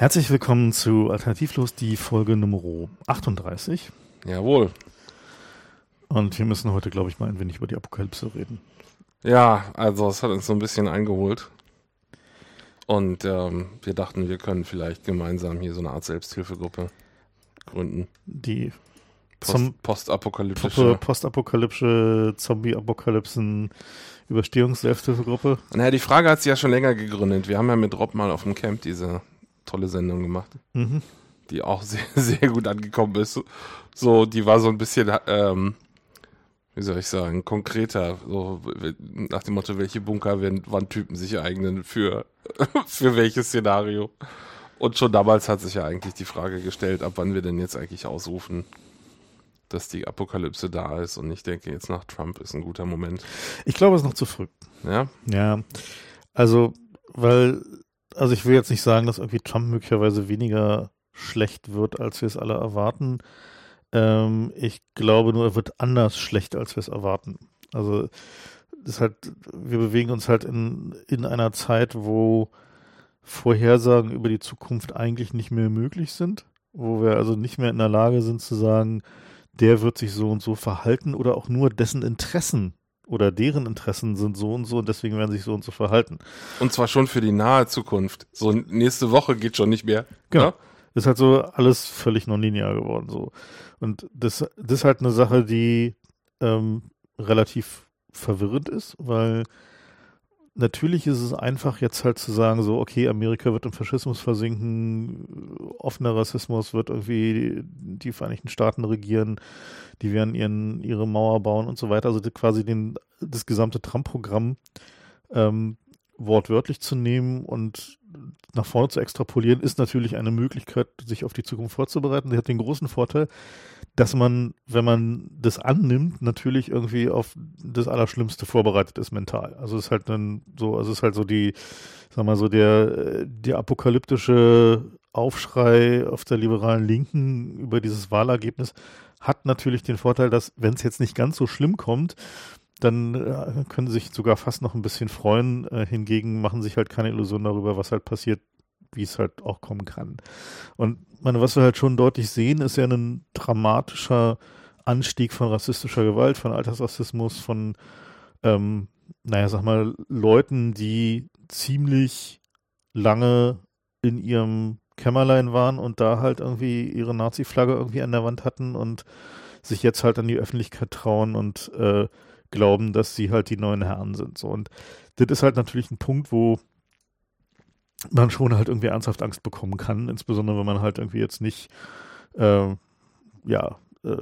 Herzlich willkommen zu Alternativlos, die Folge Nummer 38. Jawohl. Und wir müssen heute, glaube ich, mal ein wenig über die Apokalypse reden. Ja, also es hat uns so ein bisschen eingeholt. Und ähm, wir dachten, wir können vielleicht gemeinsam hier so eine Art Selbsthilfegruppe gründen. Die Post, postapokalyptische. postapokalyptische Zombie-Apokalypsen Überstehungs-Selbsthilfegruppe. Naja, die Frage hat sie ja schon länger gegründet. Wir haben ja mit Rob mal auf dem Camp diese tolle Sendung gemacht, Mhm. die auch sehr, sehr gut angekommen ist. So, die war so ein bisschen, ähm, wie soll ich sagen, konkreter. So nach dem Motto, welche Bunker werden Wandtypen sich eignen für, für welches Szenario. Und schon damals hat sich ja eigentlich die Frage gestellt, ab wann wir denn jetzt eigentlich ausrufen, dass die Apokalypse da ist. Und ich denke, jetzt nach Trump ist ein guter Moment. Ich glaube, es ist noch zu früh. Ja, Ja, also, weil, also ich will jetzt nicht sagen, dass irgendwie Trump möglicherweise weniger schlecht wird, als wir es alle erwarten. Ähm, ich glaube nur, er wird anders schlecht, als wir es erwarten. Also, das halt, wir bewegen uns halt in, in einer Zeit, wo Vorhersagen über die Zukunft eigentlich nicht mehr möglich sind, wo wir also nicht mehr in der Lage sind zu sagen, der wird sich so und so verhalten oder auch nur dessen Interessen oder deren Interessen sind so und so und deswegen werden sie sich so und so verhalten. und zwar schon für die nahe Zukunft. So nächste Woche geht schon nicht mehr. Genau. Ja? Ist halt so alles völlig nonlinear geworden so. Und das, das ist halt eine Sache, die ähm, relativ verwirrend ist, weil natürlich ist es einfach jetzt halt zu sagen, so, okay, Amerika wird im Faschismus versinken, offener Rassismus wird irgendwie die Vereinigten Staaten regieren, die werden ihren, ihre Mauer bauen und so weiter. Also quasi den, das gesamte Trump-Programm ähm, wortwörtlich zu nehmen und nach vorne zu extrapolieren, ist natürlich eine Möglichkeit, sich auf die Zukunft vorzubereiten. Die hat den großen Vorteil, dass man, wenn man das annimmt, natürlich irgendwie auf das Allerschlimmste vorbereitet ist mental. Also es ist halt dann so, also es ist halt so die, sag mal so der, der apokalyptische Aufschrei auf der liberalen Linken über dieses Wahlergebnis hat natürlich den Vorteil, dass, wenn es jetzt nicht ganz so schlimm kommt, dann äh, können sie sich sogar fast noch ein bisschen freuen. Äh, hingegen machen sich halt keine Illusionen darüber, was halt passiert, wie es halt auch kommen kann. Und meine, was wir halt schon deutlich sehen, ist ja ein dramatischer Anstieg von rassistischer Gewalt, von Altersrassismus, von, ähm, naja, sag mal, Leuten, die ziemlich lange in ihrem Kämmerlein waren und da halt irgendwie ihre Nazi-Flagge irgendwie an der Wand hatten und sich jetzt halt an die Öffentlichkeit trauen und äh, glauben, dass sie halt die neuen Herren sind. So. Und das ist halt natürlich ein Punkt, wo man schon halt irgendwie ernsthaft Angst bekommen kann, insbesondere wenn man halt irgendwie jetzt nicht, äh, ja, äh,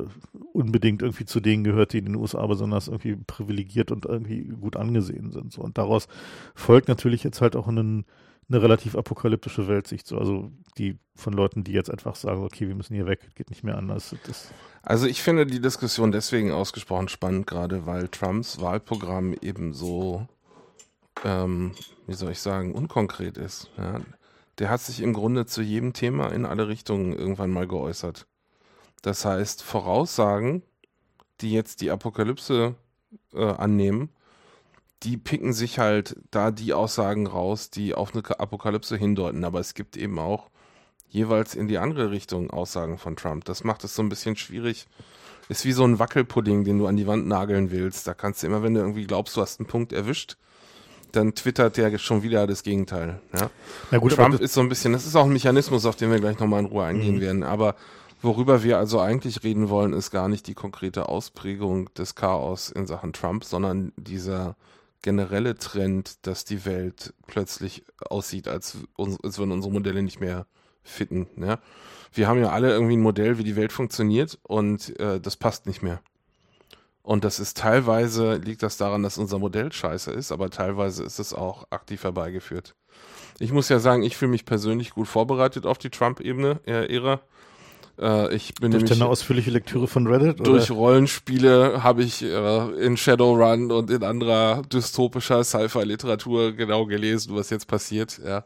unbedingt irgendwie zu denen gehört, die in den USA besonders irgendwie privilegiert und irgendwie gut angesehen sind. So. Und daraus folgt natürlich jetzt halt auch einen, eine relativ apokalyptische Weltsicht, so, also die von Leuten, die jetzt einfach sagen, okay, wir müssen hier weg, geht nicht mehr anders. Das, Also ich finde die Diskussion deswegen ausgesprochen spannend, gerade weil Trumps Wahlprogramm eben so, ähm, wie soll ich sagen, unkonkret ist. Ja. Der hat sich im Grunde zu jedem Thema in alle Richtungen irgendwann mal geäußert. Das heißt, Voraussagen, die jetzt die Apokalypse äh, annehmen, die picken sich halt da die Aussagen raus, die auf eine Apokalypse hindeuten. Aber es gibt eben auch jeweils in die andere Richtung Aussagen von Trump. Das macht es so ein bisschen schwierig. Ist wie so ein Wackelpudding, den du an die Wand nageln willst. Da kannst du immer, wenn du irgendwie glaubst, du hast einen Punkt erwischt, dann twittert der schon wieder das Gegenteil. Ja? na gut, Trump ist so ein bisschen, das ist auch ein Mechanismus, auf den wir gleich nochmal in Ruhe eingehen Mhm. werden. Aber worüber wir also eigentlich reden wollen, ist gar nicht die konkrete Ausprägung des Chaos in Sachen Trump, sondern dieser generelle Trend, dass die Welt plötzlich aussieht, als, als würden unsere Modelle nicht mehr fitten. Ja? Wir haben ja alle irgendwie ein Modell, wie die Welt funktioniert und äh, das passt nicht mehr. Und das ist teilweise, liegt das daran, dass unser Modell scheiße ist, aber teilweise ist es auch aktiv herbeigeführt. Ich muss ja sagen, ich fühle mich persönlich gut vorbereitet auf die Trump-Ebene, äh, Ära. Äh, ich bin durch deine ausführliche Lektüre von Reddit? durch oder? Rollenspiele habe ich äh, in Shadowrun und in anderer dystopischer Sci-Fi-Literatur genau gelesen, was jetzt passiert. Ja.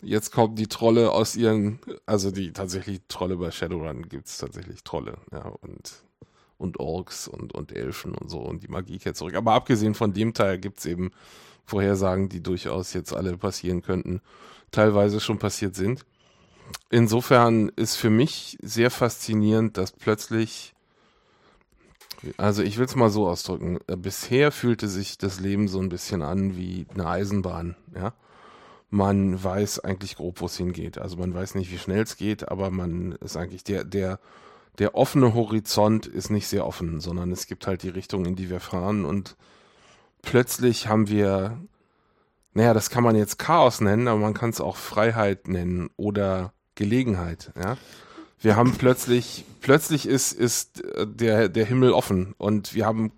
Jetzt kommen die Trolle aus ihren, also die tatsächlich Trolle bei Shadowrun gibt es tatsächlich Trolle, ja, und, und Orks und, und Elfen und so und die Magie kehrt zurück. Aber abgesehen von dem Teil gibt es eben Vorhersagen, die durchaus jetzt alle passieren könnten, teilweise schon passiert sind. Insofern ist für mich sehr faszinierend, dass plötzlich, also ich will es mal so ausdrücken, äh, bisher fühlte sich das Leben so ein bisschen an wie eine Eisenbahn, ja. Man weiß eigentlich grob, wo es hingeht. Also man weiß nicht, wie schnell es geht, aber man ist eigentlich der, der, der offene Horizont ist nicht sehr offen, sondern es gibt halt die Richtung, in die wir fahren und plötzlich haben wir, naja, das kann man jetzt Chaos nennen, aber man kann es auch Freiheit nennen oder Gelegenheit, ja. Wir haben plötzlich, plötzlich ist, ist der, der Himmel offen und wir haben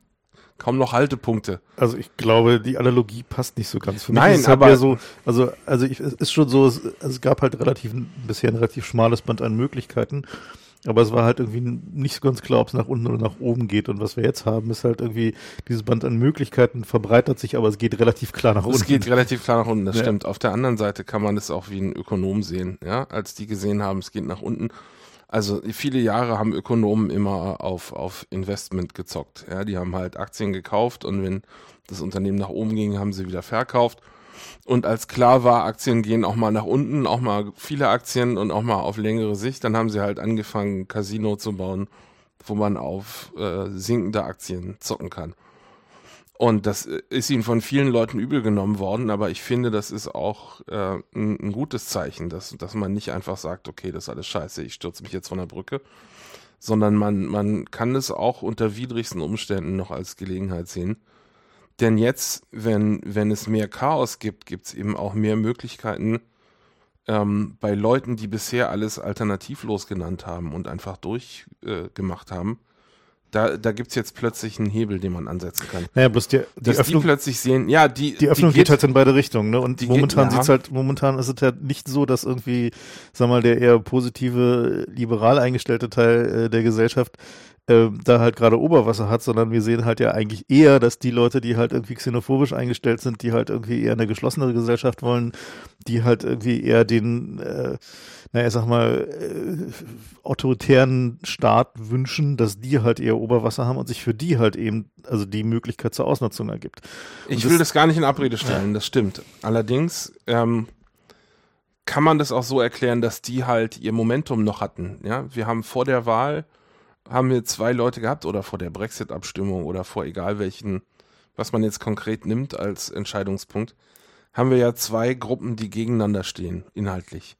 kaum noch Haltepunkte. Also ich glaube, die Analogie passt nicht so ganz. Für mich Nein, aber halt so, also also ich, es ist schon so, es, es gab halt relativ bisher ein relativ schmales Band an Möglichkeiten aber es war halt irgendwie nicht so ganz klar, ob es nach unten oder nach oben geht. Und was wir jetzt haben, ist halt irgendwie, dieses Band an Möglichkeiten verbreitert sich, aber es geht relativ klar nach unten. Es geht relativ klar nach unten, das ja. stimmt. Auf der anderen Seite kann man es auch wie ein Ökonom sehen, ja, als die gesehen haben, es geht nach unten. Also viele Jahre haben Ökonomen immer auf, auf Investment gezockt. Ja, die haben halt Aktien gekauft und wenn das Unternehmen nach oben ging, haben sie wieder verkauft. Und als klar war, Aktien gehen auch mal nach unten, auch mal viele Aktien und auch mal auf längere Sicht, dann haben sie halt angefangen, Casino zu bauen, wo man auf äh, sinkende Aktien zocken kann. Und das ist ihnen von vielen Leuten übel genommen worden, aber ich finde, das ist auch äh, ein, ein, gutes Zeichen, dass, dass man nicht einfach sagt, okay, das ist alles scheiße, ich stürze mich jetzt von der Brücke, sondern man, man kann es auch unter widrigsten Umständen noch als Gelegenheit sehen. Denn jetzt, wenn, wenn es mehr Chaos gibt, gibt es eben auch mehr Möglichkeiten ähm, bei Leuten, die bisher alles alternativlos genannt haben und einfach durchgemacht äh, haben. Da, da gibt es jetzt plötzlich einen Hebel, den man ansetzen kann. Naja, bloß die, die Dass Öffnung, die plötzlich sehen, ja, die. Die Öffnung die geht, geht, halt in beide Richtungen, ne? Und momentan geht, ja. sieht's halt, momentan ist es halt nicht so, dass irgendwie, sag mal, der eher positive, liberal eingestellte Teil äh, der Gesellschaft da halt gerade Oberwasser hat, sondern wir sehen halt ja eigentlich eher, dass die Leute, die halt irgendwie xenophobisch eingestellt sind, die halt irgendwie eher eine geschlossene Gesellschaft wollen, die halt irgendwie eher den, äh, naja, sag mal, äh, autoritären Staat wünschen, dass die halt eher Oberwasser haben und sich für die halt eben, also die Möglichkeit zur Ausnutzung ergibt. Und ich will das, das gar nicht in Abrede stellen, das stimmt. Allerdings, ähm, kann man das auch so erklären, dass die halt ihr Momentum noch hatten. Ja, wir haben vor der Wahl haben wir zwei Leute gehabt oder vor der Brexit-Abstimmung oder vor egal welchen, was man jetzt konkret nimmt als Entscheidungspunkt, haben wir ja zwei Gruppen, die gegeneinander stehen, inhaltlich.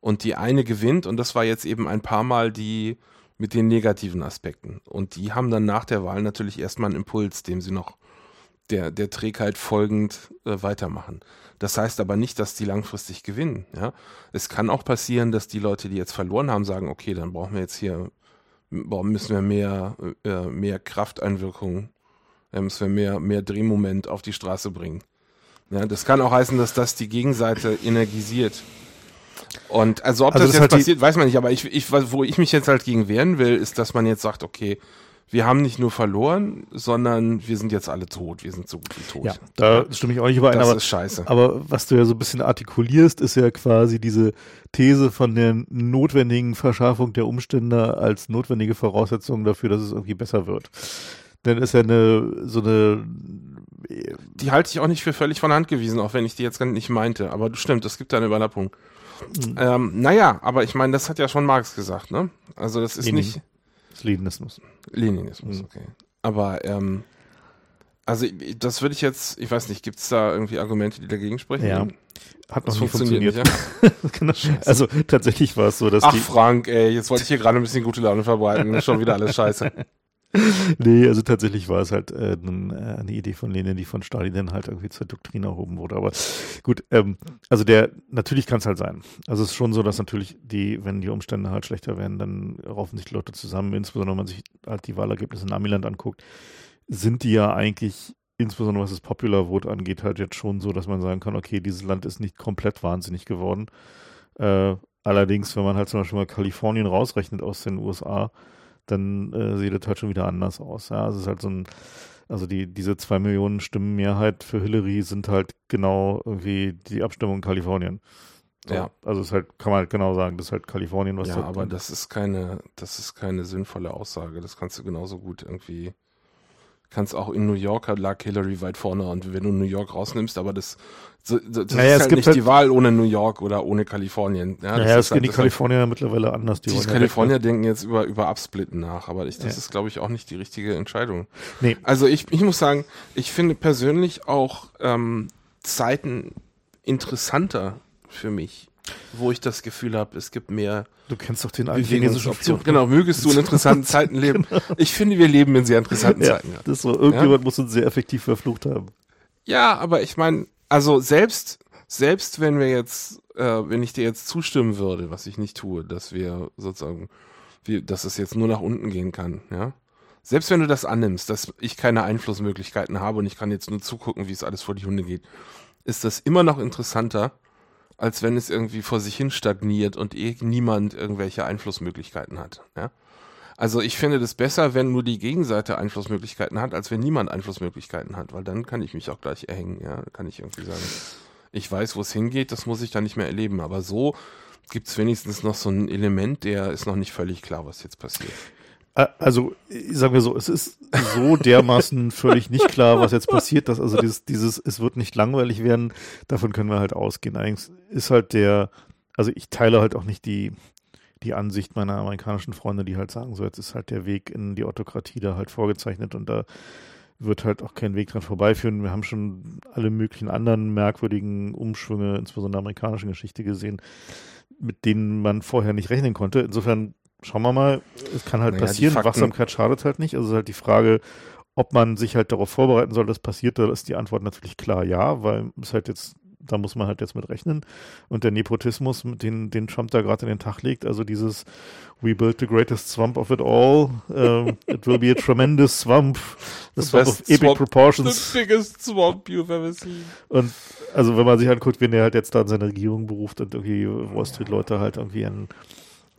Und die eine gewinnt, und das war jetzt eben ein paar Mal die mit den negativen Aspekten. Und die haben dann nach der Wahl natürlich erstmal einen Impuls, dem sie noch der, der Trägheit folgend äh, weitermachen. Das heißt aber nicht, dass die langfristig gewinnen. Ja? Es kann auch passieren, dass die Leute, die jetzt verloren haben, sagen, okay, dann brauchen wir jetzt hier boah, müssen wir mehr, äh, mehr Krafteinwirkung, äh, müssen wir mehr, mehr Drehmoment auf die Straße bringen. Ja, das kann auch heißen, dass das die Gegenseite energisiert. Und also ob also das, das jetzt halt passiert, weiß man nicht, aber ich, ich, wo ich mich jetzt halt gegen wehren will, ist, dass man jetzt sagt, okay, wir haben nicht nur verloren, sondern wir sind jetzt alle tot. Wir sind so gut wie tot. Ja, da stimme ich auch nicht überein. Das aber, ist scheiße. Aber was du ja so ein bisschen artikulierst, ist ja quasi diese These von der notwendigen Verschärfung der Umstände als notwendige Voraussetzung dafür, dass es irgendwie besser wird. Denn ist ja eine, so eine, die halte ich auch nicht für völlig von Hand gewiesen, auch wenn ich die jetzt nicht meinte. Aber stimmt, es gibt da eine Überlappung. Mhm. Ähm, naja, aber ich meine, das hat ja schon Marx gesagt, ne? Also das ist Lenin. nicht. Leninismus. Leninismus, mhm. okay. Aber ähm, also das würde ich jetzt, ich weiß nicht, gibt es da irgendwie Argumente, die dagegen sprechen? Ja. Hat noch nicht funktioniert. funktioniert. Ja? genau. Also tatsächlich war es so, dass Ach Frank, ey, jetzt wollte ich hier gerade ein bisschen gute Laune verbreiten, schon wieder alles scheiße. nee, also tatsächlich war es halt äh, äh, eine Idee von Lenin, die von Stalin dann halt irgendwie zur Doktrin erhoben wurde. Aber gut, ähm, also der, natürlich kann es halt sein. Also es ist schon so, dass natürlich die, wenn die Umstände halt schlechter werden, dann raufen sich die Leute zusammen, insbesondere wenn man sich halt die Wahlergebnisse in Amiland anguckt, sind die ja eigentlich, insbesondere was das Popular Vote angeht, halt jetzt schon so, dass man sagen kann, okay, dieses Land ist nicht komplett wahnsinnig geworden. Äh, allerdings, wenn man halt zum Beispiel mal Kalifornien rausrechnet aus den USA, dann äh, sieht es halt schon wieder anders aus. Ja, also es ist halt so ein, also die, diese zwei Millionen Stimmenmehrheit für Hillary sind halt genau irgendwie die Abstimmung in Kalifornien. So, ja. Also es ist halt, kann man halt genau sagen, das ist halt Kalifornien, was Ja, aber kommt. das ist keine, das ist keine sinnvolle Aussage. Das kannst du genauso gut irgendwie kannst auch in New York lag Hillary weit vorne und wenn du New York rausnimmst, aber das, das, das Naja, ist halt gibt nicht halt- die Wahl ohne New York oder ohne Kalifornien. Ja, das naja, ist es gehen halt die Kalifornier mittlerweile anders. Die ja weg, Kalifornier denken jetzt über, über Absplitten nach, aber ich, das Ja. ist, glaube ich, auch nicht die richtige Entscheidung. Nee. Also ich, ich muss sagen, ich finde persönlich auch ähm, Zeiten interessanter für mich, wo ich das Gefühl habe, es gibt mehr Du kennst doch den alten chinesischen. Spruch. Genau, mögest du in interessanten Zeiten leben. Ich finde, wir leben in sehr interessanten Ja, Zeiten. Ja. das so, irgendjemand muss uns sehr effektiv verflucht haben. Ja, aber ich meine, also selbst, selbst wenn wir jetzt, äh, wenn ich dir jetzt zustimmen würde, was ich nicht tue, dass wir sozusagen, wie, dass es jetzt nur nach unten gehen kann, ja. Selbst wenn du das annimmst, dass ich keine Einflussmöglichkeiten habe und ich kann jetzt nur zugucken, wie es alles vor die Hunde geht, ist das immer noch interessanter, als wenn es irgendwie vor sich hin stagniert und eh niemand irgendwelche Einflussmöglichkeiten hat, ja. Also ich finde das besser, wenn nur die Gegenseite Einflussmöglichkeiten hat, als wenn niemand Einflussmöglichkeiten hat, weil dann kann ich mich auch gleich erhängen, ja, kann ich irgendwie sagen, ich weiß, wo es hingeht, das muss ich dann nicht mehr erleben, aber so gibt es wenigstens noch so ein Element, der ist noch nicht völlig klar, was jetzt passiert. Ä- Also, äh, sagen wir so, es ist so dermaßen völlig nicht klar, was jetzt passiert, dass also dieses, dieses, es wird nicht langweilig werden, davon können wir halt ausgehen. Eigentlich ist halt der, also ich teile halt auch nicht die, die Ansicht meiner amerikanischen Freunde, die halt sagen, so jetzt ist halt der Weg in die Autokratie da halt vorgezeichnet und da wird halt auch kein Weg dran vorbeiführen. Wir haben schon alle möglichen anderen merkwürdigen Umschwünge, insbesondere in der amerikanischen Geschichte gesehen, mit denen man vorher nicht rechnen konnte. Insofern schauen wir mal, es kann halt Naja, passieren. Wachsamkeit schadet halt nicht. Also es ist halt die Frage, ob man sich halt darauf vorbereiten soll, dass passiert, da ist die Antwort natürlich klar ja, weil es halt jetzt, da muss man halt jetzt mit rechnen. Und der Nepotismus, mit den, den Trump da gerade in den Tag legt, also dieses We built the greatest swamp of it all, ähm, it will be a tremendous swamp, the The swamp of epic swamp- proportions. biggest swamp you've ever seen. Und also wenn man sich anguckt, wen er halt jetzt da in seine Regierung beruft und irgendwie Wall Street Leute halt irgendwie in,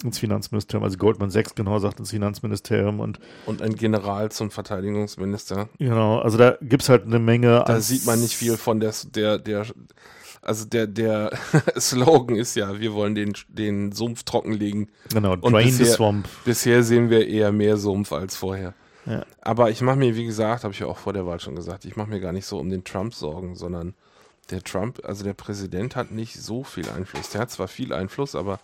ins Finanzministerium, also Goldman Sachs genau sagt ins Finanzministerium und Und ein General zum Verteidigungsminister. genau, also da gibt's halt eine Menge. Da sieht man nicht viel von der, der, der, also der, der Slogan ist ja, wir wollen den, den Sumpf trockenlegen. Genau, Und Drain the bisher- Swamp. Bisher sehen wir eher mehr Sumpf als vorher. Ja. Aber ich mache mir, wie gesagt, habe ich ja auch vor der Wahl schon gesagt, ich mache mir gar nicht so um den Trump Sorgen, sondern der Trump, also der Präsident hat nicht so viel Einfluss. Der hat zwar viel Einfluss, aber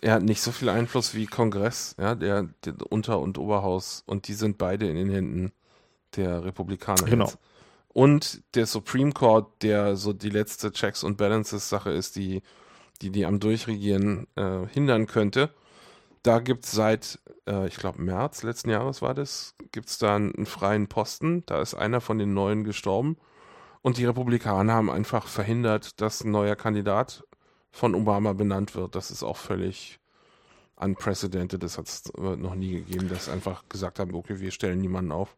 er hat nicht so viel Einfluss wie Kongress, ja, der, der Unter- und Oberhaus und die sind beide in den Händen der Republikaner. Genau. jetzt. Und der Supreme Court, der so die letzte Checks und Balances Sache ist, die die, die am Durchregieren äh, hindern könnte. Da gibt es seit, äh, ich glaube, März letzten Jahres war das, gibt es da einen, einen freien Posten. Da ist einer von den Neuen gestorben. Und die Republikaner haben einfach verhindert, dass ein neuer Kandidat von Obama benannt wird. Das ist auch völlig unprecedented. Das hat es noch nie gegeben, dass einfach gesagt haben, okay, wir stellen niemanden auf.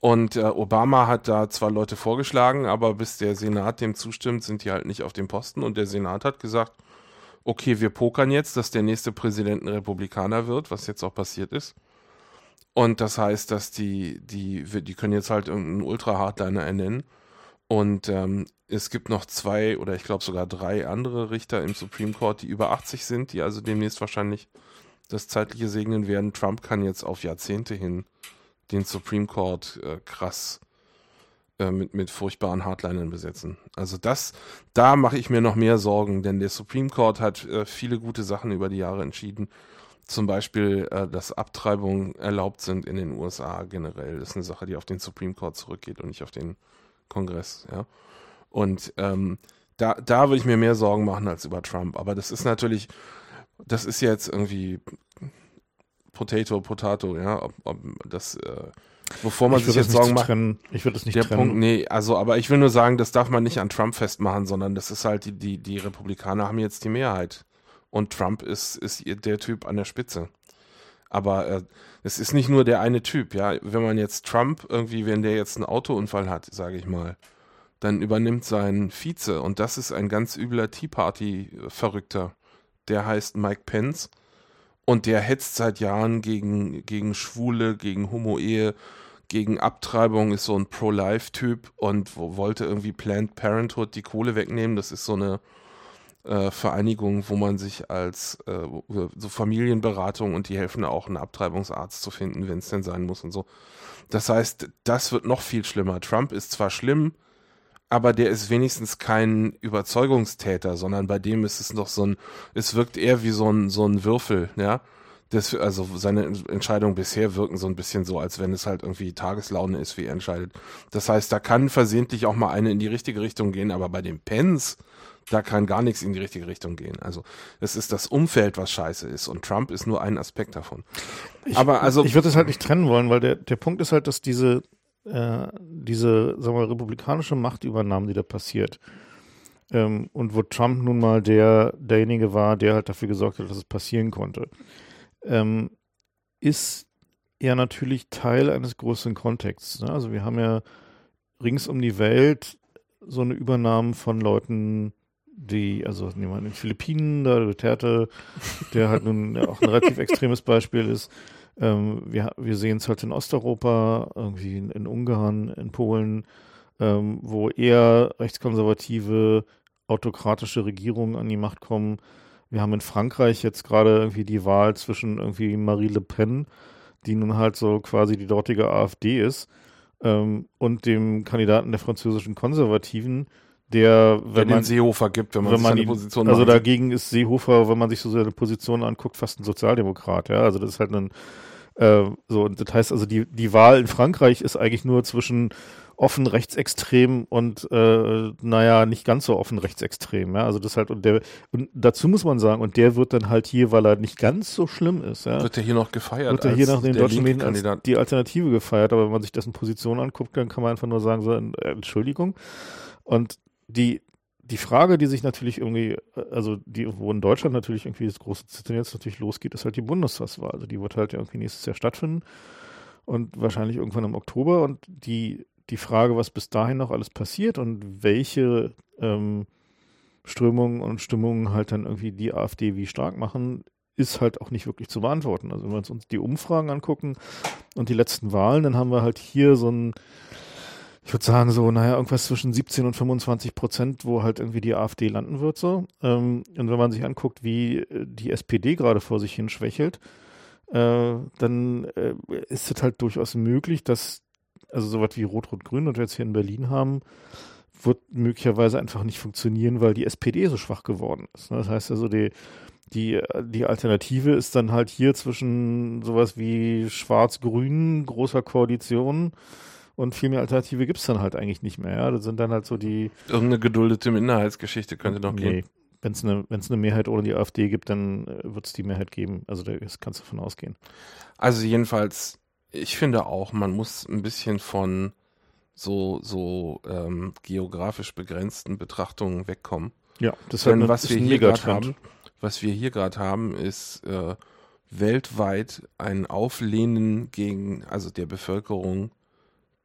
Und äh, Obama hat da zwar Leute vorgeschlagen, aber bis der Senat dem zustimmt, sind die halt nicht auf dem Posten. Und der Senat hat gesagt, okay, wir pokern jetzt, dass der nächste Präsident ein Republikaner wird, was jetzt auch passiert ist. Und das heißt, dass die, die, die können jetzt halt irgendeinen Ultra-Hardliner ernennen. Und ähm, es gibt noch zwei oder ich glaube sogar drei andere Richter im Supreme Court, die über 80 sind, die also demnächst wahrscheinlich das zeitliche segnen werden. Trump kann jetzt auf Jahrzehnte hin den Supreme Court äh, krass äh, mit, mit furchtbaren Hardlinern besetzen. Also das, da mache ich mir noch mehr Sorgen, denn der Supreme Court hat äh, viele gute Sachen über die Jahre entschieden. Zum Beispiel, äh, dass Abtreibungen erlaubt sind in den USA generell. Das ist eine Sache, die auf den Supreme Court zurückgeht und nicht auf den Kongress. Ja? Und ähm, da, da würde ich mir mehr Sorgen machen als über Trump. Aber das ist natürlich, das ist jetzt irgendwie Potato, Potato, ja, ob, ob das, äh, wovor man ich sich jetzt Sorgen so macht. trennen. Ich würde das nicht Der trennen. Punkt, nee, also, aber ich will nur sagen, das darf man nicht an Trump festmachen, sondern das ist halt, die, die, die Republikaner haben jetzt die Mehrheit. Und Trump ist, ist der Typ an der Spitze. Aber äh, es ist nicht nur der eine Typ, ja. Wenn man jetzt Trump irgendwie, wenn der jetzt einen Autounfall hat, sage ich mal, dann übernimmt sein Vize und das ist ein ganz übler Tea Party-Verrückter. Der heißt Mike Pence und der hetzt seit Jahren gegen, gegen Schwule, gegen Homo-Ehe, gegen Abtreibung, ist so ein Pro-Life-Typ und wo, wollte irgendwie Planned Parenthood die Kohle wegnehmen. Das ist so eine äh, Vereinigungen, wo man sich als äh, so Familienberatung und die helfen auch einen Abtreibungsarzt zu finden, wenn es denn sein muss und so. Das heißt, das wird noch viel schlimmer. Trump ist zwar schlimm, aber der ist wenigstens kein Überzeugungstäter, sondern bei dem ist es noch so ein, es wirkt eher wie so ein, so ein Würfel, ja. Das, also seine Entscheidungen bisher wirken so ein bisschen so, als wenn es halt irgendwie Tageslaune ist, wie er entscheidet. Das heißt, da kann versehentlich auch mal eine in die richtige Richtung gehen, aber bei dem Pence, da kann gar nichts in die richtige Richtung gehen. Also es ist das Umfeld, was scheiße ist und Trump ist nur ein Aspekt davon. Ich, aber also ich würde es halt nicht trennen wollen, weil der der Punkt ist halt, dass diese äh, diese sagen wir republikanische Machtübernahme, die da passiert, ähm, und wo Trump nun mal der derjenige war, der halt dafür gesorgt hat, dass es passieren konnte ähm, ist ja natürlich Teil eines größeren Kontexts. Ne? Also wir haben ja rings um die Welt so eine Übernahme von Leuten, die, also nehmen wir in den Philippinen, da Duterte, der halt nun auch ein relativ extremes Beispiel ist. Ähm, wir wir sehen es halt in Osteuropa, irgendwie in, in Ungarn, in Polen, ähm, wo eher rechtskonservative, autokratische Regierungen an die Macht kommen, wir haben in Frankreich jetzt gerade irgendwie die Wahl zwischen irgendwie Marie Le Pen, die nun halt so quasi die dortige AfD ist, ähm, und dem Kandidaten der französischen Konservativen, der, wenn, wenn man Seehofer gibt, wenn man, wenn man seine Position Also dagegen ist Seehofer, wenn man sich so seine Position anguckt, fast ein Sozialdemokrat, ja. Also das ist halt ein äh, so, und das heißt also, die, die Wahl in Frankreich ist eigentlich nur zwischen offen rechtsextrem und äh, naja, nicht ganz so offen rechtsextrem, ja. Also das halt, und der, und dazu muss man sagen, und der wird dann halt hier, weil er nicht ganz so schlimm ist, ja. Wird er hier noch gefeiert? Wird er hier nach den deutschen Medien als die Alternative gefeiert, aber wenn man sich dessen Position anguckt, dann kann man einfach nur sagen, so, äh, Entschuldigung. Und die, die Frage, die sich natürlich irgendwie, also die, wo in Deutschland natürlich irgendwie das große Zittern jetzt natürlich losgeht, ist halt die Bundestagswahl. Also die wird halt irgendwie nächstes Jahr stattfinden und wahrscheinlich irgendwann im Oktober und die die Frage, was bis dahin noch alles passiert und welche ähm, Strömungen und Stimmungen halt dann irgendwie die AfD wie stark machen, ist halt auch nicht wirklich zu beantworten. Also wenn wir uns die Umfragen angucken und die letzten Wahlen, dann haben wir halt hier so ein, ich würde sagen so, naja, irgendwas zwischen 17 und 25 Prozent, wo halt irgendwie die AfD landen wird so. Ähm, und wenn man sich anguckt, wie äh, die SPD gerade vor sich hin schwächelt, äh, dann äh, ist es halt durchaus möglich, dass also sowas wie Rot-Rot-Grün, das wir jetzt hier in Berlin haben, wird möglicherweise einfach nicht funktionieren, weil die SPD so schwach geworden ist. Ne? Das heißt also, die, die, die Alternative ist dann halt hier zwischen sowas wie Schwarz-Grün, großer Koalition und viel mehr Alternative gibt es dann halt eigentlich nicht mehr. Ja? Das sind dann halt so die. Irgendeine geduldete Minderheitsgeschichte könnte noch nee. gehen. Wenn es eine, eine Mehrheit ohne die AfD gibt, dann äh, wird es die Mehrheit geben. Also da kannst du davon ausgehen. Also jedenfalls ich finde auch, man muss ein bisschen von so, so ähm, geografisch begrenzten Betrachtungen wegkommen. Ja, das Denn was wir hier gerade haben, was wir hier gerade haben, ist äh, weltweit ein Auflehnen gegen, also der Bevölkerung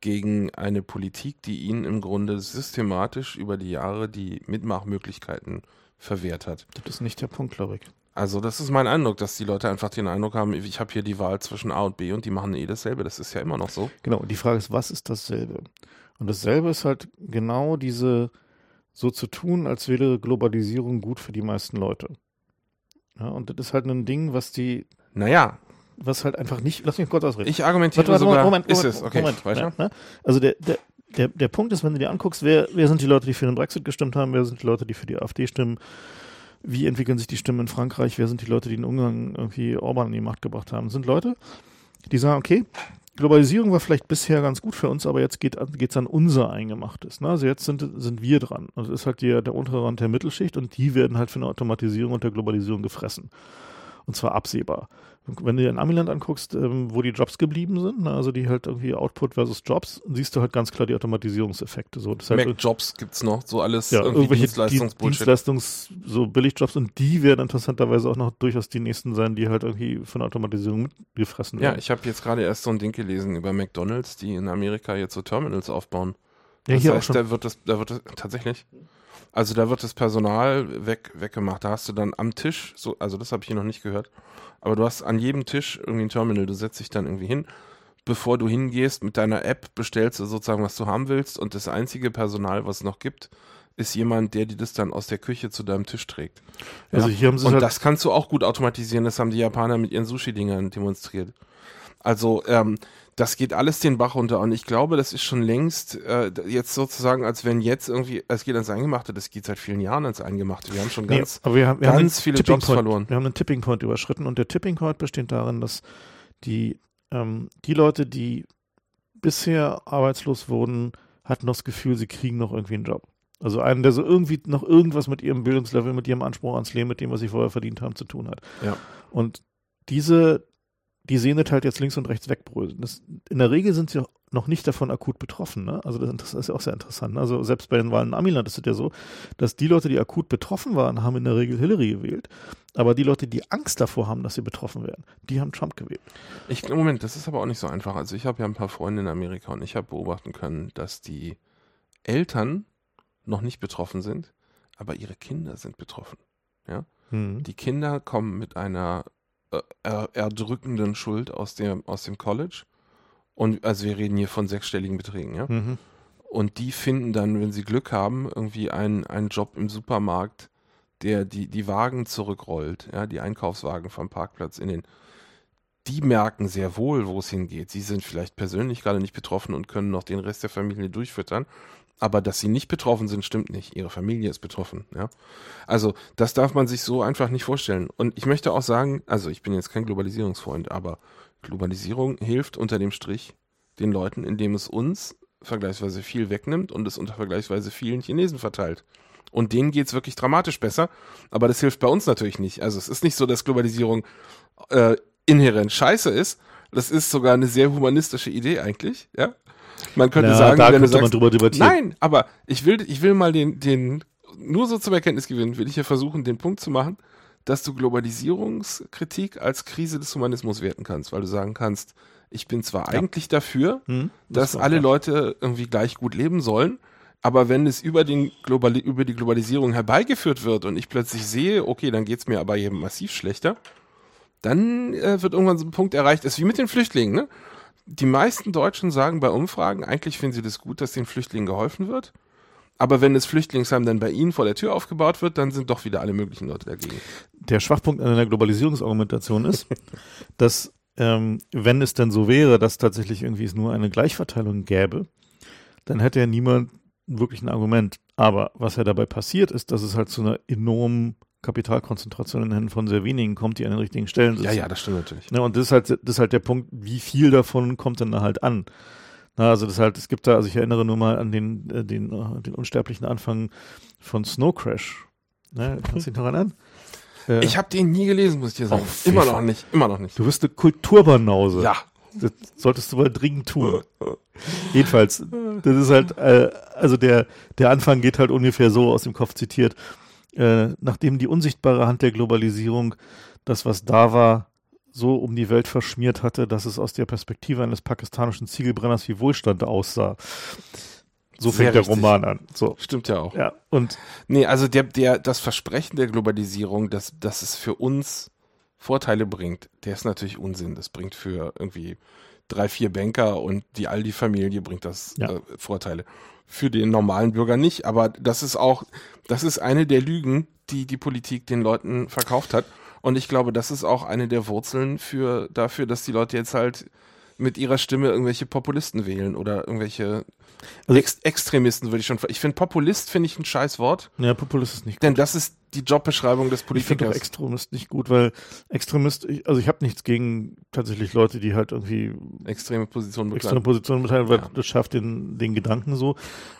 gegen eine Politik, die ihnen im Grunde systematisch über die Jahre die Mitmachmöglichkeiten verwehrt hat. Das ist nicht der Punkt, glaube ich. Also das ist mein Eindruck, dass die Leute einfach den Eindruck haben, ich habe hier die Wahl zwischen A und B und die machen eh dasselbe. Das ist ja immer noch so. Genau, und die Frage ist, was ist dasselbe? Und dasselbe ist halt genau diese, so zu tun, als wäre Globalisierung gut für die meisten Leute. Ja, und das ist halt ein Ding, was die. Naja. Was halt einfach nicht. Lass mich kurz ausreden. Ich argumentiere warte, sogar. Moment, Moment, ist es, okay. Moment, weiter. Ja, ne? Also der, der, der, der Punkt ist, wenn du dir anguckst, wer, wer sind die Leute, die für den Brexit gestimmt haben, wer sind die Leute, die für die AfD stimmen, wie entwickeln sich die Stimmen in Frankreich, wer sind die Leute, die in Ungarn irgendwie Orban an die Macht gebracht haben. Sind Leute, die sagen, okay, Globalisierung war vielleicht bisher ganz gut für uns, aber jetzt geht es an unser Eingemachtes. Ne? Also jetzt sind, sind wir dran. Also ist halt die, der untere Rand der Mittelschicht und die werden halt für eine Automatisierung und der Globalisierung gefressen. Und zwar absehbar wenn du dir in Amiland anguckst, ähm, wo die Jobs geblieben sind, ne, also die halt irgendwie Output versus Jobs, siehst du halt ganz klar die Automatisierungseffekte. So, das halt Mac-Jobs gibt's noch, so alles ja, irgendwie Dienstleistungsbullshit. Dienstleistungs-, so Billigjobs und die werden interessanterweise auch noch durchaus die nächsten sein, die halt irgendwie von Automatisierung gefressen werden. Ja, ich habe jetzt gerade erst so ein Ding gelesen über McDonalds, die in Amerika jetzt so Terminals aufbauen. Ja, das hier heißt, auch schon. da wird das, da wird das tatsächlich. Also da wird das Personal weg, weggemacht. Da hast du dann am Tisch, so, also das habe ich hier noch nicht gehört, aber du hast an jedem Tisch irgendwie ein Terminal, du setzt dich dann irgendwie hin. Bevor du hingehst mit deiner App, bestellst du sozusagen, was du haben willst und das einzige Personal, was es noch gibt, ist jemand, der dir das dann aus der Küche zu deinem Tisch trägt. Also hier haben sie Und halt, das kannst du auch gut automatisieren. Das haben die Japaner mit ihren Sushi-Dingern demonstriert. Also ähm, das geht alles den Bach runter und ich glaube, das ist schon längst äh, jetzt sozusagen, als wenn jetzt irgendwie, es geht ans Eingemachte, das geht seit vielen Jahren ans Eingemachte. Wir haben schon nee, ganz, aber wir haben, wir haben ganz den viele Tipping Jobs Point, verloren. Wir haben einen Tipping Point überschritten und der Tipping Point besteht darin, dass die, ähm, die Leute, die bisher arbeitslos wurden, hatten das Gefühl, sie kriegen noch irgendwie einen Job. Also einen, der so irgendwie noch irgendwas mit ihrem Bildungslevel, mit ihrem Anspruch ans Leben, mit dem, was sie vorher verdient haben, zu tun hat. Ja. Und diese, die sehen das halt jetzt links und rechts wegbröseln. Das, in der Regel sind sie noch nicht davon akut betroffen. Ne? Also das, ist ja auch sehr interessant. Ne? Also selbst bei den Wahlen in Amiland ist es ja so, dass die Leute, die akut betroffen waren, haben in der Regel Hillary gewählt. Aber die Leute, die Angst davor haben, dass sie betroffen werden, die haben Trump gewählt. Ich, Moment, das ist aber auch nicht so einfach. Also ich habe ja ein paar Freunde in Amerika und ich habe beobachten können, dass die Eltern noch nicht betroffen sind, aber ihre Kinder sind betroffen. Hm. Die Kinder kommen mit einer er, erdrückenden Schuld aus dem, aus dem College. Und also wir reden hier von sechsstelligen Beträgen, ja. Mhm. Und die finden dann, wenn sie Glück haben, irgendwie einen, einen Job im Supermarkt, der die, die Wagen zurückrollt, ja, die Einkaufswagen vom Parkplatz in den. Die merken sehr wohl, wo es hingeht. Sie sind vielleicht persönlich gerade nicht betroffen und können noch den Rest der Familie durchfüttern. Aber dass sie nicht betroffen sind, stimmt nicht. Ihre Familie ist betroffen, ja. Also, das darf man sich so einfach nicht vorstellen. Und ich möchte auch sagen, also ich bin jetzt kein Globalisierungsfreund, aber Globalisierung hilft unter dem Strich den Leuten, indem es uns vergleichsweise viel wegnimmt und es unter vergleichsweise vielen Chinesen verteilt. Und denen geht's wirklich dramatisch besser, aber das hilft bei uns natürlich nicht. Also es ist nicht so, dass Globalisierung äh, inhärent scheiße ist. Das ist sogar eine sehr humanistische Idee eigentlich, ja. Man könnte Ja, sagen, da wenn du könnte man sagst, drüber debattieren. Nein, aber ich will, ich will mal den, den, nur so zum Erkenntnis gewinnen, will ich hier versuchen, den Punkt zu machen, dass du Globalisierungskritik als Krise des Humanismus werten kannst, weil du sagen kannst, ich bin zwar Ja. eigentlich dafür, Hm? dass war alle klar. Leute irgendwie gleich gut leben sollen, aber wenn es über, den Globali über die Globalisierung herbeigeführt wird und ich plötzlich sehe, okay, dann geht's mir aber eben massiv schlechter, dann äh, wird irgendwann so ein Punkt erreicht, ist wie mit den Flüchtlingen, ne? Die meisten Deutschen sagen bei Umfragen, eigentlich finden sie das gut, dass den Flüchtlingen geholfen wird. Aber wenn das Flüchtlingsheim dann bei ihnen vor der Tür aufgebaut wird, dann sind doch wieder alle möglichen Leute dagegen. Der Schwachpunkt an der Globalisierungsargumentation ist, dass ähm, wenn es denn so wäre, dass tatsächlich irgendwie es nur eine Gleichverteilung gäbe, dann hätte ja niemand wirklich ein Argument. Aber was ja dabei passiert, ist, dass es halt zu einer enormen Kapitalkonzentration in den Händen von sehr wenigen kommt, die an den richtigen Stellen sitzen. Ja, ja, das stimmt natürlich. Ne, und das ist halt, das ist halt der Punkt, wie viel davon kommt denn da halt an? Na, also das halt, es gibt da, also ich erinnere nur mal an den, äh, den, äh, den unsterblichen Anfang von Snow Crash. Ne, kannst du dich noch erinnern? Äh, Ich habe den nie gelesen, muss ich dir sagen. Oh, immer noch nicht, immer noch nicht. du bist eine Kulturbanause. Ja, Das solltest du mal dringend tun. Jedenfalls, das ist halt, äh, also der, der Anfang geht halt ungefähr so aus dem Kopf zitiert. Äh, nachdem die unsichtbare Hand der Globalisierung das, was da war, so um die Welt verschmiert hatte, dass es aus der Perspektive eines pakistanischen Ziegelbrenners wie Wohlstand aussah. So Sehr fängt der richtig. Roman an. So. stimmt ja auch. Ja, und Nee, also der, der, das Versprechen der Globalisierung, dass, dass es für uns Vorteile bringt, der ist natürlich Unsinn. Das bringt für irgendwie drei, vier Banker und die Aldi-Familie bringt das Ja. äh, Vorteile. Für den normalen Bürger nicht, aber das ist auch, das ist eine der Lügen, die die Politik den Leuten verkauft hat. Und ich glaube, das ist auch eine der Wurzeln für, dafür, dass die Leute jetzt halt mit ihrer Stimme irgendwelche Populisten wählen oder irgendwelche Also- Ex Extremisten, würde ich schon. Ich finde Populist finde ich ein scheiß Wort. ja, Populist ist nicht Denn das ist die Jobbeschreibung des Ich finde Politikers. Extremist nicht gut, weil Extremist, also ich habe nichts gegen tatsächlich Leute, die halt irgendwie Extreme Positionen extreme bekleiden. Positionen beteiligt, weil Ja. das schafft den, den Gedanken so.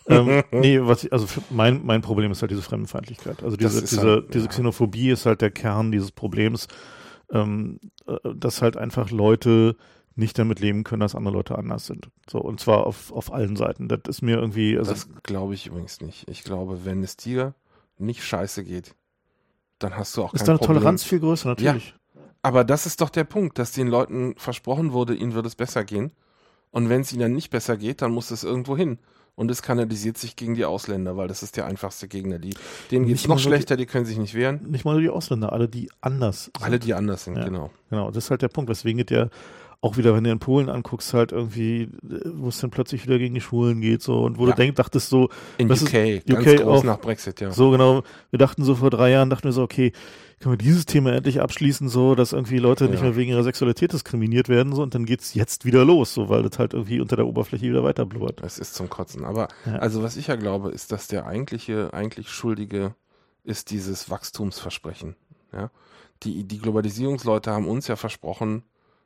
ähm, nee, was ich, also mein, mein Problem ist halt diese Fremdenfeindlichkeit. Also diese, diese, halt- diese ja. Xenophobie ist halt der Kern dieses Problems, ähm, äh, dass halt einfach Leute nicht damit leben können, dass andere Leute anders sind. So, und zwar auf, auf allen Seiten. Das ist mir irgendwie, also Das glaube ich übrigens nicht. Ich glaube, wenn es dir nicht scheiße geht, dann hast du auch ist kein deine Problem. Toleranz viel größer, natürlich. Aber das ist doch der Punkt, dass den Leuten versprochen wurde, ihnen wird es besser gehen. Und wenn es ihnen dann nicht besser geht, dann muss es irgendwo hin. Und es kanalisiert sich gegen die Ausländer, weil das ist der einfachste Gegner. Die, denen geht es noch schlechter, die können sich nicht wehren. Nicht mal nur die Ausländer, alle, die anders sind. Alle, die anders sind, Ja. genau. Genau, das ist halt der Punkt, weswegen es ja auch wieder, wenn du in Polen anguckst, halt irgendwie, wo es dann plötzlich wieder gegen die Schwulen geht, so, und wo Ja. du denkst, dachtest so, In das UK, ist ganz UK groß auch. nach Brexit, ja. so genau, wir dachten so vor drei Jahren, dachten wir so, okay, können wir dieses Thema endlich abschließen, so, dass irgendwie Leute nicht Ja. mehr wegen ihrer Sexualität diskriminiert werden, so, und dann geht's jetzt wieder los, so, weil das halt irgendwie unter der Oberfläche wieder weiter blubbert. Es ist zum Kotzen. Aber Ja. also was ich ja glaube, ist, dass der eigentliche, eigentlich Schuldige ist dieses Wachstumsversprechen. Ja? Die, die Globalisierungsleute haben uns ja versprochen,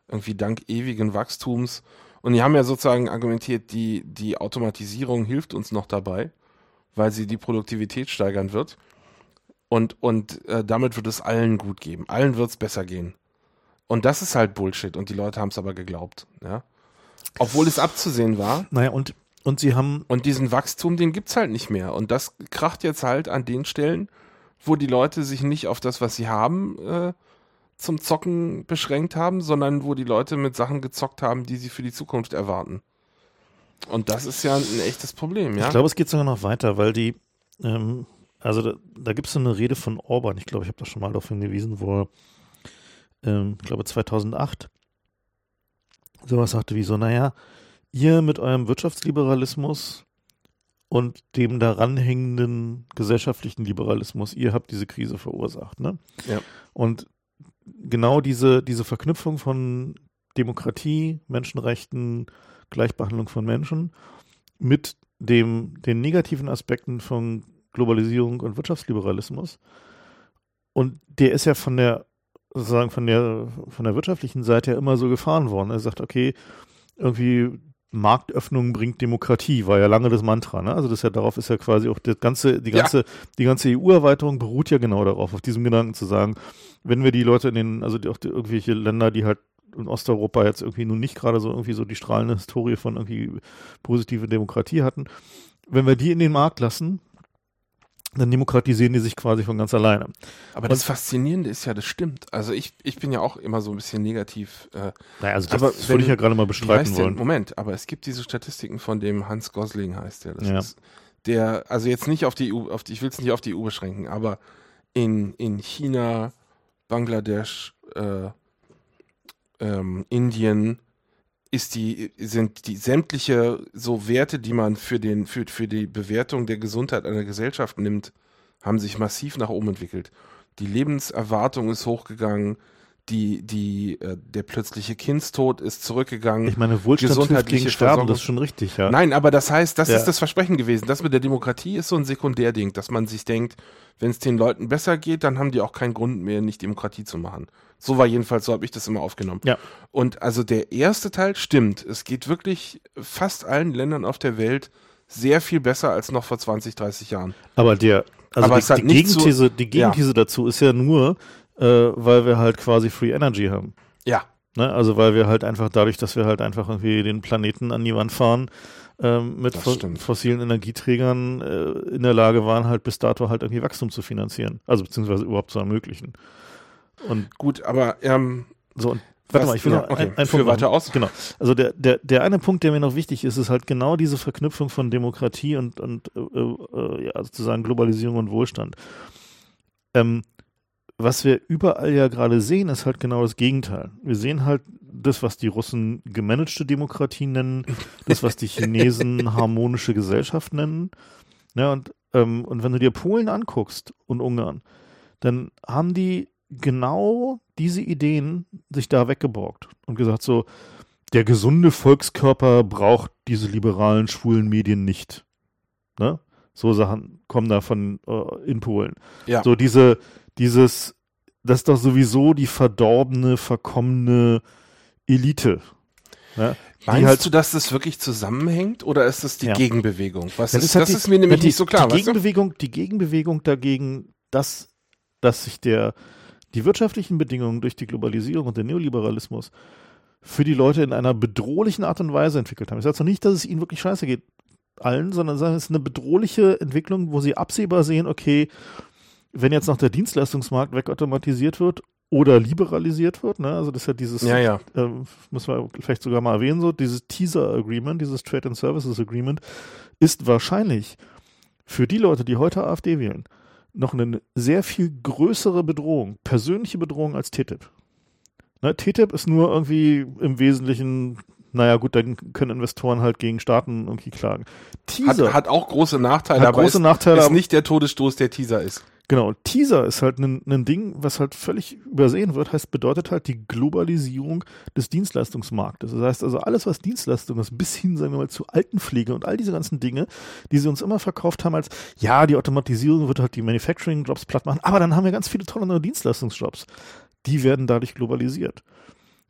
irgendwie dank ewigen Wachstums, und die haben ja sozusagen argumentiert, die, die Automatisierung hilft uns noch dabei, weil sie die Produktivität steigern wird. Und, und äh, damit wird es allen gut geben. Allen wird es besser gehen. Und das ist halt Bullshit. Und die Leute haben es aber geglaubt. Ja? Obwohl es abzusehen war, Naja, und, und sie haben, und diesen Wachstum, den gibt's halt nicht mehr. Und das kracht jetzt halt an den Stellen, wo die Leute sich nicht auf das, was sie haben, äh, zum Zocken beschränkt haben, sondern wo die Leute mit Sachen gezockt haben, die sie für die Zukunft erwarten. Und das ist ja ein echtes Problem, ja? ich glaube, es geht sogar noch weiter, weil die, ähm, also da, da gibt es so eine Rede von Orban, ich glaube, ich habe da schon mal darauf hingewiesen, wo er, ähm, ich glaube 2008, sowas sagte wie so, naja, ihr mit eurem Wirtschaftsliberalismus und dem daran hängenden gesellschaftlichen Liberalismus, ihr habt diese Krise verursacht, ne? Ja. Und genau diese, diese Verknüpfung von Demokratie, Menschenrechten, Gleichbehandlung von Menschen mit dem, den negativen Aspekten von Globalisierung und Wirtschaftsliberalismus. Und der ist ja von der, sozusagen von der, von der wirtschaftlichen Seite ja immer so gefahren worden. Er sagt, okay, irgendwie Marktöffnung bringt Demokratie, war ja lange das Mantra, ne? Also das ist ja darauf ist ja quasi auch das ganze, die Ja. ganze, die ganze EU-Erweiterung beruht ja genau darauf, auf diesem Gedanken zu sagen, wenn wir die Leute in den, also die, auch die, irgendwelche Länder, die halt in Osteuropa jetzt irgendwie nun nicht gerade so irgendwie so die strahlende Historie von irgendwie positive Demokratie hatten, wenn wir die in den Markt lassen, dann demokratisieren die sich quasi von ganz alleine. Aber das Faszinierende ist ja, das stimmt. Also ich, ich bin ja auch immer so ein bisschen negativ. Äh, Naja, also Aber das wenn- würde ich ja gerade mal bestreiten heißt der? wollen. Moment, aber es gibt diese Statistiken von dem Hans Gosling heißt der. Das Ja. ist der, also jetzt nicht auf die EU, auf die, ich will es nicht auf die EU beschränken, aber in, in China, Bangladesch, äh, ähm, Indien ist die, sind die sämtliche so Werte, die man für den, für, für die Bewertung der Gesundheit einer Gesellschaft nimmt, haben sich massiv nach oben entwickelt. Die Lebenserwartung ist hochgegangen, die, die, äh, der plötzliche Kindstod ist zurückgegangen. Ich meine, Wohlstand gegen Sterben, das ist schon richtig, ja. Nein, aber das heißt, das Ja. ist das Versprechen gewesen. Das mit der Demokratie ist so ein Sekundärding, dass man sich denkt, wenn es den Leuten besser geht, dann haben die auch keinen Grund mehr, nicht Demokratie zu machen. So war jedenfalls, so habe ich das immer aufgenommen. Ja. Und also der erste Teil stimmt. Es geht wirklich fast allen Ländern auf der Welt sehr viel besser als noch vor 20, 30 Jahren. Aber der, also Aber die, die, nicht so- Gegenthese, die Gegenthese dazu ist ja nur, äh, weil wir halt quasi Free Energy haben. Ja. Ne? Also weil wir halt einfach dadurch, dass wir halt einfach irgendwie den Planeten an die Wand fahren, ähm, mit fo stimmt. fossilen Energieträgern äh, in der Lage waren, halt bis dato halt irgendwie Wachstum zu finanzieren. Also beziehungsweise überhaupt zu ermöglichen. Und Gut, aber ähm, so, und warte mal, ich will ja, noch okay. ein, ein Führ Punkt weiter machen. aus. Genau. Also der, der, der eine Punkt, der mir noch wichtig ist, ist halt genau diese Verknüpfung von Demokratie und, und äh, äh, ja, sozusagen Globalisierung und Wohlstand. Ähm, was wir überall ja gerade sehen, ist halt genau das Gegenteil. Wir sehen halt das, was die Russen gemanagte Demokratie nennen, das, was die Chinesen harmonische Gesellschaft nennen. Ja, und, ähm, und wenn du dir Polen anguckst und Ungarn, dann haben die genau diese Ideen sich da weggeborgt und gesagt so, der gesunde Volkskörper braucht diese liberalen, schwulen Medien nicht. Ne? So Sachen kommen da von äh, in Polen. Ja. So diese, dieses, das ist doch sowieso die verdorbene, verkommene Elite. Ne? Meinst halt- du, dass das wirklich zusammenhängt oder ist das die Ja. Gegenbewegung? Was Das ist, halt das die- ist mir nämlich die, nicht so klar. Die weißt du? Gegenbewegung, die Gegenbewegung dagegen, dass, dass sich der, die wirtschaftlichen Bedingungen durch die Globalisierung und den Neoliberalismus für die Leute in einer bedrohlichen Art und Weise entwickelt haben. Ich sage zwar nicht, dass es ihnen wirklich scheiße geht, allen, sondern es ist eine bedrohliche Entwicklung, wo sie absehbar sehen, okay, wenn jetzt noch der Dienstleistungsmarkt wegautomatisiert wird oder liberalisiert wird, ne, also das ist ja dieses Ja, ja. ähm, müssen wir vielleicht sogar mal erwähnen, so dieses Teaser Agreement, dieses Trade and Services Agreement, ist wahrscheinlich für die Leute, die heute AfD wählen, noch eine sehr viel größere Bedrohung, persönliche Bedrohung als TTIP. Ne, TTIP ist nur irgendwie im Wesentlichen, naja gut, dann können Investoren halt gegen Staaten irgendwie klagen. Teaser hat, hat auch große Nachteile, aber große ist, Nachteile, ist nicht der Todesstoß, der Teaser ist. Genau, Teaser ist halt ein Ding, was halt völlig übersehen wird, heißt, bedeutet halt die Globalisierung des Dienstleistungsmarktes. Das heißt also, alles, was Dienstleistung ist, bis hin, sagen wir mal, zu Altenpflege und all diese ganzen Dinge, die sie uns immer verkauft haben als, ja, die Automatisierung wird halt die Manufacturing-Jobs platt machen, aber dann haben wir ganz viele tolle neue Dienstleistungsjobs. Die werden dadurch globalisiert.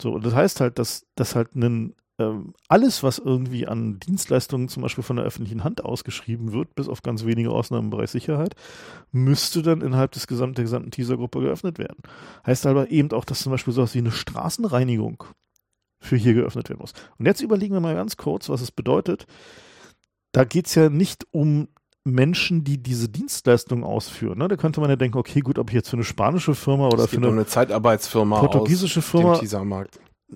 So, und das heißt halt, dass, dass halt ein ähm, alles, was irgendwie an Dienstleistungen zum Beispiel von der öffentlichen Hand ausgeschrieben wird, bis auf ganz wenige Ausnahmen im Bereich Sicherheit, müsste dann innerhalb des gesamten, der gesamten Teasergruppe geöffnet werden. Heißt aber eben auch, dass zum Beispiel sowas wie eine Straßenreinigung für hier geöffnet werden muss. Und jetzt überlegen wir mal ganz kurz, was es bedeutet. Da geht es ja nicht um Menschen, die diese Dienstleistung ausführen. Ne? Da könnte man ja denken, okay, gut, ob ich jetzt für eine spanische Firma oder für eine, eine Zeitarbeitsfirma portugiesische Firma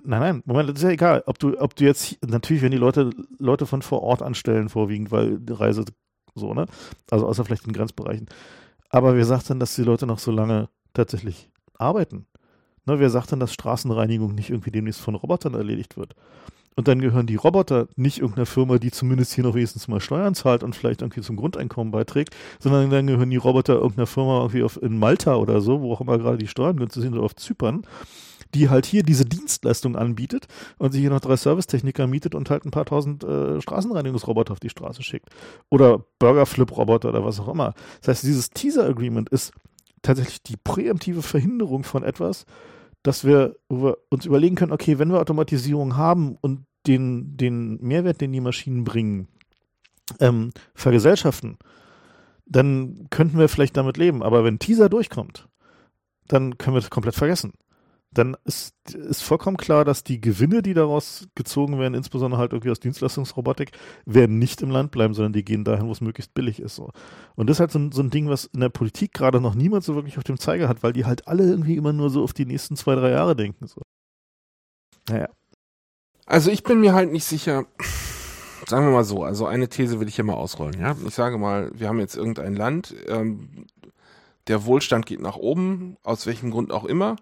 Nein, nein, Moment, das ist ja egal. Ob du, ob du jetzt, natürlich werden die Leute, Leute von vor Ort anstellen, vorwiegend, weil die Reise so, ne? Also außer vielleicht in Grenzbereichen. Aber wer sagt denn, dass die Leute noch so lange tatsächlich arbeiten? Ne, wer sagt denn, dass Straßenreinigung nicht irgendwie demnächst von Robotern erledigt wird? Und dann gehören die Roboter nicht irgendeiner Firma, die zumindest hier noch wenigstens mal Steuern zahlt und vielleicht irgendwie zum Grundeinkommen beiträgt, sondern dann gehören die Roboter irgendeiner Firma irgendwie auf, in Malta oder so, wo auch immer gerade die Steuern günstig sind, oder auf Zypern die halt hier diese Dienstleistung anbietet und sich hier noch drei Servicetechniker mietet und halt ein paar tausend äh, Straßenreinigungsroboter auf die Straße schickt. Oder Burgerflip-Roboter oder was auch immer. Das heißt, dieses Teaser-Agreement ist tatsächlich die präemptive Verhinderung von etwas, dass wir, wir uns überlegen können, okay, wenn wir Automatisierung haben und den, den Mehrwert, den die Maschinen bringen, ähm, vergesellschaften, dann könnten wir vielleicht damit leben. Aber wenn Teaser durchkommt, dann können wir das komplett vergessen dann ist, ist vollkommen klar, dass die Gewinne, die daraus gezogen werden, insbesondere halt irgendwie aus Dienstleistungsrobotik, werden nicht im Land bleiben, sondern die gehen dahin, wo es möglichst billig ist. So. Und das ist halt so ein, so ein Ding, was in der Politik gerade noch niemand so wirklich auf dem Zeiger hat, weil die halt alle irgendwie immer nur so auf die nächsten zwei, drei Jahre denken. So. Naja. Also ich bin mir halt nicht sicher, sagen wir mal so, also eine These will ich hier mal ausrollen, ja. Ich sage mal, wir haben jetzt irgendein Land, ähm, der Wohlstand geht nach oben, aus welchem Grund auch immer.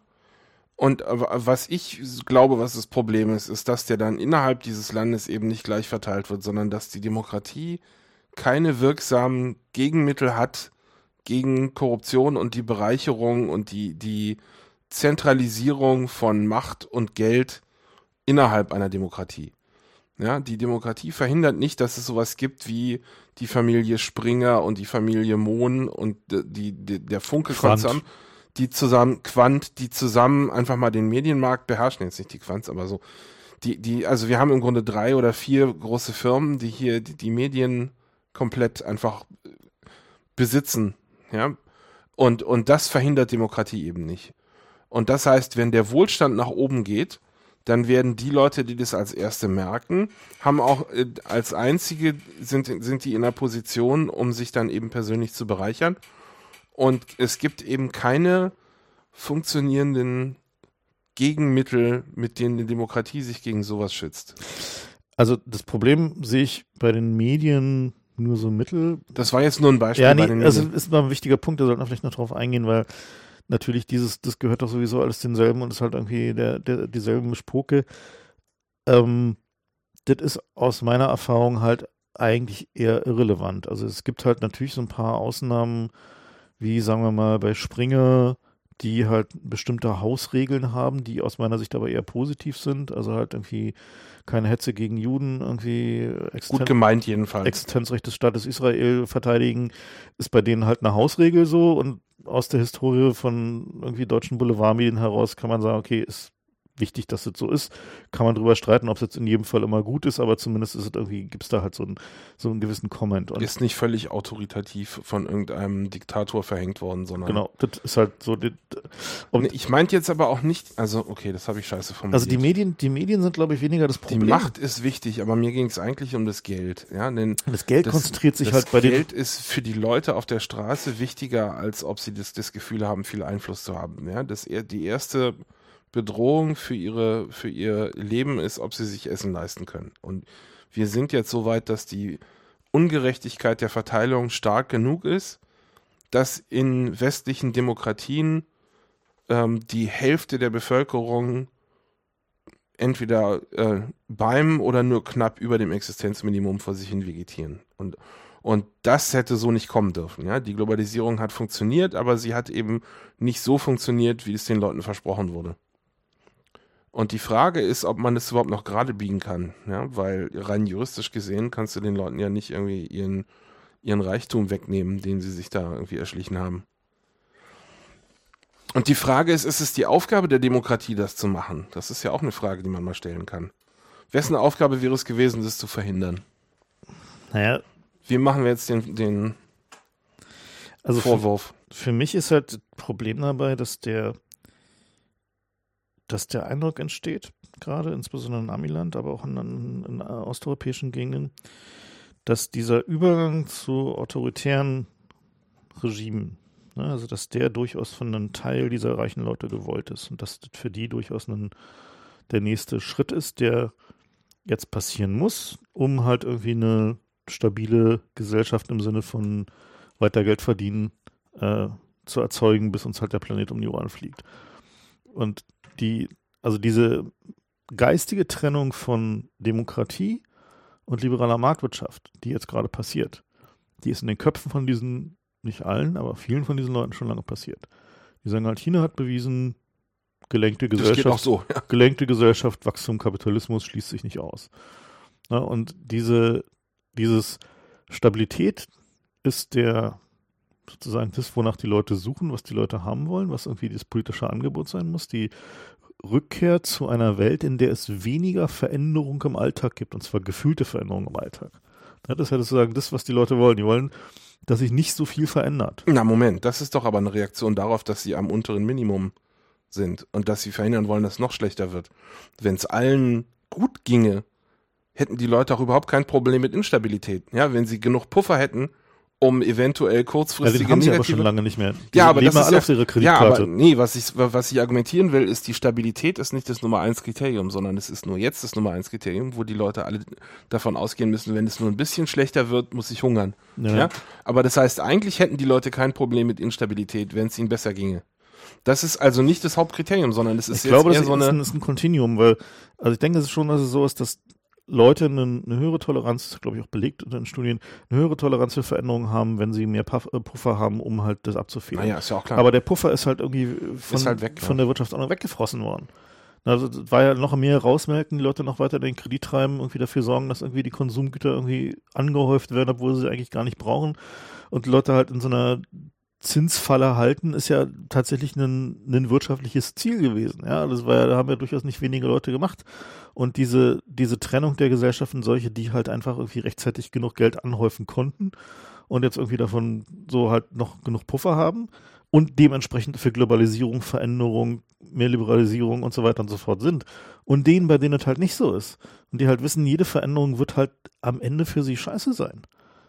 Und äh, was ich glaube, was das Problem ist, ist, dass der dann innerhalb dieses Landes eben nicht gleich verteilt wird, sondern dass die Demokratie keine wirksamen Gegenmittel hat gegen Korruption und die Bereicherung und die, die Zentralisierung von Macht und Geld innerhalb einer Demokratie. Ja, die Demokratie verhindert nicht, dass es sowas gibt wie die Familie Springer und die Familie Mohn und die, die der Funke-Konzern die zusammen, Quant, die zusammen einfach mal den Medienmarkt beherrschen, jetzt nicht die Quants, aber so, die, die, also wir haben im Grunde drei oder vier große Firmen, die hier die, die Medien komplett einfach besitzen, ja. Und, und das verhindert Demokratie eben nicht. Und das heißt, wenn der Wohlstand nach oben geht, dann werden die Leute, die das als erste merken, haben auch äh, als einzige sind, sind die in der Position, um sich dann eben persönlich zu bereichern. Und es gibt eben keine funktionierenden Gegenmittel, mit denen die Demokratie sich gegen sowas schützt. Also das Problem sehe ich bei den Medien nur so mittel. Das war jetzt nur ein Beispiel. Ja, nee, bei den also ist mal ein wichtiger Punkt, da sollten wir vielleicht noch drauf eingehen, weil natürlich dieses, das gehört doch sowieso alles denselben und ist halt irgendwie der, der, dieselben Spoke. Ähm, das ist aus meiner Erfahrung halt eigentlich eher irrelevant. Also es gibt halt natürlich so ein paar Ausnahmen, wie sagen wir mal bei Springer, die halt bestimmte Hausregeln haben, die aus meiner Sicht aber eher positiv sind. Also halt irgendwie keine Hetze gegen Juden, irgendwie Existen gut gemeint jedenfalls. Existenzrecht des Staates Israel verteidigen, ist bei denen halt eine Hausregel so und aus der Historie von irgendwie deutschen Boulevardmedien heraus kann man sagen, okay, ist wichtig, dass es so ist. Kann man drüber streiten, ob es jetzt in jedem Fall immer gut ist, aber zumindest ist es irgendwie, gibt es da halt so einen, so einen gewissen Comment. Und ist nicht völlig autoritativ von irgendeinem Diktator verhängt worden, sondern. Genau, das ist halt so. Das, und ich meinte jetzt aber auch nicht, also okay, das habe ich scheiße formuliert. Also die Medien, die Medien sind, glaube ich, weniger das Problem. Die Macht ist wichtig, aber mir ging es eigentlich um das Geld. Ja, denn das Geld das, konzentriert sich halt bei den. Das Geld ist für die Leute auf der Straße wichtiger, als ob sie das, das Gefühl haben, viel Einfluss zu haben. Ja, das, die erste Bedrohung für, ihre, für ihr Leben ist, ob sie sich Essen leisten können. Und wir sind jetzt so weit, dass die Ungerechtigkeit der Verteilung stark genug ist, dass in westlichen Demokratien ähm, die Hälfte der Bevölkerung entweder äh, beim oder nur knapp über dem Existenzminimum vor sich hin vegetieren. Und, und das hätte so nicht kommen dürfen. Ja? Die Globalisierung hat funktioniert, aber sie hat eben nicht so funktioniert, wie es den Leuten versprochen wurde. Und die Frage ist, ob man es überhaupt noch gerade biegen kann, ja, weil rein juristisch gesehen kannst du den Leuten ja nicht irgendwie ihren, ihren Reichtum wegnehmen, den sie sich da irgendwie erschlichen haben. Und die Frage ist, ist es die Aufgabe der Demokratie, das zu machen? Das ist ja auch eine Frage, die man mal stellen kann. Wessen Aufgabe wäre es gewesen, das zu verhindern? Naja. Wie machen wir jetzt den, den also Vorwurf? Für, für mich ist halt das Problem dabei, dass der dass der Eindruck entsteht, gerade insbesondere in Amiland, aber auch in, in, osteuropäischen Gegenden, dass dieser Übergang zu autoritären Regimen, ne, also dass der durchaus von einem Teil dieser reichen Leute gewollt ist und dass das für die durchaus ein, der nächste Schritt ist, der jetzt passieren muss, um halt irgendwie eine stabile Gesellschaft im Sinne von weiter Geld verdienen äh, zu erzeugen, bis uns halt der Planet um die Ohren fliegt. Und die, also diese geistige Trennung von Demokratie und liberaler Marktwirtschaft, die jetzt gerade passiert, die ist in den Köpfen von diesen, nicht allen, aber vielen von diesen Leuten schon lange passiert. Die sagen halt, China hat bewiesen, gelenkte Gesellschaft, so, ja. gelenkte Gesellschaft, Wachstum, Kapitalismus schließt sich nicht aus. Ja, und diese, dieses Stabilität ist der sozusagen das, wonach die Leute suchen, was die Leute haben wollen, was irgendwie das politische Angebot sein muss, die Rückkehr zu einer Welt, in der es weniger Veränderung im Alltag gibt, und zwar gefühlte Veränderung im Alltag. das ist ja sozusagen das, was die Leute wollen. Die wollen, dass sich nicht so viel verändert. Na, Moment, das ist doch aber eine Reaktion darauf, dass sie am unteren Minimum sind und dass sie verhindern wollen, dass es noch schlechter wird. Wenn es allen gut ginge, hätten die Leute auch überhaupt kein Problem mit Instabilität. Ja, wenn sie genug Puffer hätten, um eventuell kurzfristige ja, haben sie aber schon lange nicht mehr. Die ja, aber das ist alle ja, auf ihre Kreditkarte. Ja, aber nee, was ich was ich argumentieren will, ist die Stabilität ist nicht das Nummer eins Kriterium, sondern es ist nur jetzt das Nummer eins Kriterium, wo die Leute alle davon ausgehen müssen, wenn es nur ein bisschen schlechter wird, muss ich hungern. Ja. ja? Aber das heißt, eigentlich hätten die Leute kein Problem mit Instabilität, wenn es ihnen besser ginge. Das ist also nicht das Hauptkriterium, sondern es ist ich glaube, eher das so eine. Das ist ein Kontinuum, weil, also ich denke, es ist schon, dass es so ist, dass Leute eine, eine höhere Toleranz, glaube ich auch belegt unter den Studien, eine höhere Toleranz für Veränderungen haben, wenn sie mehr Puff, äh, Puffer haben, um halt das abzufedern. Naja, ist ja auch klar. Aber der Puffer ist halt irgendwie von, halt weg, von der Wirtschaft auch noch weggefrossen worden. Also war ja noch mehr rausmelken, die Leute noch weiter den Kredit treiben, irgendwie dafür sorgen, dass irgendwie die Konsumgüter irgendwie angehäuft werden, obwohl sie sie eigentlich gar nicht brauchen. Und Leute halt in so einer Zinsfalle halten, ist ja tatsächlich ein, ein wirtschaftliches Ziel gewesen. Ja, das war ja, da haben ja durchaus nicht wenige Leute gemacht. Und diese, diese Trennung der Gesellschaften, solche, die halt einfach irgendwie rechtzeitig genug Geld anhäufen konnten und jetzt irgendwie davon so halt noch genug Puffer haben und dementsprechend für Globalisierung, Veränderung, mehr Liberalisierung und so weiter und so fort sind. Und denen, bei denen es halt nicht so ist. Und die halt wissen, jede Veränderung wird halt am Ende für sie scheiße sein.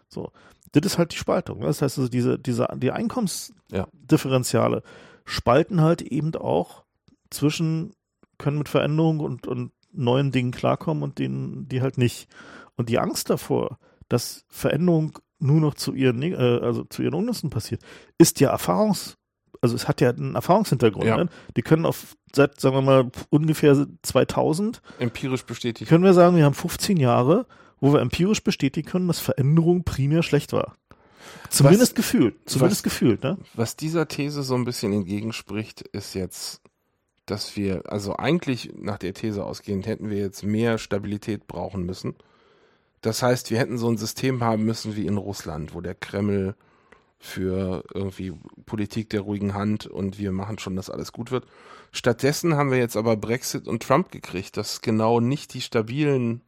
So. Das ist halt die Spaltung. Ne? Das heißt also, diese, diese, die Einkommensdifferenziale spalten halt eben auch zwischen, können mit Veränderungen und, und neuen Dingen klarkommen und denen, die halt nicht. Und die Angst davor, dass Veränderung nur noch zu ihren, äh, also zu ihren Ungunsten passiert, ist ja Erfahrungs, also es hat ja einen Erfahrungshintergrund. Ja. Ne? Die können auf, seit, sagen wir mal, ungefähr 2000 empirisch bestätigt. Können wir sagen, wir haben 15 Jahre, wo wir empirisch bestätigen können, dass Veränderung primär schlecht war. Zumindest was, gefühlt. Zumindest was, gefühlt, ne? Was dieser These so ein bisschen entgegenspricht, ist jetzt, dass wir, also eigentlich nach der These ausgehend, hätten wir jetzt mehr Stabilität brauchen müssen. Das heißt, wir hätten so ein System haben müssen wie in Russland, wo der Kreml für irgendwie Politik der ruhigen Hand und wir machen schon, dass alles gut wird. Stattdessen haben wir jetzt aber Brexit und Trump gekriegt, das genau nicht die stabilen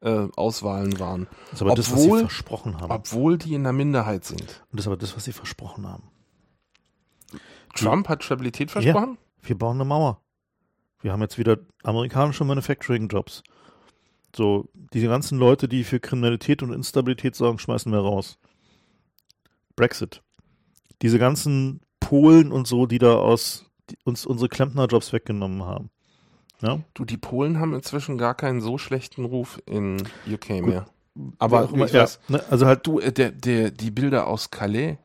äh, Auswahlen waren. Das ist aber obwohl, das, was sie versprochen haben. Obwohl die in der Minderheit sind. Und das ist aber das, was sie versprochen haben. Trump hat Stabilität versprochen? Ja, wir bauen eine Mauer. Wir haben jetzt wieder amerikanische Manufacturing-Jobs. So, die ganzen Leute, die für Kriminalität und Instabilität sorgen, schmeißen wir raus. Brexit. Diese ganzen Polen und so, die da aus die uns unsere Klempnerjobs weggenommen haben. Ja? Du, die Polen haben inzwischen gar keinen so schlechten Ruf in UK Gut. mehr. Aber immer, ja, ne, also halt du, äh, der, der, die Bilder aus Calais,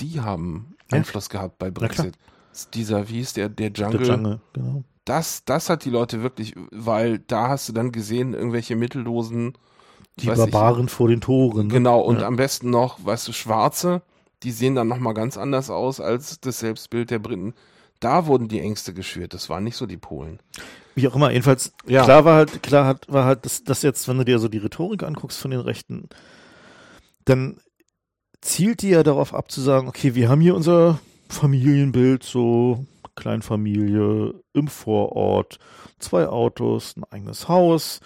die haben ja. Einfluss gehabt bei Brexit. Dieser, wie ist der, der Jungle? Der Jungle, genau. Das, das hat die Leute wirklich, weil da hast du dann gesehen, irgendwelche mittellosen die Barbaren ich, vor den Toren. Ne? Genau, und ja. am besten noch, weißt du, Schwarze, die sehen dann nochmal ganz anders aus als das Selbstbild der Briten. Da wurden die Ängste geschürt, das waren nicht so die Polen. Wie auch immer, jedenfalls, ja. klar war halt, klar hat, war halt, das, das jetzt, wenn du dir so die Rhetorik anguckst von den Rechten, dann zielt die ja darauf ab zu sagen, okay, wir haben hier unser Familienbild, so Kleinfamilie im Vorort, zwei Autos, ein eigenes Haus,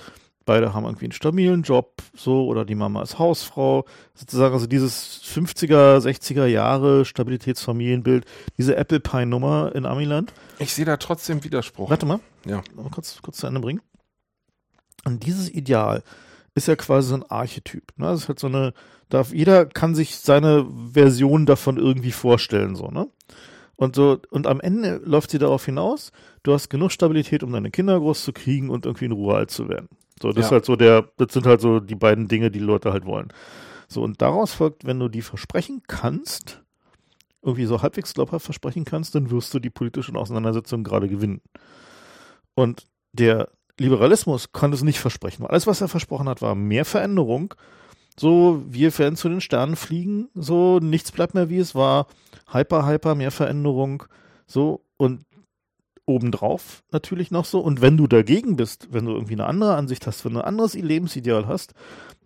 beide haben irgendwie einen stabilen Job, so, oder die Mama ist Hausfrau, sozusagen, also dieses 50er, 60er Jahre Stabilitätsfamilienbild, diese Apple Pie Nummer in Amiland. Ich sehe da trotzdem Widerspruch. Warte mal. Ja. Mal kurz, kurz zu Ende bringen. Und dieses Ideal ist ja quasi so ein Archetyp. Ne? Das ist halt so eine, darf, jeder kann sich seine Version davon irgendwie vorstellen, so, ne? Und so, und am Ende läuft sie darauf hinaus, du hast genug Stabilität, um deine Kinder groß zu kriegen und irgendwie in Ruhe alt zu werden. So, das ja. ist halt so der, das sind halt so die beiden Dinge, die, Leute halt wollen. So, und daraus folgt, wenn du die versprechen kannst, irgendwie so halbwegs glaubhaft versprechen kannst, dann wirst du die politischen Auseinandersetzungen gerade gewinnen. Und der Liberalismus konnte es nicht versprechen. Alles, was er versprochen hat, war mehr Veränderung. So, wir werden zu den Sternen fliegen, so, nichts bleibt mehr wie es war. Hyper, hyper, mehr Veränderung. So, und obendrauf natürlich noch so. Und wenn du dagegen bist, wenn du irgendwie eine andere Ansicht hast, wenn du ein anderes Lebensideal hast,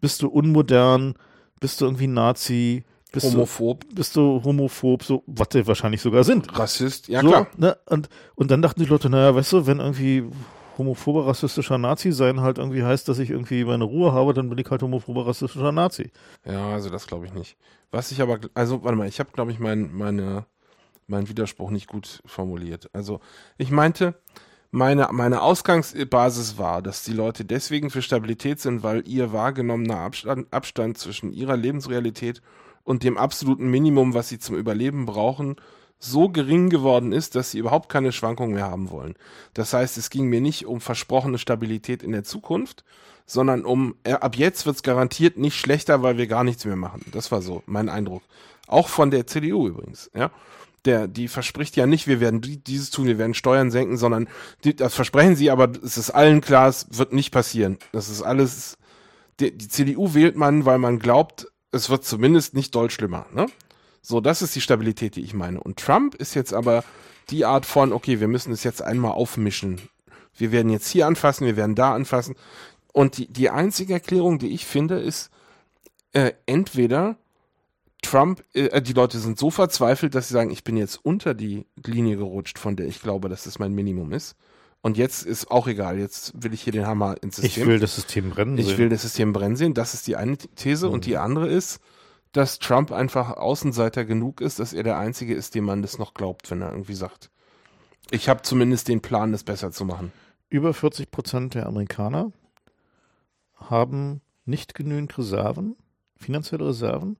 bist du unmodern, bist du irgendwie Nazi, bist homophob. Du, bist du homophob, so, was die wahrscheinlich sogar sind. Rassist, ja so, klar. Ne? Und, und dann dachten die Leute, naja, weißt du, wenn irgendwie homophober, rassistischer Nazi sein halt irgendwie heißt, dass ich irgendwie meine Ruhe habe, dann bin ich halt homophober, rassistischer Nazi. Ja, also das glaube ich nicht. Was ich aber, also warte mal, ich habe glaube ich mein, meine meinen Widerspruch nicht gut formuliert. Also ich meinte, meine, meine Ausgangsbasis war, dass die Leute deswegen für Stabilität sind, weil ihr wahrgenommener Abstand, Abstand zwischen ihrer Lebensrealität und dem absoluten Minimum, was sie zum Überleben brauchen, so gering geworden ist, dass sie überhaupt keine Schwankungen mehr haben wollen. Das heißt, es ging mir nicht um versprochene Stabilität in der Zukunft, sondern um, äh, ab jetzt wird's garantiert nicht schlechter, weil wir gar nichts mehr machen. Das war so mein Eindruck. Auch von der CDU übrigens, ja der, die verspricht ja nicht, wir werden dieses tun, wir werden Steuern senken, sondern die, das versprechen sie, aber es ist allen klar, es wird nicht passieren. Das ist alles, die, die CDU wählt man, weil man glaubt, es wird zumindest nicht doll schlimmer. Ne? So, das ist die Stabilität, die ich meine. Und Trump ist jetzt aber die Art von, okay, wir müssen es jetzt einmal aufmischen. Wir werden jetzt hier anfassen, wir werden da anfassen. Und die, die einzige Erklärung, die ich finde, ist, äh, entweder Trump, äh, die Leute sind so verzweifelt, dass sie sagen, ich bin jetzt unter die Linie gerutscht, von der ich glaube, dass es mein Minimum ist. Und jetzt ist auch egal, jetzt will ich hier den Hammer ins System. Ich will das System brennen sehen. Ich will das System brennen sehen. Das ist die eine These. Mhm. Und die andere ist, dass Trump einfach Außenseiter genug ist, dass er der Einzige ist, dem man das noch glaubt, wenn er irgendwie sagt, ich habe zumindest den Plan, das besser zu machen. Über 40 Prozent der Amerikaner haben nicht genügend Reserven, finanzielle Reserven,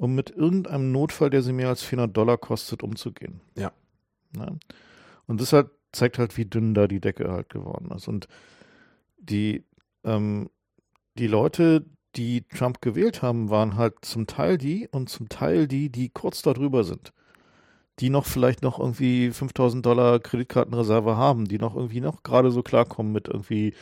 um mit irgendeinem Notfall, der sie mehr als 400 Dollar kostet, umzugehen. Ja. ja. Und das halt, zeigt halt, wie dünn da die Decke halt geworden ist. Und die, ähm, die Leute, die Trump gewählt haben, waren halt zum Teil die und zum Teil die, die kurz darüber sind. Die noch vielleicht noch irgendwie 5000 Dollar Kreditkartenreserve haben, die noch irgendwie noch gerade so klarkommen mit irgendwie,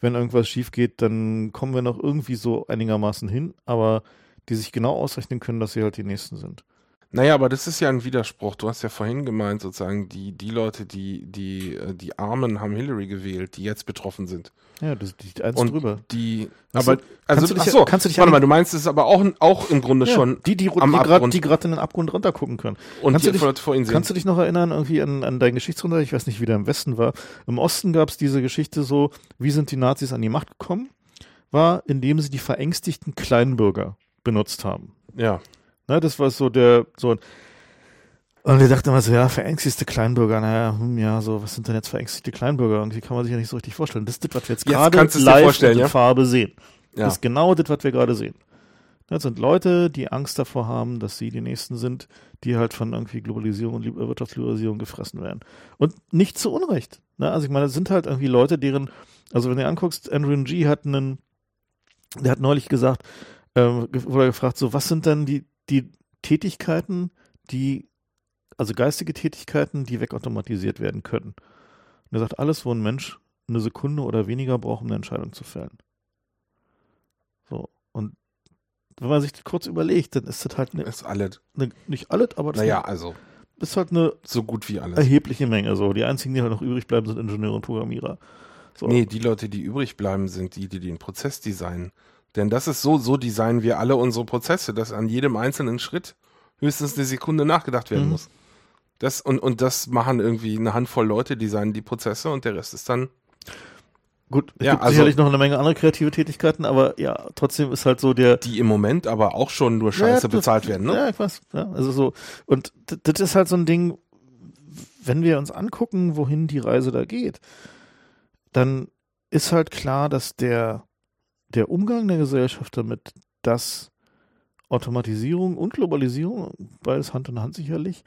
wenn irgendwas schief geht, dann kommen wir noch irgendwie so einigermaßen hin, aber die sich genau ausrechnen können, dass sie halt die Nächsten sind. Naja, aber das ist ja ein Widerspruch. Du hast ja vorhin gemeint, sozusagen, die, die Leute, die, die, äh, die Armen haben Hillary gewählt, die jetzt betroffen sind. Ja, das ist eins und drüber. Die, aber, also, kannst du dich, achso, kannst du dich warte mal, du meinst es aber auch, auch im Grunde ja, schon die, die, am die gerade in den Abgrund runter gucken können. Und kannst die du dich, vor ihnen sehen. Kannst du dich noch erinnern, irgendwie an, an deinen Geschichtsunterricht? Ich weiß nicht, wie der im Westen war. Im Osten gab es diese Geschichte so, wie sind die Nazis an die Macht gekommen? War, indem sie die verängstigten Kleinbürger benutzt haben. Ja. Ne, das war so der, so und wir dachten immer so, ja, verängstigte Kleinbürger, naja, hm, ja, so, was sind denn jetzt verängstigte Kleinbürger? Irgendwie kann man sich ja nicht so richtig vorstellen. Das ist das, was wir jetzt, jetzt gerade live in ja? Farbe sehen. Ja. Das ist genau das, was wir gerade sehen. Das sind Leute, die Angst davor haben, dass sie die Nächsten sind, die halt von irgendwie Globalisierung und Wirtschaftsliberalisierung gefressen werden. Und nicht zu Unrecht. Ne? Also ich meine, das sind halt irgendwie Leute, deren, also wenn du anguckst, Andrew G. hat einen, der hat neulich gesagt, ähm, wurde gefragt, so, was sind denn die, die Tätigkeiten, die, also geistige Tätigkeiten, die wegautomatisiert werden können? Und er sagt, alles, wo ein Mensch eine Sekunde oder weniger braucht, um eine Entscheidung zu fällen. So. Und wenn man sich das kurz überlegt, dann ist das halt eine, Ist alles. eine nicht alles, aber das Naja, also ist halt eine so gut wie alles. erhebliche Menge. So. Die einzigen, die halt noch übrig bleiben, sind Ingenieure und Programmierer. So. Nee, die Leute, die übrig bleiben, sind die, die den Prozess designen. Denn das ist so, so designen wir alle unsere Prozesse, dass an jedem einzelnen Schritt höchstens eine Sekunde nachgedacht werden Mhm. muss. Das, und, und das machen irgendwie eine Handvoll Leute, designen die Prozesse und der Rest ist dann. Gut, es Ja, gibt also- sicherlich noch eine Menge andere kreative Tätigkeiten, aber ja, trotzdem ist halt so der, Die im Moment aber auch schon nur scheiße Ja, das- bezahlt werden, ne? Ja, ich weiß. Ja, also so. Und das ist halt so ein Ding, wenn wir uns angucken, wohin die Reise da geht, dann ist halt klar, dass der, der Umgang der Gesellschaft damit, dass Automatisierung und Globalisierung, beides Hand in Hand sicherlich,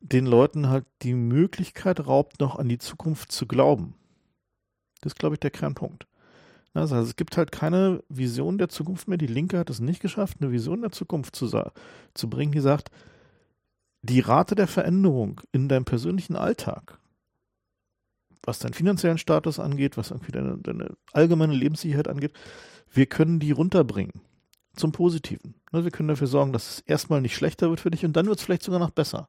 den Leuten halt die Möglichkeit raubt, noch an die Zukunft zu glauben. Das ist, glaube ich, der Kernpunkt. Also es gibt halt keine Vision der Zukunft mehr. Die Linke hat es nicht geschafft, eine Vision der Zukunft zu, zu bringen, die sagt, die Rate der Veränderung in deinem persönlichen Alltag, was deinen finanziellen Status angeht, was irgendwie deine, deine allgemeine Lebenssicherheit angeht, wir können die runterbringen zum Positiven. Ne, Wir können dafür sorgen, dass es erstmal nicht schlechter wird für dich und dann wird es vielleicht sogar noch besser.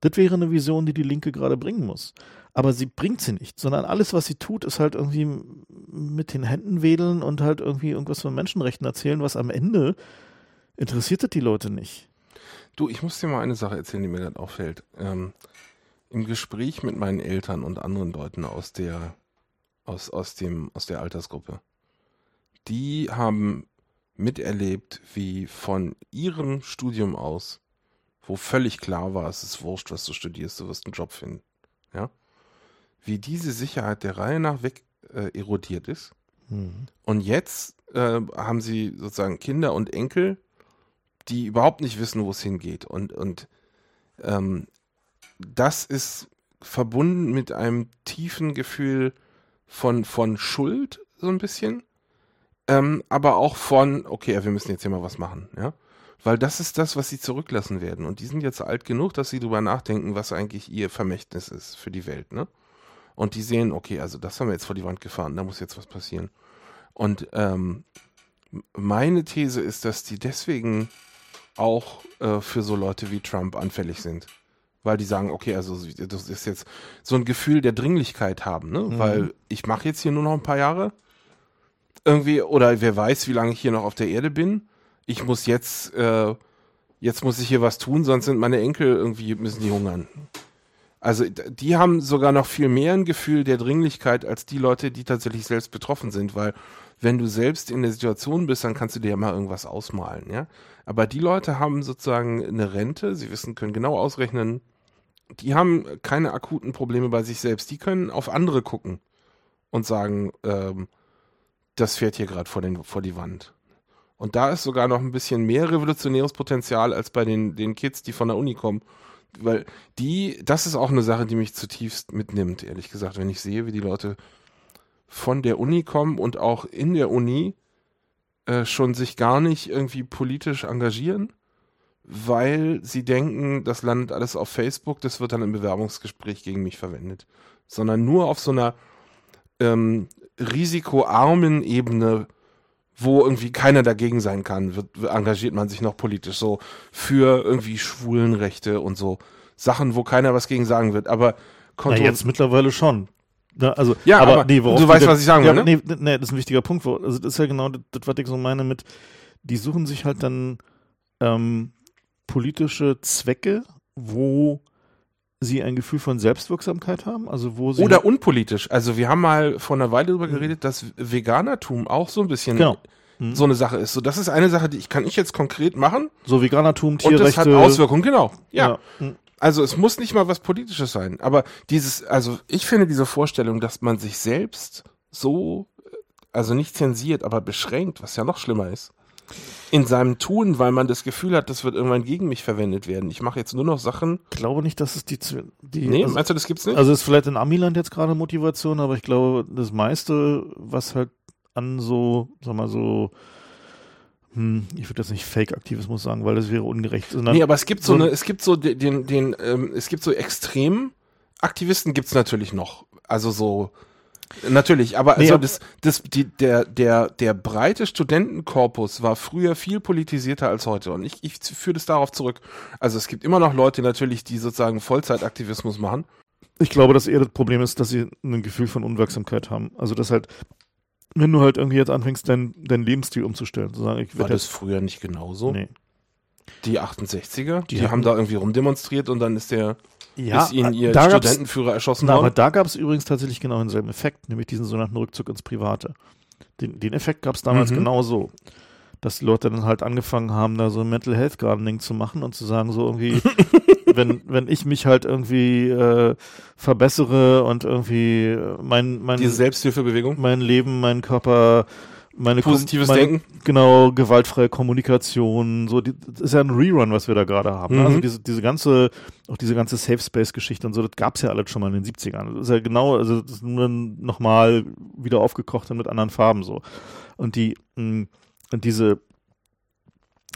Das wäre eine Vision, die die Linke gerade bringen muss. Aber sie bringt sie nicht, sondern alles, was sie tut, ist halt irgendwie mit den Händen wedeln und halt irgendwie irgendwas von Menschenrechten erzählen, was am Ende interessiert das die Leute nicht. Du, ich muss dir mal eine Sache erzählen, die mir gerade auffällt. Ähm, Im Gespräch mit meinen Eltern und anderen Leuten aus der, aus, aus, dem, aus der Altersgruppe, die haben miterlebt, wie von ihrem Studium aus, wo völlig klar war, es ist wurscht, was du studierst, du wirst einen Job finden. Ja? Wie diese Sicherheit der Reihe nach weg äh, erodiert ist. Mhm. Und jetzt äh, haben sie sozusagen Kinder und Enkel, die überhaupt nicht wissen, wo es hingeht. Und, und ähm, das ist verbunden mit einem tiefen Gefühl von, von Schuld, so ein bisschen. Ähm, aber auch von, okay, wir müssen jetzt hier mal was machen, ja. Weil das ist das, was sie zurücklassen werden. Und die sind jetzt alt genug, dass sie drüber nachdenken, was eigentlich ihr Vermächtnis ist für die Welt, ne? Und die sehen, okay, also das haben wir jetzt vor die Wand gefahren, da muss jetzt was passieren. Und ähm, meine These ist, dass die deswegen auch äh, für so Leute wie Trump anfällig sind. Weil die sagen, okay, also das ist jetzt so ein Gefühl der Dringlichkeit haben, ne? Mhm. Weil ich mache jetzt hier nur noch ein paar Jahre. Irgendwie, oder wer weiß, wie lange ich hier noch auf der Erde bin. Ich muss jetzt, äh, jetzt muss ich hier was tun, sonst sind meine Enkel irgendwie, müssen die hungern. Also die haben sogar noch viel mehr ein Gefühl der Dringlichkeit als die Leute, die tatsächlich selbst betroffen sind, weil wenn du selbst in der Situation bist, dann kannst du dir ja mal irgendwas ausmalen, ja. Aber die Leute haben sozusagen eine Rente, sie wissen, können genau ausrechnen, die haben keine akuten Probleme bei sich selbst, die können auf andere gucken und sagen, ähm, das fährt hier gerade vor, vor die Wand. Und da ist sogar noch ein bisschen mehr revolutionäres Potenzial als bei den, den Kids, die von der Uni kommen. Weil die, das ist auch eine Sache, die mich zutiefst mitnimmt, ehrlich gesagt, wenn ich sehe, wie die Leute von der Uni kommen und auch in der Uni äh, schon sich gar nicht irgendwie politisch engagieren, weil sie denken, das landet alles auf Facebook, das wird dann im Bewerbungsgespräch gegen mich verwendet. Sondern nur auf so einer ähm, risikoarmen Ebene, wo irgendwie keiner dagegen sein kann, wird, engagiert man sich noch politisch so für irgendwie Schwulenrechte und so Sachen, wo keiner was gegen sagen wird. Aber Na, kontro- jetzt mittlerweile schon. Ja, also, Ja, aber worauf du die weißt, was ich sagen ja, will, ne? Nee, nee, das ist ein wichtiger Punkt. Wo, also das ist ja genau das, das, was ich so meine mit, die suchen sich halt dann ähm, politische Zwecke, wo sie ein Gefühl von Selbstwirksamkeit haben, also wo sie Oder unpolitisch. Also wir haben mal vor einer Weile darüber geredet, dass Veganertum auch so ein bisschen Genau. Mhm. so eine Sache ist. So, das ist eine Sache, die ich kann ich jetzt konkret machen so Veganertum, und Tierrechte. das hat Auswirkungen, genau. Ja. Mhm. Also es muss nicht mal was Politisches sein. Aber dieses, also ich finde diese Vorstellung, dass man sich selbst so, äh, also nicht zensiert, aber beschränkt, was ja noch schlimmer ist, in seinem Tun, weil man das Gefühl hat, das wird irgendwann gegen mich verwendet werden. Ich mache jetzt nur noch Sachen. Ich glaube nicht, dass es die, die Nee, also, meinst du, das gibt's nicht? also ist vielleicht in Amiland jetzt gerade Motivation, aber ich glaube, das meiste, was halt an so, sag mal so, hm, ich würde das nicht Fake-Aktivismus sagen, weil das wäre ungerecht, sondern Nee, aber es gibt so, eine, es gibt so den, den, den ähm, es gibt so extremen Aktivisten gibt's natürlich noch. Also so, natürlich, aber also das, das, die, der, der, der breite Studentenkorpus war früher viel politisierter als heute. Und ich, ich führe das darauf zurück. Also es gibt immer noch Leute natürlich, die sozusagen Vollzeitaktivismus machen. Ich glaube, dass eher das Problem ist, dass sie ein Gefühl von Unwirksamkeit haben. Also, dass halt, wenn du halt irgendwie jetzt anfängst, deinen dein Lebensstil umzustellen, zu sagen, ich War das früher nicht genauso? Nee. Die 68er, die, Die haben da irgendwie rumdemonstriert und dann ist der, Ja, ist ihnen ihr da gab's- Studentenführer erschossen Na, aber worden. da gab es übrigens tatsächlich genau denselben Effekt, nämlich diesen sogenannten Rückzug ins Private. Den, den Effekt gab es damals Mhm. genau so. Dass die Leute dann halt angefangen haben, da so ein Mental Health Gardening zu machen und zu sagen, so irgendwie, wenn, wenn ich mich halt irgendwie äh, verbessere und irgendwie äh, mein, mein, Diese Selbsthilfebewegung. mein Leben, mein Körper, meine Positives meine, Denken. Genau, gewaltfreie Kommunikation, so, die, das ist ja ein Rerun, was wir da gerade haben. ne? Mhm. Also diese, diese ganze, auch diese ganze Safe Space-Geschichte und so, das gab's ja alles schon mal in den 70ern. Das ist ja genau, also das ist nur nochmal wieder aufgekocht und mit anderen Farben so. Und die, mh, und diese,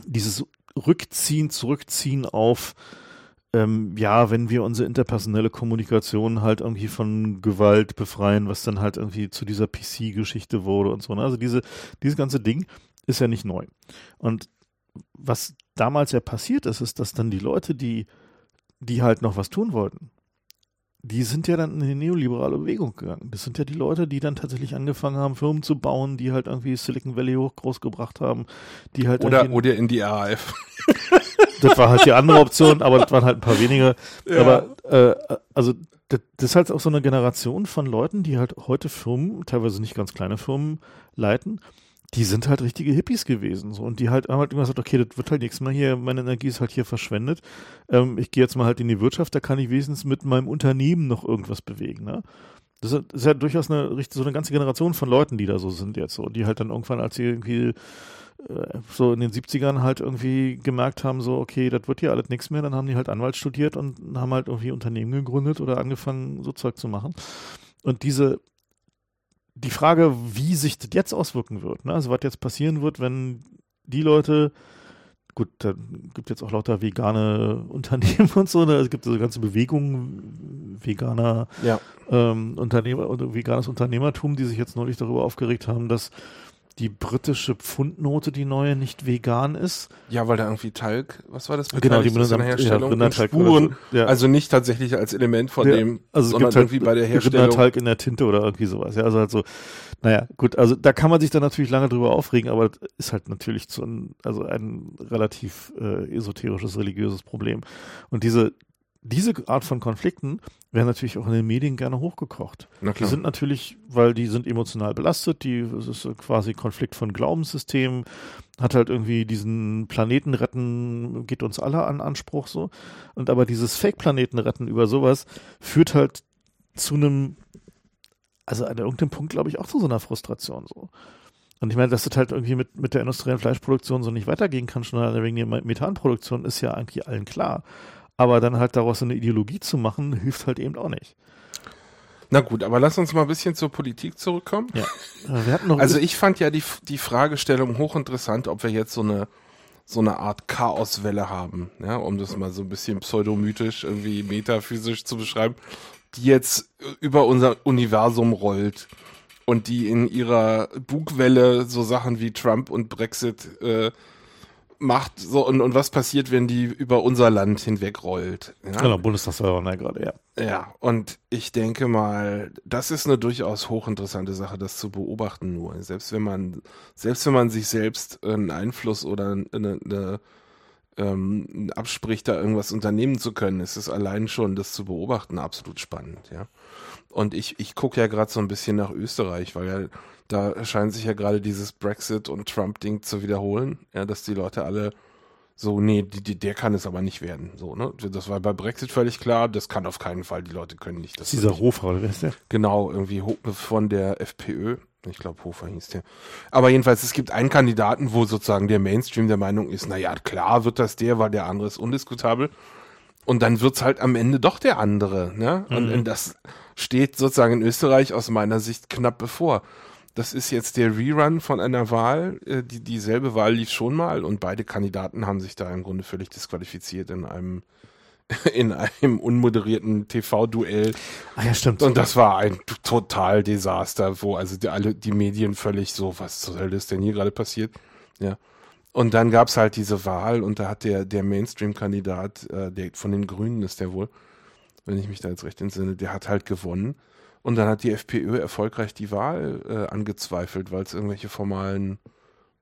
dieses Rückziehen, Zurückziehen auf, ähm, ja, wenn wir unsere interpersonelle Kommunikation halt irgendwie von Gewalt befreien, was dann halt irgendwie zu dieser PC-Geschichte wurde und so. Ne? Also diese, dieses ganze Ding ist ja nicht neu. Und was damals ja passiert ist, ist, dass dann die Leute, die, die halt noch was tun wollten, die sind ja dann in die neoliberale Bewegung gegangen. Das sind ja die Leute, die dann tatsächlich angefangen haben, Firmen zu bauen, die halt irgendwie Silicon Valley hoch groß gebracht haben, die halt Oder, oder in die RAF. das war halt die andere Option, aber das waren halt ein paar wenige. Ja. Aber äh, also das, das ist halt auch so eine Generation von Leuten, die halt heute Firmen, teilweise nicht ganz kleine Firmen, leiten. Die sind halt richtige Hippies gewesen. So, und die halt haben halt immer gesagt, okay, das wird halt nichts mehr hier, meine Energie ist halt hier verschwendet. Ähm, ich gehe jetzt mal halt in die Wirtschaft, da kann ich wenigstens mit meinem Unternehmen noch irgendwas bewegen. Ne? Das ist, ja durchaus eine, so eine ganze Generation von Leuten, die da so sind jetzt so, die halt dann irgendwann, als sie irgendwie äh, so in den 70ern halt irgendwie gemerkt haben, so, okay, das wird hier alles nichts mehr, dann haben die halt Anwalt studiert und haben halt irgendwie Unternehmen gegründet oder angefangen, so Zeug zu machen. Und diese, die Frage, wie sich das jetzt auswirken wird, ne? also was jetzt passieren wird, wenn die Leute, gut, da gibt jetzt auch lauter vegane Unternehmen und so, ne? es gibt so eine ganze Bewegung veganer Ja. ähm, Unternehmer oder veganes Unternehmertum, die sich jetzt neulich darüber aufgeregt haben, dass die britische Pfundnote, die neue, nicht vegan ist. Ja, weil da irgendwie Talg, was war das? Genau, die benutzen- Herstellung ja, Rindertalg Spuren. so. Ja. Also nicht tatsächlich als Element von Ja, dem, also es sondern gibt halt irgendwie bei der Herstellung. Rindertalg in der Tinte oder irgendwie sowas. Ja, also halt so, naja, gut, also da kann man sich dann natürlich lange drüber aufregen, aber das ist halt natürlich zu ein, also ein relativ äh, esoterisches, religiöses Problem. Und diese, diese Art von Konflikten werden natürlich auch in den Medien gerne hochgekocht. Die sind natürlich, weil die sind emotional belastet, die, es ist quasi Konflikt von Glaubenssystemen, hat halt irgendwie diesen Planeten retten, geht uns alle an Anspruch so. Und aber dieses Fake-Planeten retten über sowas führt halt zu einem, also an irgendeinem Punkt, glaube ich, auch zu so einer Frustration so. Und ich meine, dass das halt irgendwie mit, mit der industriellen Fleischproduktion so nicht weitergehen kann, schon wegen der Methanproduktion, ist ja eigentlich allen klar. Aber dann halt daraus so eine Ideologie zu machen, hilft halt eben auch nicht. Na gut, aber lass uns mal ein bisschen zur Politik zurückkommen. Ja. Äh, Also ich fand ja die, die Fragestellung hochinteressant, ob wir jetzt so eine so eine Art Chaoswelle haben, ja, um das mal so ein bisschen pseudomythisch, irgendwie metaphysisch zu beschreiben, die jetzt über unser Universum rollt und die in ihrer Bugwelle so Sachen wie Trump und Brexit äh, macht so und, und was passiert, wenn die über unser Land hinweg rollt. Ja? Genau, Bundestagswahl gerade, ja. Ja, und ich denke mal, das ist eine durchaus hochinteressante Sache, das zu beobachten nur. Selbst wenn man, selbst wenn man sich selbst einen Einfluss oder eine, eine, ähm, abspricht, da irgendwas unternehmen zu können, ist es allein schon, das zu beobachten, absolut spannend, ja. Und ich, ich gucke ja gerade so ein bisschen nach Österreich, weil ja, da scheint sich ja gerade dieses Brexit und Trump-Ding zu wiederholen, ja, dass die Leute alle so, nee, die, die, der kann es aber nicht werden. So, ne? Das war bei Brexit völlig klar, das kann auf keinen Fall, die Leute können nicht. Das ist dieser wird Hofer, oder wer ist der? Genau, irgendwie von der FPÖ. Ich glaube, Hofer hieß der. Aber jedenfalls, es gibt einen Kandidaten, wo sozusagen der Mainstream der Meinung ist, na ja, klar wird das der, weil der andere ist undiskutabel. Und dann wird's halt am Ende doch der andere. Ne? Und, und das steht sozusagen in Österreich aus meiner Sicht knapp bevor. Das ist jetzt der Rerun von einer Wahl. Äh, Die, dieselbe Wahl lief schon mal und beide Kandidaten haben sich da im Grunde völlig disqualifiziert in einem, in einem unmoderierten TV-Duell. Ah ja, stimmt. Und das war ein total Desaster, wo also die, alle die Medien völlig so, was zur Hölle ist denn hier gerade passiert? Ja. Und dann gab's halt diese Wahl und da hat der, der Mainstream-Kandidat, äh, der von den Grünen ist der wohl, wenn ich mich da jetzt recht entsinne, der hat halt gewonnen. Und dann hat die FPÖ erfolgreich die Wahl äh, angezweifelt, weil es irgendwelche formalen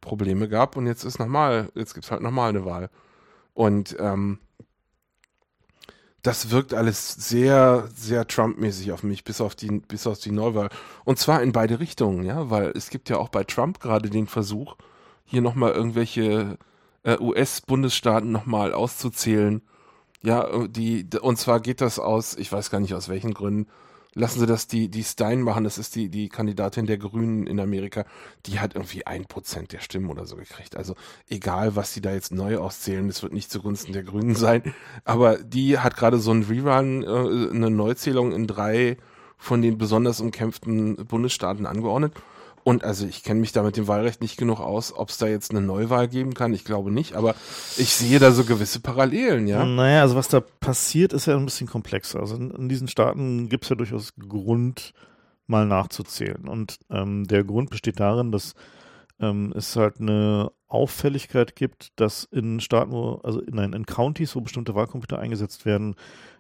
Probleme gab. Und jetzt ist nochmal, jetzt gibt's halt nochmal eine Wahl. Und ähm, das wirkt alles sehr, sehr Trump-mäßig auf mich, bis auf die, bis auf die Neuwahl. Und zwar in beide Richtungen, ja, weil es gibt ja auch bei Trump gerade den Versuch, hier nochmal irgendwelche äh, US-Bundesstaaten nochmal auszuzählen. Ja, die, und zwar geht das aus, ich weiß gar nicht aus welchen Gründen, lassen Sie das die, die Stein machen, das ist die, die Kandidatin der Grünen in Amerika, die hat irgendwie ein Prozent der Stimmen oder so gekriegt. Also egal, was die da jetzt neu auszählen, das wird nicht zugunsten der Grünen sein. Aber die hat gerade so ein Rerun, äh, eine Neuzählung in drei von den besonders umkämpften Bundesstaaten angeordnet. Und also ich kenne mich da mit dem Wahlrecht nicht genug aus, ob es da jetzt eine Neuwahl geben kann. Ich glaube nicht, aber ich sehe da so gewisse Parallelen, ja. Naja, also was da passiert, ist ja ein bisschen komplexer. Also in, diesen Staaten gibt es ja durchaus Grund, mal nachzuzählen. Und ähm, der Grund besteht darin, dass ähm, es halt eine Auffälligkeit gibt, dass in Staaten, wo, also in, nein, in Counties, wo bestimmte Wahlcomputer eingesetzt werden,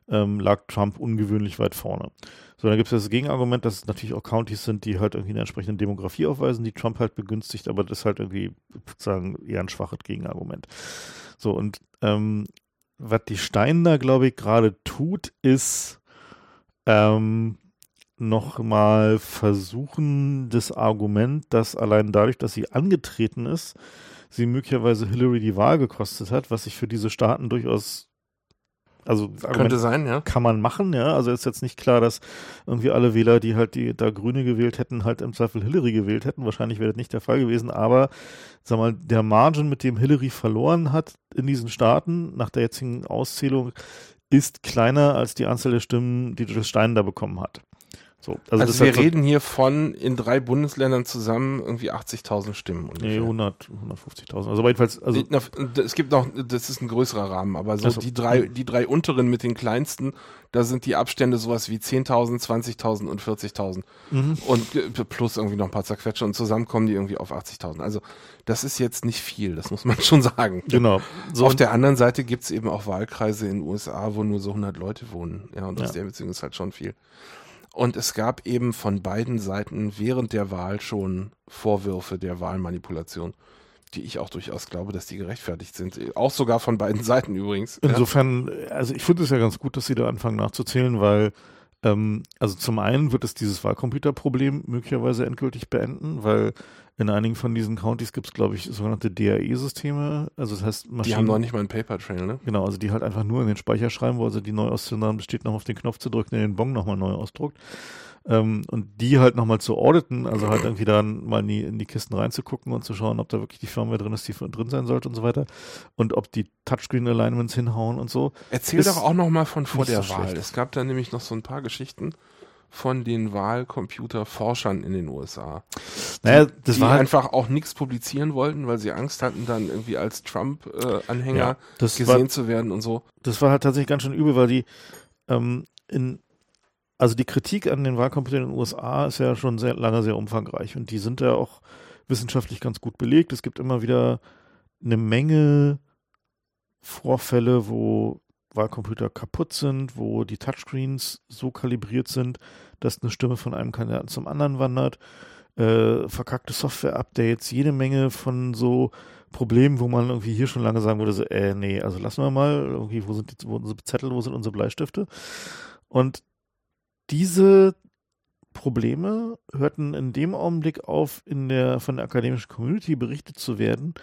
ähm, lag Trump ungewöhnlich weit vorne. So, dann gibt es das Gegenargument, dass es natürlich auch Counties sind, die halt irgendwie eine entsprechende Demografie aufweisen, die Trump halt begünstigt, aber das ist halt irgendwie sozusagen eher ein schwaches Gegenargument. So, und ähm, was die Stein da, glaube ich, gerade tut, ist ähm, nochmal versuchen, das Argument, dass allein dadurch, dass sie angetreten ist, sie möglicherweise Hillary die Wahl gekostet hat, was sich für diese Staaten durchaus also könnte sein, ja. Kann man machen, ja. Also ist jetzt nicht klar, dass irgendwie alle Wähler, die halt die da Grüne gewählt hätten, halt im Zweifel Hillary gewählt hätten. Wahrscheinlich wäre das nicht der Fall gewesen, aber sag mal, der Margin, mit dem Hillary verloren hat in diesen Staaten nach der jetzigen Auszählung, ist kleiner als die Anzahl der Stimmen, die Joe Stein da bekommen hat. So, also, also wir reden hier von in drei Bundesländern zusammen irgendwie 80.000 Stimmen. Ungefähr. Nee, 100, 150.000. Also jedenfalls, also es gibt noch, das ist ein größerer Rahmen, aber so also, die drei, die drei unteren mit den kleinsten, da sind die Abstände sowas wie 10.000, 20.000 und 40.000 mhm. und plus irgendwie noch ein paar zerquetsche und zusammen kommen die irgendwie auf 80.000. Also das ist jetzt nicht viel, das muss man schon sagen. Genau. So auf der anderen Seite gibt es eben auch Wahlkreise in den USA, wo nur so 100 Leute wohnen. Ja, und das ja. der Beziehung ist halt schon viel. Und es gab eben von beiden Seiten während der Wahl schon Vorwürfe der Wahlmanipulation, die ich auch durchaus glaube, dass die gerechtfertigt sind. Auch sogar von beiden Seiten übrigens. Insofern, also ich finde es ja ganz gut, dass sie da anfangen nachzuzählen, weil ähm, also zum einen wird es dieses Wahlcomputerproblem möglicherweise endgültig beenden, weil in einigen von diesen Countys gibt es, glaube ich, sogenannte DAE-Systeme. Also das heißt Maschinen. Die haben noch nicht mal einen Paper Trail, ne? Genau, also die halt einfach nur in den Speicher schreiben, wo also die Neuauszündung besteht, noch auf den Knopf zu drücken, der den Bon nochmal neu ausdruckt. Ähm, und die halt nochmal zu auditen, also halt irgendwie dann mal in die, in die Kisten reinzugucken und zu schauen, ob da wirklich die Firmware drin ist, die drin sein sollte und so weiter. Und ob die Touchscreen-Alignments hinhauen und so. Erzähl doch auch nochmal von vor der so Wahl. Schlecht. Es gab da nämlich noch so ein paar Geschichten von den Wahlcomputerforschern in den USA. Naja, das die war halt einfach auch nichts publizieren wollten, weil sie Angst hatten, dann irgendwie als Trump-Anhänger ja, gesehen war, zu werden und so. Das war halt tatsächlich ganz schön übel, weil die ähm, in also die Kritik an den Wahlcomputern in den USA ist ja schon sehr lange sehr umfangreich und die sind ja auch wissenschaftlich ganz gut belegt. Es gibt immer wieder eine Menge Vorfälle, wo Wahlcomputer kaputt sind, wo die Touchscreens so kalibriert sind, dass eine Stimme von einem Kandidaten zum anderen wandert, äh, verkackte Software-Updates, jede Menge von so Problemen, wo man irgendwie hier schon lange sagen würde, so, äh, nee, also lassen wir mal, irgendwie, wo sind, die, wo unsere Zettel, wo sind unsere Bleistifte? Und diese Probleme hörten in dem Augenblick auf, in der, von der akademischen Community berichtet zu werden,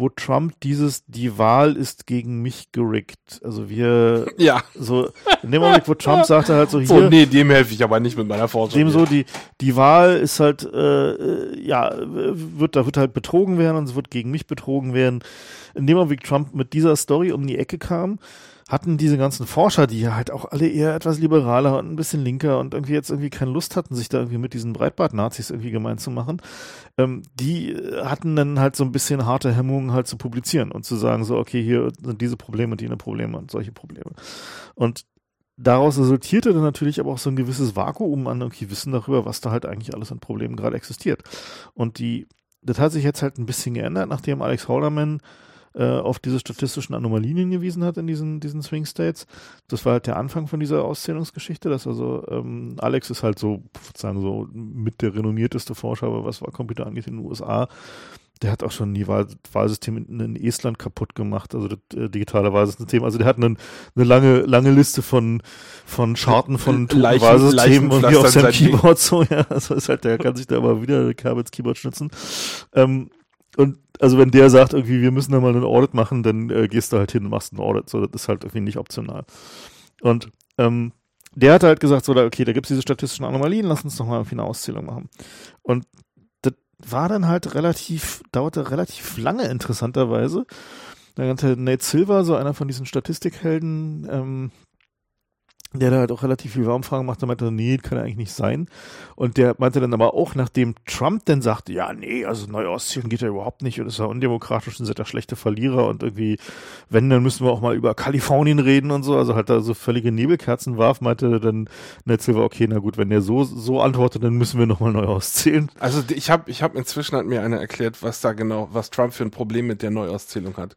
wo Trump dieses, die Wahl ist gegen mich gerickt. Also wir, ja. so, in dem Augenblick, wo Trump sagte halt so hier. So, nee, dem helfe ich aber nicht mit meiner Forschung. Dem so, die, die Wahl ist halt, äh, ja, wird, da wird halt betrogen werden und es wird gegen mich betrogen werden. In dem Augenblick Trump mit dieser Story um die Ecke kam, hatten diese ganzen Forscher, die ja halt auch alle eher etwas liberaler und ein bisschen linker und irgendwie jetzt irgendwie keine Lust hatten, sich da irgendwie mit diesen Breitbart-Nazis irgendwie gemein zu machen, ähm, die hatten dann halt so ein bisschen harte Hemmungen halt zu publizieren und zu sagen so, okay, hier sind diese Probleme und jene Probleme und solche Probleme. Und daraus resultierte dann natürlich aber auch so ein gewisses Vakuum an irgendwie Wissen darüber, was da halt eigentlich alles an Problemen gerade existiert. Und die, das hat sich jetzt halt ein bisschen geändert, nachdem Alex Halderman äh, auf diese statistischen Anomalien hingewiesen hat in diesen, diesen Swing States. Das war halt der Anfang von dieser Auszählungsgeschichte, dass also ähm, Alex ist halt so, sozusagen so mit der renommierteste Forscher, was Wahlcomputer angeht in den USA. Der hat auch schon die Wahl Wahlsysteme in, Estland kaputt gemacht, also das äh, digitale Wahlsystem. Also der hat einen, eine lange, lange Liste von, von Charten von Leichen, Wahlsystemen und wie auf seinem Keyboard so, ja. Also ist halt, der kann sich da immer wieder Kabels Keyboard schnitzen. Ähm, und also wenn der sagt, irgendwie, wir müssen da mal einen Audit machen, dann äh, gehst du halt hin und machst einen Audit. So, das ist halt irgendwie nicht optional. Und ähm, der hat halt gesagt, so, okay, da gibt es diese statistischen Anomalien, lass uns doch mal irgendwie eine Auszählung machen. Und war dann halt relativ, dauerte relativ lange interessanterweise. Da nannte Nate Silver, so einer von diesen Statistikhelden, ähm, der da halt auch relativ viel Wahlumfragen macht, der meinte, nee, kann ja eigentlich nicht sein. Und der meinte dann aber auch, nachdem Trump dann sagte, ja, nee, also Neuostsien geht ja überhaupt nicht und ist ja undemokratisch und sind ja schlechte Verlierer und irgendwie, wenn, dann müssen wir auch mal über Kalifornien reden und so, also halt da so völlige Nebelkerzen warf, meinte dann Netzel war, okay, na gut, wenn der so, so antwortet, dann müssen wir nochmal neu auszählen. Also ich habe ich hab inzwischen hat mir einer erklärt, was da genau, was Trump für ein Problem mit der Neuauszählung hat.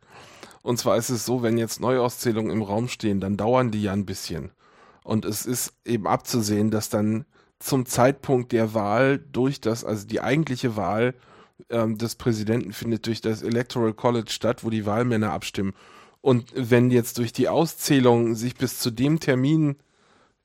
Und zwar ist es so, wenn jetzt Neuauszählungen im Raum stehen, dann dauern die ja ein bisschen. Und es ist eben abzusehen, dass dann zum Zeitpunkt der Wahl durch das, also die eigentliche Wahl ähm, des Präsidenten findet durch das Electoral College statt, wo die Wahlmänner abstimmen. Und wenn jetzt durch die Auszählung sich bis zu dem Termin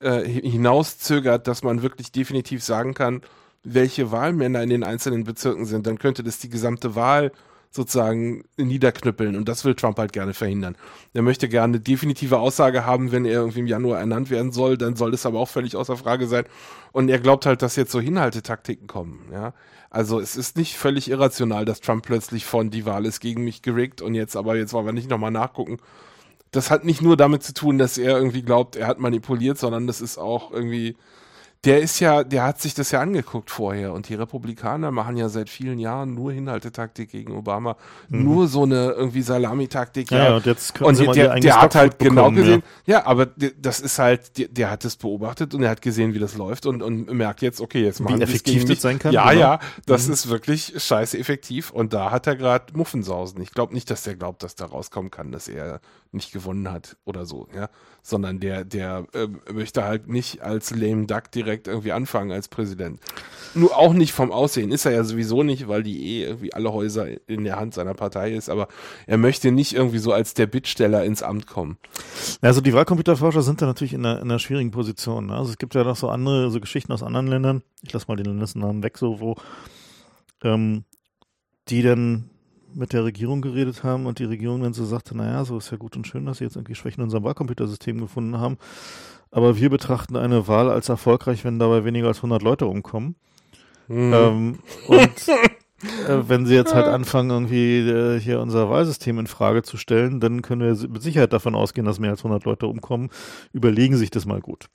äh, hinauszögert, dass man wirklich definitiv sagen kann, welche Wahlmänner in den einzelnen Bezirken sind, dann könnte das die gesamte Wahl sozusagen niederknüppeln. Und das will Trump halt gerne verhindern. Er möchte gerne eine definitive Aussage haben, wenn er irgendwie im Januar ernannt werden soll, dann soll es aber auch völlig außer Frage sein. Und er glaubt halt, dass jetzt so Hinhaltetaktiken kommen. Ja, also es ist nicht völlig irrational, dass Trump plötzlich von die Wahl ist gegen mich gerickt und jetzt aber jetzt wollen wir nicht nochmal nachgucken. Das hat nicht nur damit zu tun, dass er irgendwie glaubt, er hat manipuliert, sondern das ist auch irgendwie der ist ja, der hat sich das ja angeguckt vorher und die Republikaner machen ja seit vielen Jahren nur Hinhaltetaktik gegen Obama, mhm. nur so eine irgendwie Salamitaktik. Ja, ja, und jetzt können und der, der, der hat halt genau gesehen, ja. ja, aber das ist halt, der, der hat es beobachtet und er hat gesehen, wie das läuft und, und merkt jetzt, okay, jetzt machen wie effektiv das sein kann. Ja, genau. ja, das mhm. ist wirklich scheiße effektiv und da hat er gerade Muffensausen. Ich glaube nicht, dass der glaubt, dass da rauskommen kann, dass er nicht gewonnen hat oder so, ja, sondern der, der äh, möchte halt nicht als lame duck direkt irgendwie anfangen als Präsident. Nur auch nicht vom Aussehen, ist er ja sowieso nicht, weil die eh irgendwie alle Häuser in der Hand seiner Partei ist, aber er möchte nicht irgendwie so als der Bittsteller ins Amt kommen. Also die Wahlcomputerforscher sind da natürlich in einer, in einer schwierigen Position. Ne? Also es gibt ja noch so andere, so Geschichten aus anderen Ländern, ich lasse mal den Landesnamen weg, so wo ähm, die dann mit der Regierung geredet haben und die Regierung dann so sagte, naja, so ist ja gut und schön, dass sie jetzt irgendwie Schwächen in unserem Wahlcomputersystem gefunden haben. Aber wir betrachten eine Wahl als erfolgreich, wenn dabei weniger als 100 Leute umkommen. Mhm. Ähm, und äh, wenn sie jetzt halt anfangen, irgendwie äh, hier unser Wahlsystem in Frage zu stellen, dann können wir mit Sicherheit davon ausgehen, dass mehr als 100 Leute umkommen. Überlegen sich das mal gut.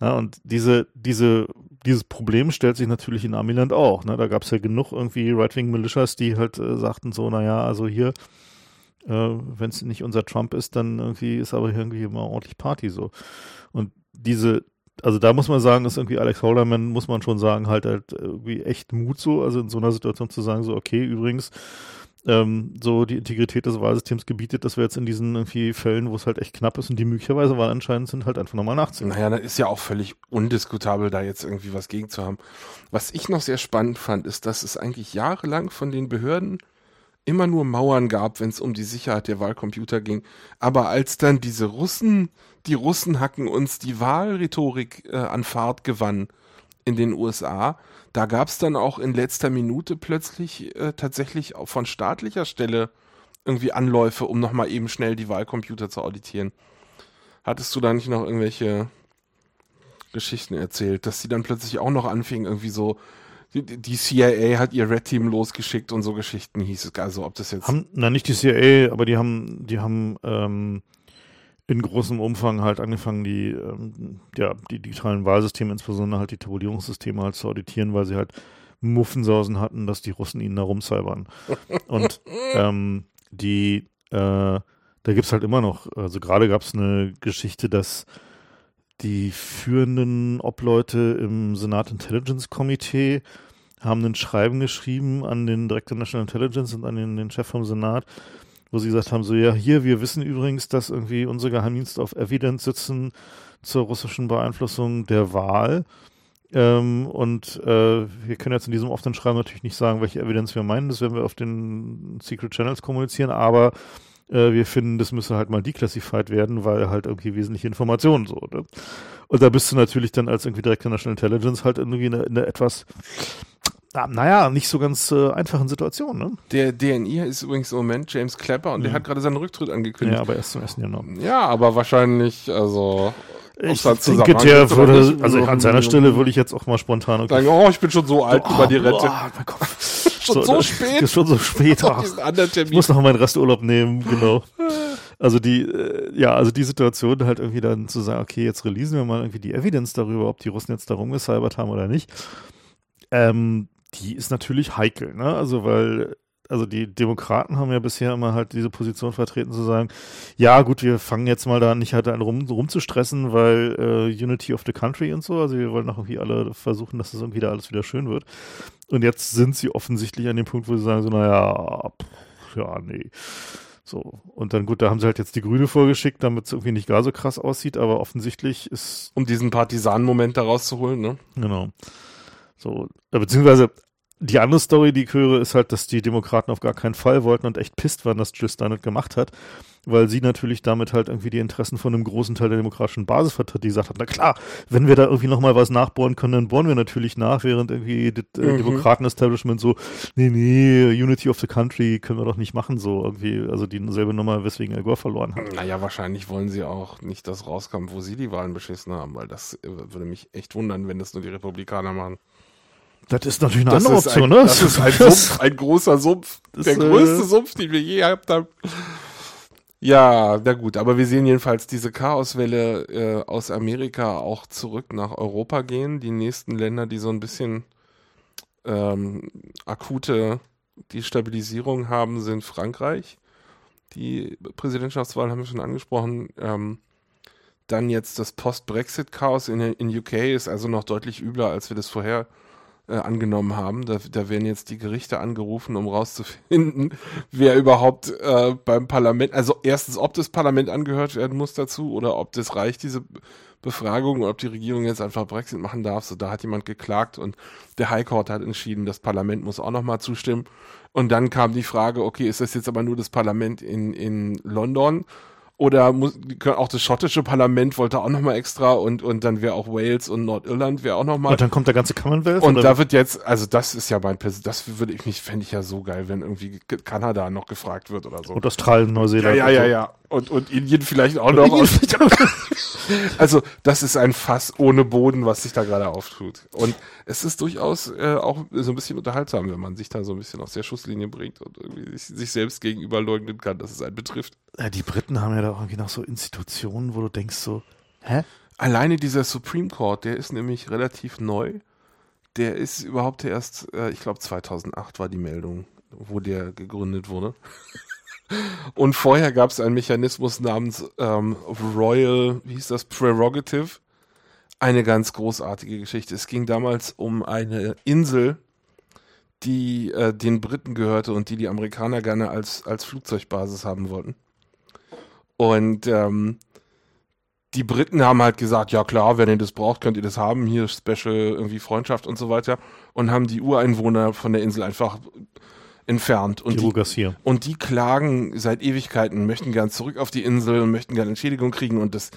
Na, und diese, diese dieses Problem stellt sich natürlich in Amiland auch. Ne? Da gab es ja genug irgendwie Right-Wing-Militias, die halt äh, sagten so, naja, also hier, äh, wenn es nicht unser Trump ist, dann irgendwie ist aber irgendwie immer ordentlich Party so. Und diese, also da muss man sagen, ist irgendwie Alex Holderman, muss man schon sagen, halt halt irgendwie echt Mut so, also in so einer Situation zu sagen, so, okay, übrigens, ähm, so die Integrität des Wahlsystems gebietet, dass wir jetzt in diesen irgendwie Fällen, wo es halt echt knapp ist und die möglicherweise wahlentscheidend sind, halt einfach nochmal nachziehen. Naja, da ist ja auch völlig undiskutabel, da jetzt irgendwie was gegen zu haben. Was ich noch sehr spannend fand, ist, dass es eigentlich jahrelang von den Behörden immer nur Mauern gab, wenn es um die Sicherheit der Wahlcomputer ging. Aber als dann diese Russen, die Russen hacken uns die Wahlrhetorik äh, an Fahrt gewann in den USA, da gab es dann auch in letzter Minute plötzlich äh, tatsächlich von staatlicher Stelle irgendwie Anläufe, um nochmal eben schnell die Wahlcomputer zu auditieren. Hattest du da nicht noch irgendwelche Geschichten erzählt, dass sie dann plötzlich auch noch anfingen, irgendwie so, die, die CIA hat ihr Red Team losgeschickt und so Geschichten hieß es. Also ob das jetzt. Haben, na nicht die CIA, aber die haben, die haben ähm, in großem Umfang halt angefangen, die, ähm, ja, die digitalen Wahlsysteme, insbesondere halt die Tabulierungssysteme halt zu auditieren, weil sie halt Muffensausen hatten, dass die Russen ihnen da rumsalbern. Und ähm, die, äh, da gibt's halt immer noch, also gerade gab's eine Geschichte, dass die führenden Obleute im Senat Intelligence Komitee haben ein Schreiben geschrieben an den Director National Intelligence und an den, den Chef vom Senat, wo sie gesagt haben, so ja, hier, wir wissen übrigens, dass irgendwie unsere Geheimdienste auf Evidence sitzen zur russischen Beeinflussung der Wahl. Ähm, und äh, wir können jetzt in diesem offenen Schreiben natürlich nicht sagen, welche Evidence wir meinen, das werden wir auf den Secret Channels kommunizieren, aber äh, wir finden, das müsse halt mal declassified werden, weil halt irgendwie wesentliche Informationen so. Ne? Und da bist du natürlich dann als irgendwie Director National Intelligence halt irgendwie in einer etwas naja, nicht so ganz äh, einfachen Situation, ne? Der DNI ist übrigens im Moment James Clapper und mhm. der hat gerade seinen Rücktritt angekündigt. Ja, aber erst zum ersten Jahr noch. Ja, aber wahrscheinlich, also. Ich denke, der würde, also an seiner Stelle würde ich jetzt auch mal spontan sagen, oh, ich bin schon so alt oh, über die Rente. Oh, mein schon so, so spät. Ist schon so spät. Ach, ich muss noch meinen Resturlaub nehmen, genau. Also die, äh, ja, also die Situation halt irgendwie dann zu sagen, okay, jetzt releasen wir mal irgendwie die Evidenz darüber, ob die Russen jetzt da rumgesalbert haben oder nicht. Ähm, die ist natürlich heikel, ne? Also weil also die Demokraten haben ja bisher immer halt diese Position vertreten zu sagen, ja gut, wir fangen jetzt mal da nicht halt an rum, rumzustressen, weil äh, Unity of the Country und so, also wir wollen auch irgendwie alle versuchen, dass das irgendwie da alles wieder schön wird. Und jetzt sind sie offensichtlich an dem Punkt, wo sie sagen so, naja, pff, ja, nee. So, und dann gut, da haben sie halt jetzt die Grüne vorgeschickt, damit es irgendwie nicht gar so krass aussieht, aber offensichtlich ist. Um diesen Partisanen-Moment da rauszuholen, ne? Genau. So, äh, beziehungsweise die andere Story, die ich höre, ist halt, dass die Demokraten auf gar keinen Fall wollten und echt pisst waren, dass Jill Stein gemacht hat, weil sie natürlich damit halt irgendwie die Interessen von einem großen Teil der demokratischen Basis vertritt, die gesagt hat, na klar, wenn wir da irgendwie nochmal was nachbohren können, dann bohren wir natürlich nach, während irgendwie das äh, mhm. Demokraten-Establishment so, nee, nee, Unity of the Country können wir doch nicht machen, so irgendwie, also dieselbe Nummer, weswegen Al Gore verloren hat. Naja, wahrscheinlich wollen sie auch nicht, dass rauskommt, wo sie die Wahlen beschissen haben, weil das äh, würde mich echt wundern, wenn das nur die Republikaner machen. Das ist natürlich eine das andere Option, ein, ne? Das ist ein Sumpf, ein großer Sumpf. Das, der größte äh, Sumpf, den wir je gehabt haben. Ja, na gut, aber wir sehen jedenfalls diese Chaoswelle äh, aus Amerika auch zurück nach Europa gehen. Die nächsten Länder, die so ein bisschen ähm, akute Destabilisierung haben, sind Frankreich. Die Präsidentschaftswahl haben wir schon angesprochen. Ähm, dann jetzt das Post-Brexit-Chaos in, in UK ist also noch deutlich übler, als wir das vorher äh, angenommen haben. Da, da werden jetzt die Gerichte angerufen, um rauszufinden, wer überhaupt äh, beim Parlament, also erstens, ob das Parlament angehört werden muss dazu oder ob das reicht, diese Befragung, ob die Regierung jetzt einfach Brexit machen darf. So, da hat jemand geklagt und der High Court hat entschieden, das Parlament muss auch nochmal zustimmen. Und dann kam die Frage, okay, ist das jetzt aber nur das Parlament in, in London oder muss, auch das schottische Parlament wollte auch nochmal extra und, und dann wäre auch Wales und Nordirland wäre auch nochmal. Und dann kommt der ganze Commonwealth? Und da wird jetzt, also das ist ja mein das würde ich mich, fände ich ja so geil, wenn irgendwie Kanada noch gefragt wird oder so. Und Australien, Neuseeland. Ja, ja, ja, ja. Und, und Indien vielleicht auch noch. also das ist ein Fass ohne Boden, was sich da gerade auftut. Und es ist durchaus äh, auch so ein bisschen unterhaltsam, wenn man sich da so ein bisschen aus der Schusslinie bringt und irgendwie sich, sich selbst gegenüber leugnen kann, dass es einen betrifft. Ja, die Briten haben ja da irgendwie noch so Institutionen, wo du denkst so, hä? Alleine dieser Supreme Court, der ist nämlich relativ neu. Der ist überhaupt erst, äh, ich glaube 2008 war die Meldung, wo der gegründet wurde. Und vorher gab es einen Mechanismus namens ähm, Royal, wie hieß das, Prerogative. Eine ganz großartige Geschichte. Es ging damals um eine Insel, die äh, den Briten gehörte und die die Amerikaner gerne als, als Flugzeugbasis haben wollten. Und ähm, die Briten haben halt gesagt, ja klar, wenn ihr das braucht, könnt ihr das haben, hier Special irgendwie Freundschaft und so weiter. Und haben die Ureinwohner von der Insel einfach entfernt. Und die, die, und die klagen seit Ewigkeiten, möchten gern zurück auf die Insel und möchten gern Entschädigung kriegen. Und das,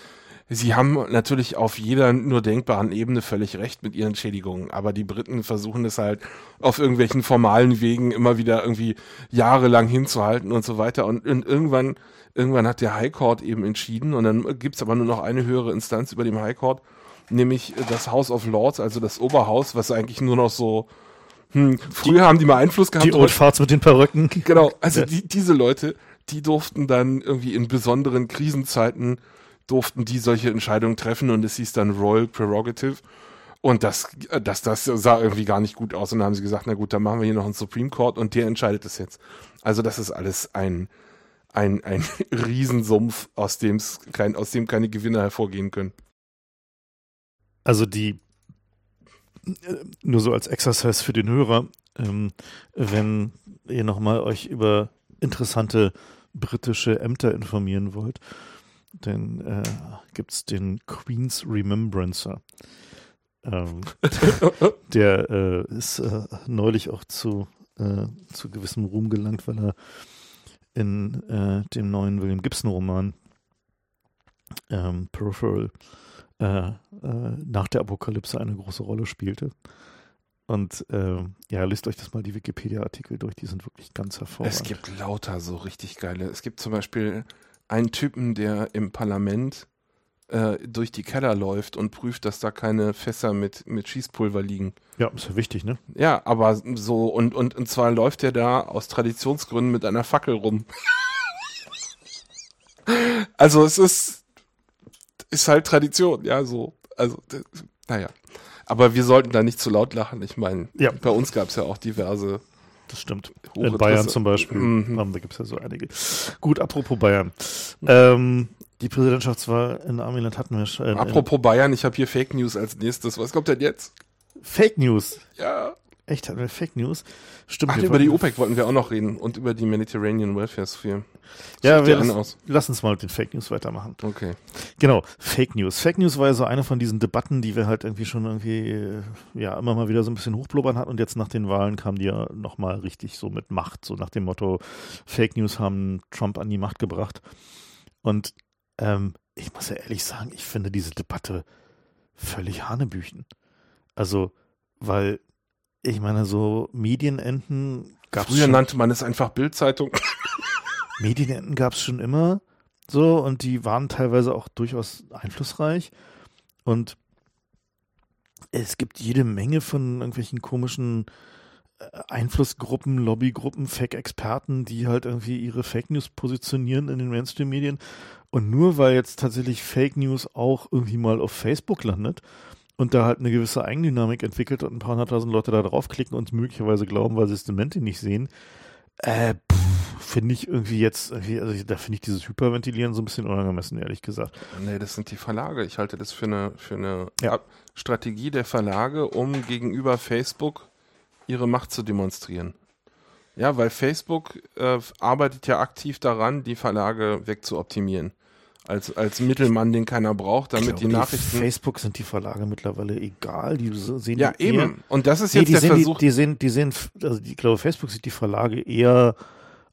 sie haben natürlich auf jeder nur denkbaren Ebene völlig recht mit ihren Entschädigungen. Aber die Briten versuchen es halt auf irgendwelchen formalen Wegen immer wieder irgendwie jahrelang hinzuhalten und so weiter. Und, und irgendwann, irgendwann hat der High Court eben entschieden und dann gibt's aber nur noch eine höhere Instanz über dem High Court, nämlich das House of Lords, also das Oberhaus, was eigentlich nur noch so hm, früher die, haben die mal Einfluss gehabt. Die Old Farts mit den Perücken. Genau, also ja. die, diese Leute, die durften dann irgendwie in besonderen Krisenzeiten durften die solche Entscheidungen treffen und es hieß dann Royal Prerogative. Und das, das, das sah irgendwie gar nicht gut aus. Und dann haben sie gesagt, na gut, dann machen wir hier noch einen Supreme Court und der entscheidet es jetzt. Also das ist alles ein, ein, ein Riesensumpf, aus, dem's kein, aus dem keine Gewinner hervorgehen können. Also die, äh, nur so als Exercise für den Hörer, ähm, wenn ihr nochmal euch über interessante britische Ämter informieren wollt, dann äh, gibt es den Queen's Remembrancer. Ähm, der äh, ist äh, neulich auch zu, äh, zu gewissem Ruhm gelangt, weil er in äh, dem neuen William Gibson-Roman ähm, Peripheral äh, äh, nach der Apokalypse eine große Rolle spielte. Und ja, lest euch das mal die Wikipedia-Artikel durch, die sind wirklich ganz hervorragend. Es gibt lauter so richtig geile. Es gibt zum Beispiel einen Typen, der im Parlament äh, durch die Keller läuft und prüft, dass da keine Fässer mit, mit Schießpulver liegen. Ja, ist ja wichtig, ne? Ja, aber so, und, und, und zwar läuft er da aus Traditionsgründen mit einer Fackel rum. also es ist, ist halt Tradition, ja, so. Also, naja. Aber wir sollten da nicht zu laut lachen. Ich meine, ja. bei uns gab es ja auch diverse das stimmt. In Bayern zum Beispiel. Mhm. da gibt es ja so einige. Gut, apropos Bayern. Ähm, die Präsidentschaftswahl in Amiland hatten wir schon. Äh, Apropos Bayern, ich habe hier Fake News als nächstes. Was kommt denn jetzt? Fake News? Ja. Echt, hatten wir Fake News? Stimmt. Ach, über die OPEC wollten wir auch noch reden und über die Mediterranean Welfare Sphere. Ja, wir lass, lass, uns mal mit den Fake News weitermachen. Okay. Genau, Fake News. Fake News war ja so eine von diesen Debatten, die wir halt irgendwie schon irgendwie, äh, ja, immer mal wieder so ein bisschen hochblubbern hatten und jetzt nach den Wahlen kam die ja nochmal richtig so mit Macht, so nach dem Motto, Fake News haben Trump an die Macht gebracht. Und ähm, ich muss ja ehrlich sagen, ich finde diese Debatte völlig Hanebüchen. Also, weil, ich meine, so Medienenten gab es. Früher schon, nannte man es einfach Bildzeitung. Medienenten gab es schon immer so und die waren teilweise auch durchaus einflussreich. Und es gibt jede Menge von irgendwelchen komischen Einflussgruppen, Lobbygruppen, Fake-Experten, die halt irgendwie ihre Fake News positionieren in den Mainstream-Medien und nur weil jetzt tatsächlich Fake News auch irgendwie mal auf Facebook landet und da halt eine gewisse Eigendynamik entwickelt und ein paar hunderttausend Leute da draufklicken und möglicherweise glauben, weil sie es Demente nicht sehen, äh, finde ich irgendwie jetzt, irgendwie, also da finde ich dieses Hyperventilieren so ein bisschen unangemessen, ehrlich gesagt. Nee, das sind die Verlage. Ich halte das für eine, für eine ja. Strategie der Verlage, um gegenüber Facebook ihre Macht zu demonstrieren. Ja, weil Facebook äh, arbeitet ja aktiv daran, die Verlage wegzuoptimieren als, als Mittelmann, den keiner braucht, damit glaube, die Nachrichten. Facebook sind die Verlage mittlerweile egal. Die sehen ja die eben. Eher, und das ist jetzt nee, der Versuch. Die, die sehen, die sehen, also ich glaube, Facebook sieht die Verlage eher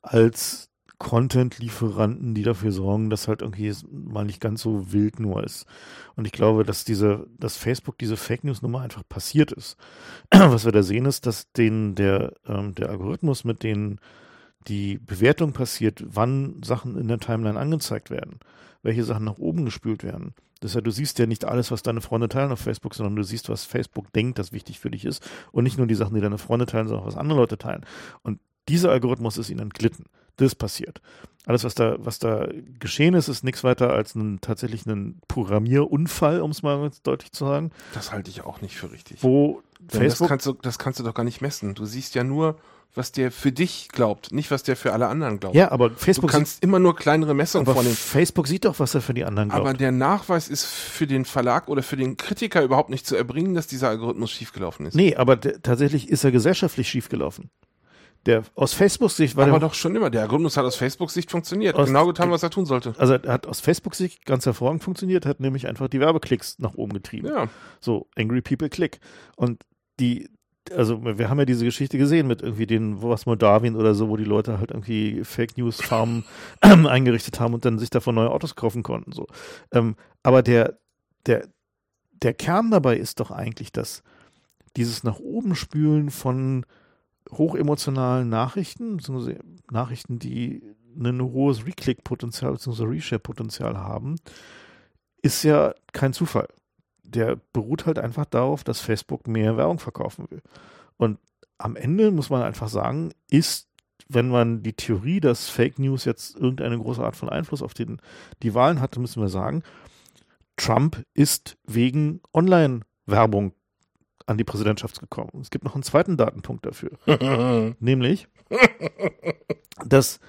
als Content-Lieferanten, die dafür sorgen, dass halt irgendwie mal nicht ganz so wild nur ist. Und ich glaube, dass diese, dass Facebook diese Fake News Nummer einfach passiert ist. Was wir da sehen, ist, dass den der ähm, der Algorithmus, mit denen die Bewertung passiert, wann Sachen in der Timeline angezeigt werden, welche Sachen nach oben gespült werden. Das heißt, du siehst ja nicht alles, was deine Freunde teilen auf Facebook, sondern du siehst, was Facebook denkt, das wichtig für dich ist. Und nicht nur die Sachen, die deine Freunde teilen, sondern auch was andere Leute teilen. Und dieser Algorithmus ist ihnen entglitten. Das passiert. Alles, was da, was da geschehen ist, ist nichts weiter als ein, tatsächlich ein Programmierunfall, um es mal deutlich zu sagen. Das halte ich auch nicht für richtig. Wo Facebook. Das kannst, du, das kannst du doch gar nicht messen. Du siehst ja nur, was der für dich glaubt, nicht was der für alle anderen glaubt. Ja, aber Facebook. Du kannst immer nur kleinere Messungen vornehmen. Facebook sieht doch, was er für die anderen glaubt. Aber der Nachweis ist für den Verlag oder für den Kritiker überhaupt nicht zu erbringen, dass dieser Algorithmus schiefgelaufen ist. Nee, aber tatsächlich ist er gesellschaftlich schiefgelaufen. Der aus Facebook-Sicht war Aber doch schon immer. Der Algorithmus hat aus Facebook-Sicht funktioniert. Aus, genau getan, was er tun sollte. Also er hat aus Facebook-Sicht ganz hervorragend funktioniert, hat nämlich einfach die Werbeklicks nach oben getrieben. Ja. So, Angry People Click. Und die, also wir haben ja diese Geschichte gesehen mit irgendwie den, was Moldawien oder so, wo die Leute halt irgendwie Fake News Farmen eingerichtet haben und dann sich davon neue Autos kaufen konnten. So. Ähm, aber der, der, der Kern dabei ist doch eigentlich, dass dieses nach oben spülen von hochemotionalen Nachrichten, beziehungsweise Nachrichten, die ein hohes Reclick-Potenzial bzw. Reshare-Potenzial haben, ist ja kein Zufall. Der beruht halt einfach darauf, dass Facebook mehr Werbung verkaufen will. Und am Ende muss man einfach sagen, ist wenn man die Theorie, dass Fake News jetzt irgendeine große Art von Einfluss auf den, die Wahlen hatte, müssen wir sagen, Trump ist wegen Online-Werbung an die Präsidentschaft gekommen. Es gibt noch einen zweiten Datenpunkt dafür. nämlich, dass,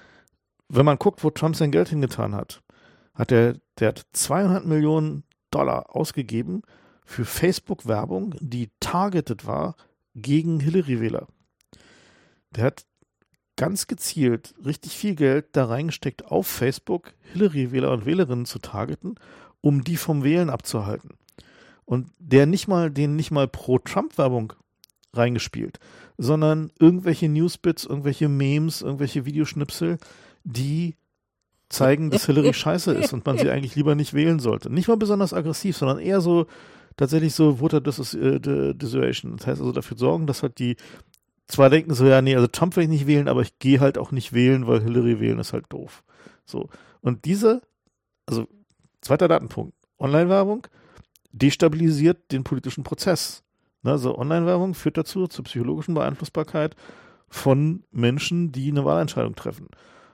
wenn man guckt, wo Trump sein Geld hingetan hat, hat er, der hat 200 Millionen Dollar ausgegeben für Facebook-Werbung, die targeted war gegen Hillary-Wähler. Der hat ganz gezielt richtig viel Geld da reingesteckt auf Facebook, Hillary-Wähler und Wählerinnen zu targeten, um die vom Wählen abzuhalten. Und der nicht mal, den nicht mal Pro-Trump-Werbung reingespielt, sondern irgendwelche Newsbits, irgendwelche Memes, irgendwelche Videoschnipsel, die zeigen, dass Hillary scheiße ist und man sie eigentlich lieber nicht wählen sollte. Nicht mal besonders aggressiv, sondern eher so tatsächlich so Voter äh, Dissuasion. Das heißt also dafür sorgen, dass halt die zwar denken so, ja, nee, also Trump will ich nicht wählen, aber ich gehe halt auch nicht wählen, weil Hillary wählen ist halt doof. So. Und diese, also zweiter Datenpunkt, Online-Werbung destabilisiert den politischen Prozess. Also Online-Werbung führt dazu zur psychologischen Beeinflussbarkeit von Menschen, die eine Wahlentscheidung treffen.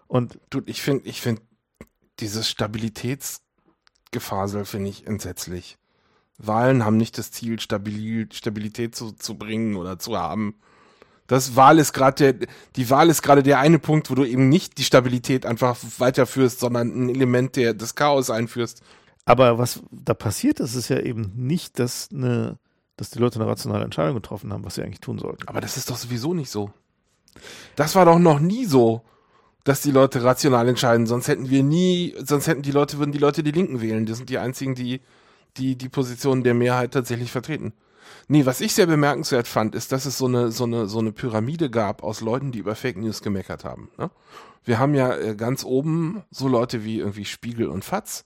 Und du, ich finde, ich finde dieses Stabilitätsgefasel finde ich entsetzlich. Wahlen haben nicht das Ziel, Stabil Stabilität zu, zu bringen oder zu haben. Das Wahl ist gerade die Wahl ist gerade der eine Punkt, wo du eben nicht die Stabilität einfach weiterführst, sondern ein Element der, des Chaos einführst. Aber was da passiert ist, ist ja eben nicht, dass eine, dass die Leute eine rationale Entscheidung getroffen haben, was sie eigentlich tun sollten. Aber das ist doch sowieso nicht so. Das war doch noch nie so, dass die Leute rational entscheiden. Sonst hätten wir nie, sonst hätten die Leute, würden die Leute die Linken wählen. Das sind die einzigen, die die, die Position der Mehrheit tatsächlich vertreten. Nee, was ich sehr bemerkenswert fand, ist, dass es so eine, so eine, so eine Pyramide gab aus Leuten, die über Fake News gemeckert haben. Ne? Wir haben ja äh, ganz oben so Leute wie irgendwie Spiegel und Fatz.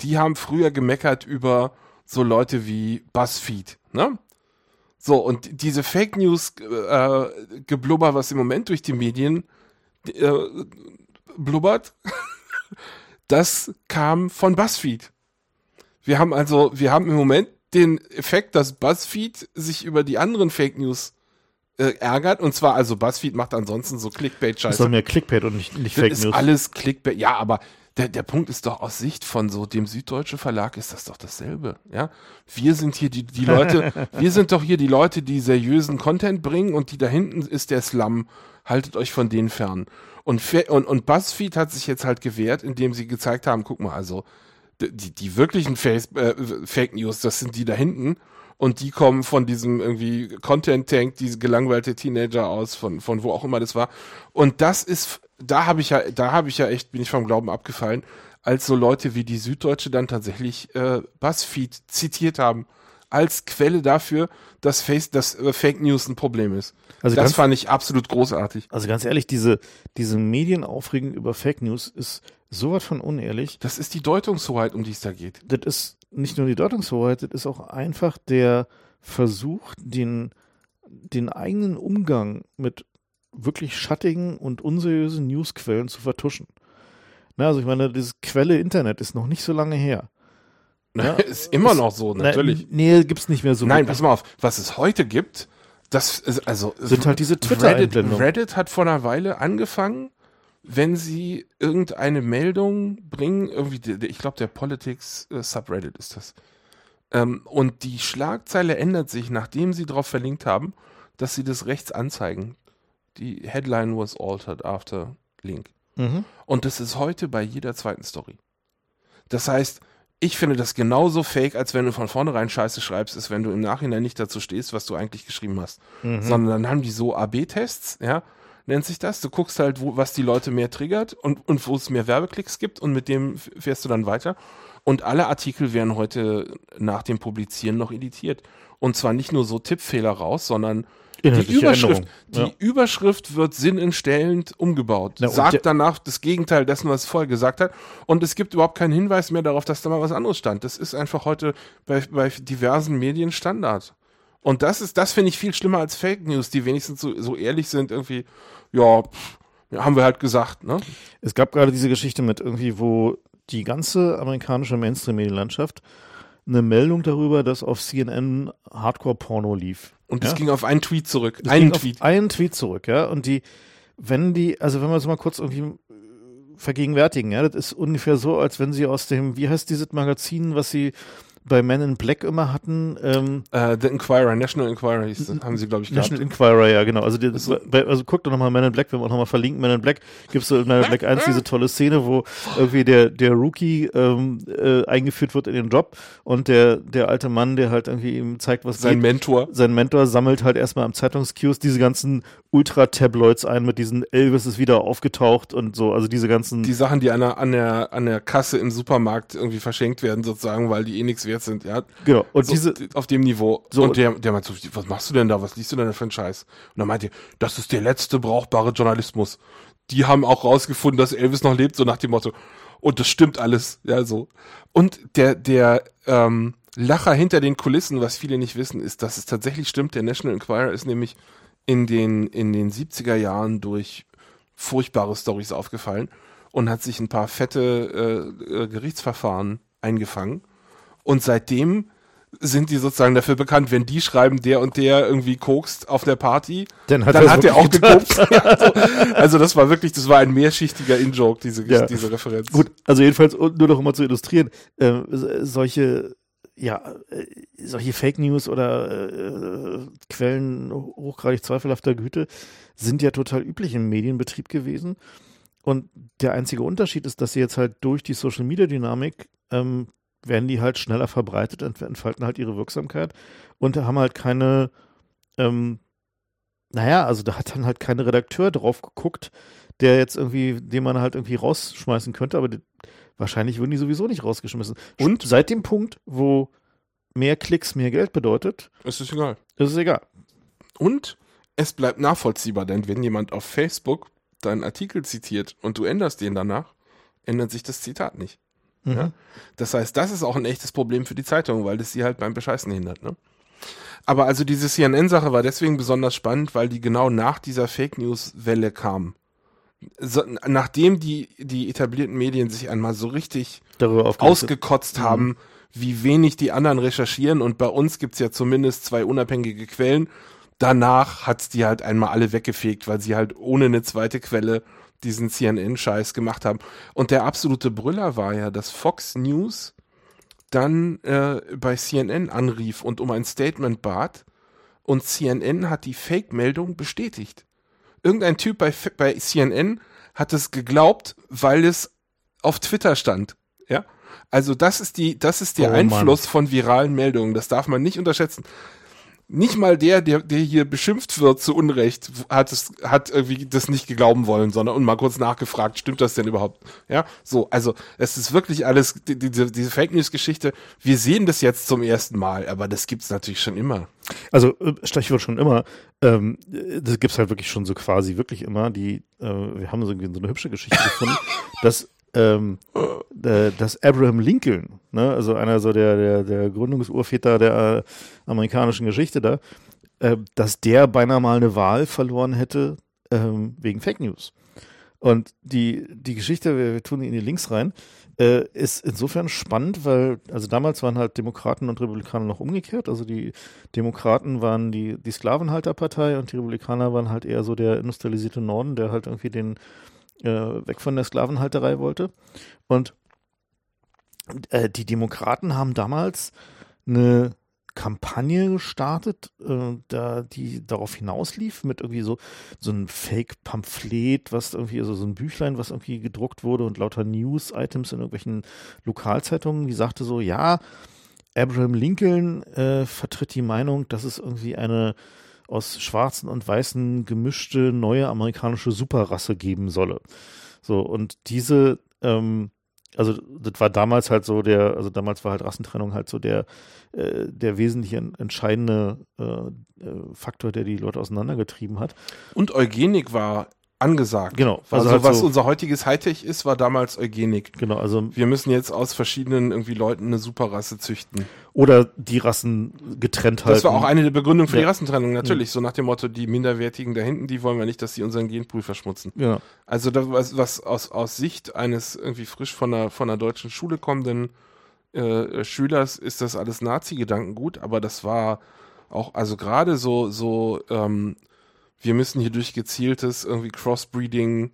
Die haben früher gemeckert über so Leute wie BuzzFeed. Ne? So, und diese Fake News äh, Geblubber, was im Moment durch die Medien äh, blubbert, das kam von BuzzFeed. Wir haben also, wir haben im Moment den Effekt, dass BuzzFeed sich über die anderen Fake News äh, ärgert. Und zwar, also BuzzFeed macht ansonsten so Clickbait-Scheiße. Das ist doch mehr Clickbait und nicht, nicht Fake das News. ist alles Clickbait. Ja, aber der, der Punkt ist doch aus Sicht von so dem Süddeutschen Verlag ist das doch dasselbe. Ja, wir sind hier die, die Leute, wir sind doch hier die Leute, die seriösen Content bringen und die da hinten ist der Slum. Haltet euch von denen fern. Und, und, und BuzzFeed hat sich jetzt halt gewehrt, indem sie gezeigt haben, guck mal, also die, die wirklichen Face, äh, Fake News, das sind die da hinten. Und die kommen von diesem irgendwie Content-Tank, diese gelangweilte Teenager aus, von, von wo auch immer das war. Und das ist, da habe ich ja, da habe ich ja echt, bin ich vom Glauben abgefallen, als so Leute wie die Süddeutsche dann tatsächlich äh, BuzzFeed zitiert haben als Quelle dafür, dass, Face, dass äh, Fake News ein Problem ist. Also das ganz, fand ich absolut großartig. Also ganz ehrlich, diese, diese Medienaufregung über Fake News ist sowas von unehrlich. Das ist die Deutungshoheit, um die es da geht. Das ist nicht nur die Deutungshoheit, das ist auch einfach der Versuch, den, den eigenen Umgang mit wirklich schattigen und unseriösen Newsquellen zu vertuschen. Na, also ich meine, diese Quelle Internet ist noch nicht so lange her. Ja, ist immer ist, noch so, natürlich. Na, nee, gibt's nicht mehr so. Nein, pass mal auf, was es heute gibt, das ist, also sind halt diese Twitter Reddit, Reddit hat vor einer Weile angefangen, wenn sie irgendeine Meldung bringen, irgendwie, ich glaube, der Politics äh, Subreddit ist das. Ähm, und die Schlagzeile ändert sich, nachdem sie darauf verlinkt haben, dass sie das rechts anzeigen. Die Headline was altered after Link. Mhm. Und das ist heute bei jeder zweiten Story. Das heißt, ich finde das genauso fake, als wenn du von vornherein Scheiße schreibst, ist, wenn du im Nachhinein nicht dazu stehst, was du eigentlich geschrieben hast. Mhm. Sondern dann haben die so AB-Tests, ja, nennt sich das. Du guckst halt, wo, was die Leute mehr triggert und, und wo es mehr Werbeklicks gibt und mit dem fährst du dann weiter. Und alle Artikel werden heute nach dem Publizieren noch editiert. Und zwar nicht nur so Tippfehler raus, sondern die Überschrift, ja. die Überschrift wird sinnentstellend umgebaut. Na, sagt danach das Gegenteil dessen, was es vorher gesagt hat. Und es gibt überhaupt keinen Hinweis mehr darauf, dass da mal was anderes stand. Das ist einfach heute bei, bei diversen Medien Standard. Und das ist, das finde ich viel schlimmer als Fake News, die wenigstens so, so ehrlich sind, irgendwie, ja, pff, haben wir halt gesagt, ne? Es gab gerade diese Geschichte mit irgendwie, wo die ganze amerikanische Mainstream-Medienlandschaft eine Meldung darüber, dass auf CNN Hardcore-Porno lief. Und das ja? ging auf einen Tweet zurück. Das einen Tweet. einen Tweet zurück, ja. Und die, wenn die, also wenn wir es mal kurz irgendwie vergegenwärtigen, ja, das ist ungefähr so, als wenn sie aus dem, wie heißt dieses Magazin, was sie bei Men in Black immer hatten. Ähm, uh, The Inquirer, National Inquirer hieß haben sie, glaube ich, gehabt. National Inquirer, ja, genau. Also, die, also, also guck doch nochmal Men in Black, wenn wir auch nochmal verlinken, Men in Black, gibt's so in Men in Black 1 diese tolle Szene, wo irgendwie der, der Rookie ähm, äh, eingeführt wird in den Job und der, der alte Mann, der halt irgendwie ihm zeigt, was Sein geht, Mentor. Sein Mentor sammelt halt erstmal am Zeitungscues diese ganzen Ultra-Tabloids ein mit diesen Elvis ist wieder aufgetaucht und so, also diese ganzen. Die Sachen, die an der, an der, an der Kasse im Supermarkt irgendwie verschenkt werden, sozusagen, weil die eh nichts wert sind, ja. Genau. Und so, diese. Auf dem Niveau. So. Und der, der meint so, was machst du denn da? Was liest du denn für einen Scheiß? Und dann meint er, das ist der letzte brauchbare Journalismus. Die haben auch rausgefunden, dass Elvis noch lebt, so nach dem Motto. Und das stimmt alles, ja, so. Und der, der, ähm, Lacher hinter den Kulissen, was viele nicht wissen, ist, dass es tatsächlich stimmt. Der National Enquirer ist nämlich in den, in den 70er Jahren durch furchtbare Stories aufgefallen und hat sich ein paar fette äh, äh, Gerichtsverfahren eingefangen. Und seitdem sind die sozusagen dafür bekannt, wenn die schreiben, der und der irgendwie kokst auf der Party, dann hat, dann hat er auch gekokst. also, also, das war wirklich, das war ein mehrschichtiger In-Joke, diese, ja. diese Referenz. Gut, also jedenfalls, nur noch mal zu illustrieren, äh, solche ja, äh, solche Fake News oder äh, Quellen hochgradig zweifelhafter Güte sind ja total üblich im Medienbetrieb gewesen. Und der einzige Unterschied ist, dass sie jetzt halt durch die Social Media Dynamik ähm, werden die halt schneller verbreitet, entfalten halt ihre Wirksamkeit und haben halt keine, ähm, naja, also da hat dann halt kein Redakteur drauf geguckt, der jetzt irgendwie, den man halt irgendwie rausschmeißen könnte, aber die, wahrscheinlich würden die sowieso nicht rausgeschmissen. Und seit dem Punkt, wo mehr Klicks mehr Geld bedeutet, ist es egal. Ist es egal. Und es bleibt nachvollziehbar, denn wenn jemand auf Facebook deinen Artikel zitiert und du änderst den danach, ändert sich das Zitat nicht. Mhm. Ja? Das heißt, das ist auch ein echtes Problem für die Zeitung, weil das sie halt beim Bescheißen hindert. Ne? Aber also diese CNN-Sache war deswegen besonders spannend, weil die genau nach dieser Fake News-Welle kam. So, nachdem die, die etablierten Medien sich einmal so richtig ausgekotzt mhm. haben, wie wenig die anderen recherchieren und bei uns gibt's ja zumindest zwei unabhängige Quellen. Danach hat's die halt einmal alle weggefegt, weil sie halt ohne eine zweite Quelle diesen CNN-Scheiß gemacht haben. Und der absolute Brüller war ja, dass Fox News dann äh, bei CNN anrief und um ein Statement bat und CNN hat die Fake-Meldung bestätigt. Irgendein Typ bei, bei CNN hat es geglaubt, weil es auf Twitter stand. Ja, also das ist die, das ist der oh, Einfluss Mann. von viralen Meldungen. Das darf man nicht unterschätzen nicht mal der, der, der hier beschimpft wird zu Unrecht, hat es, hat irgendwie das nicht geglauben wollen, sondern und mal kurz nachgefragt, stimmt das denn überhaupt? Ja, so, also es ist wirklich alles, die, diese, diese Fake News Geschichte, wir sehen das jetzt zum ersten Mal, aber das gibt's natürlich schon immer. Also äh, Stichwort schon immer, ähm, das gibt's halt wirklich schon so quasi wirklich immer, die, äh, wir haben so, so eine hübsche Geschichte gefunden, dass ähm, äh, dass Abraham Lincoln, ne, also einer so der, der, der Gründungsurväter der äh, amerikanischen Geschichte da, äh, dass der beinahe mal eine Wahl verloren hätte ähm, wegen Fake News. Und die, die Geschichte, wir, wir tun in die Links rein, äh, ist insofern spannend, weil, also damals waren halt Demokraten und Republikaner noch umgekehrt. Also die Demokraten waren die, die Sklavenhalterpartei und die Republikaner waren halt eher so der industrialisierte Norden, der halt irgendwie den äh, weg von der Sklavenhalterei wollte. Und äh, die Demokraten haben damals eine Kampagne gestartet, äh, da, die darauf hinauslief, mit irgendwie so, so ein Fake-Pamphlet, was irgendwie, also so ein Büchlein, was irgendwie gedruckt wurde und lauter News-Items in irgendwelchen Lokalzeitungen, die sagte so, ja, Abraham Lincoln äh, vertritt die Meinung, dass es irgendwie eine aus Schwarzen und Weißen gemischte neue amerikanische Superrasse geben solle. So, und diese, ähm, also das war damals halt so der, also damals war halt Rassentrennung halt so der, äh, der wesentliche entscheidende äh, äh Faktor, der die Leute auseinandergetrieben hat. Und Eugenik war angesagt. Genau. Also, also halt was so unser heutiges Hightech ist, war damals Eugenik. Genau, also wir müssen jetzt aus verschiedenen irgendwie Leuten eine Superrasse züchten. Oder die Rassen getrennt halten. Das war auch eine der Begründungen für ja. die Rassentrennung, natürlich. Mhm. So nach dem Motto, die Minderwertigen da hinten, die wollen wir nicht, dass sie unseren Genpool verschmutzen. Ja. Also das, was, was aus, aus Sicht eines irgendwie frisch von einer, von einer deutschen Schule kommenden äh, Schülers ist das alles Nazi-Gedankengut, aber das war auch, also gerade so, so ähm, wir müssen hier durch gezieltes irgendwie Crossbreeding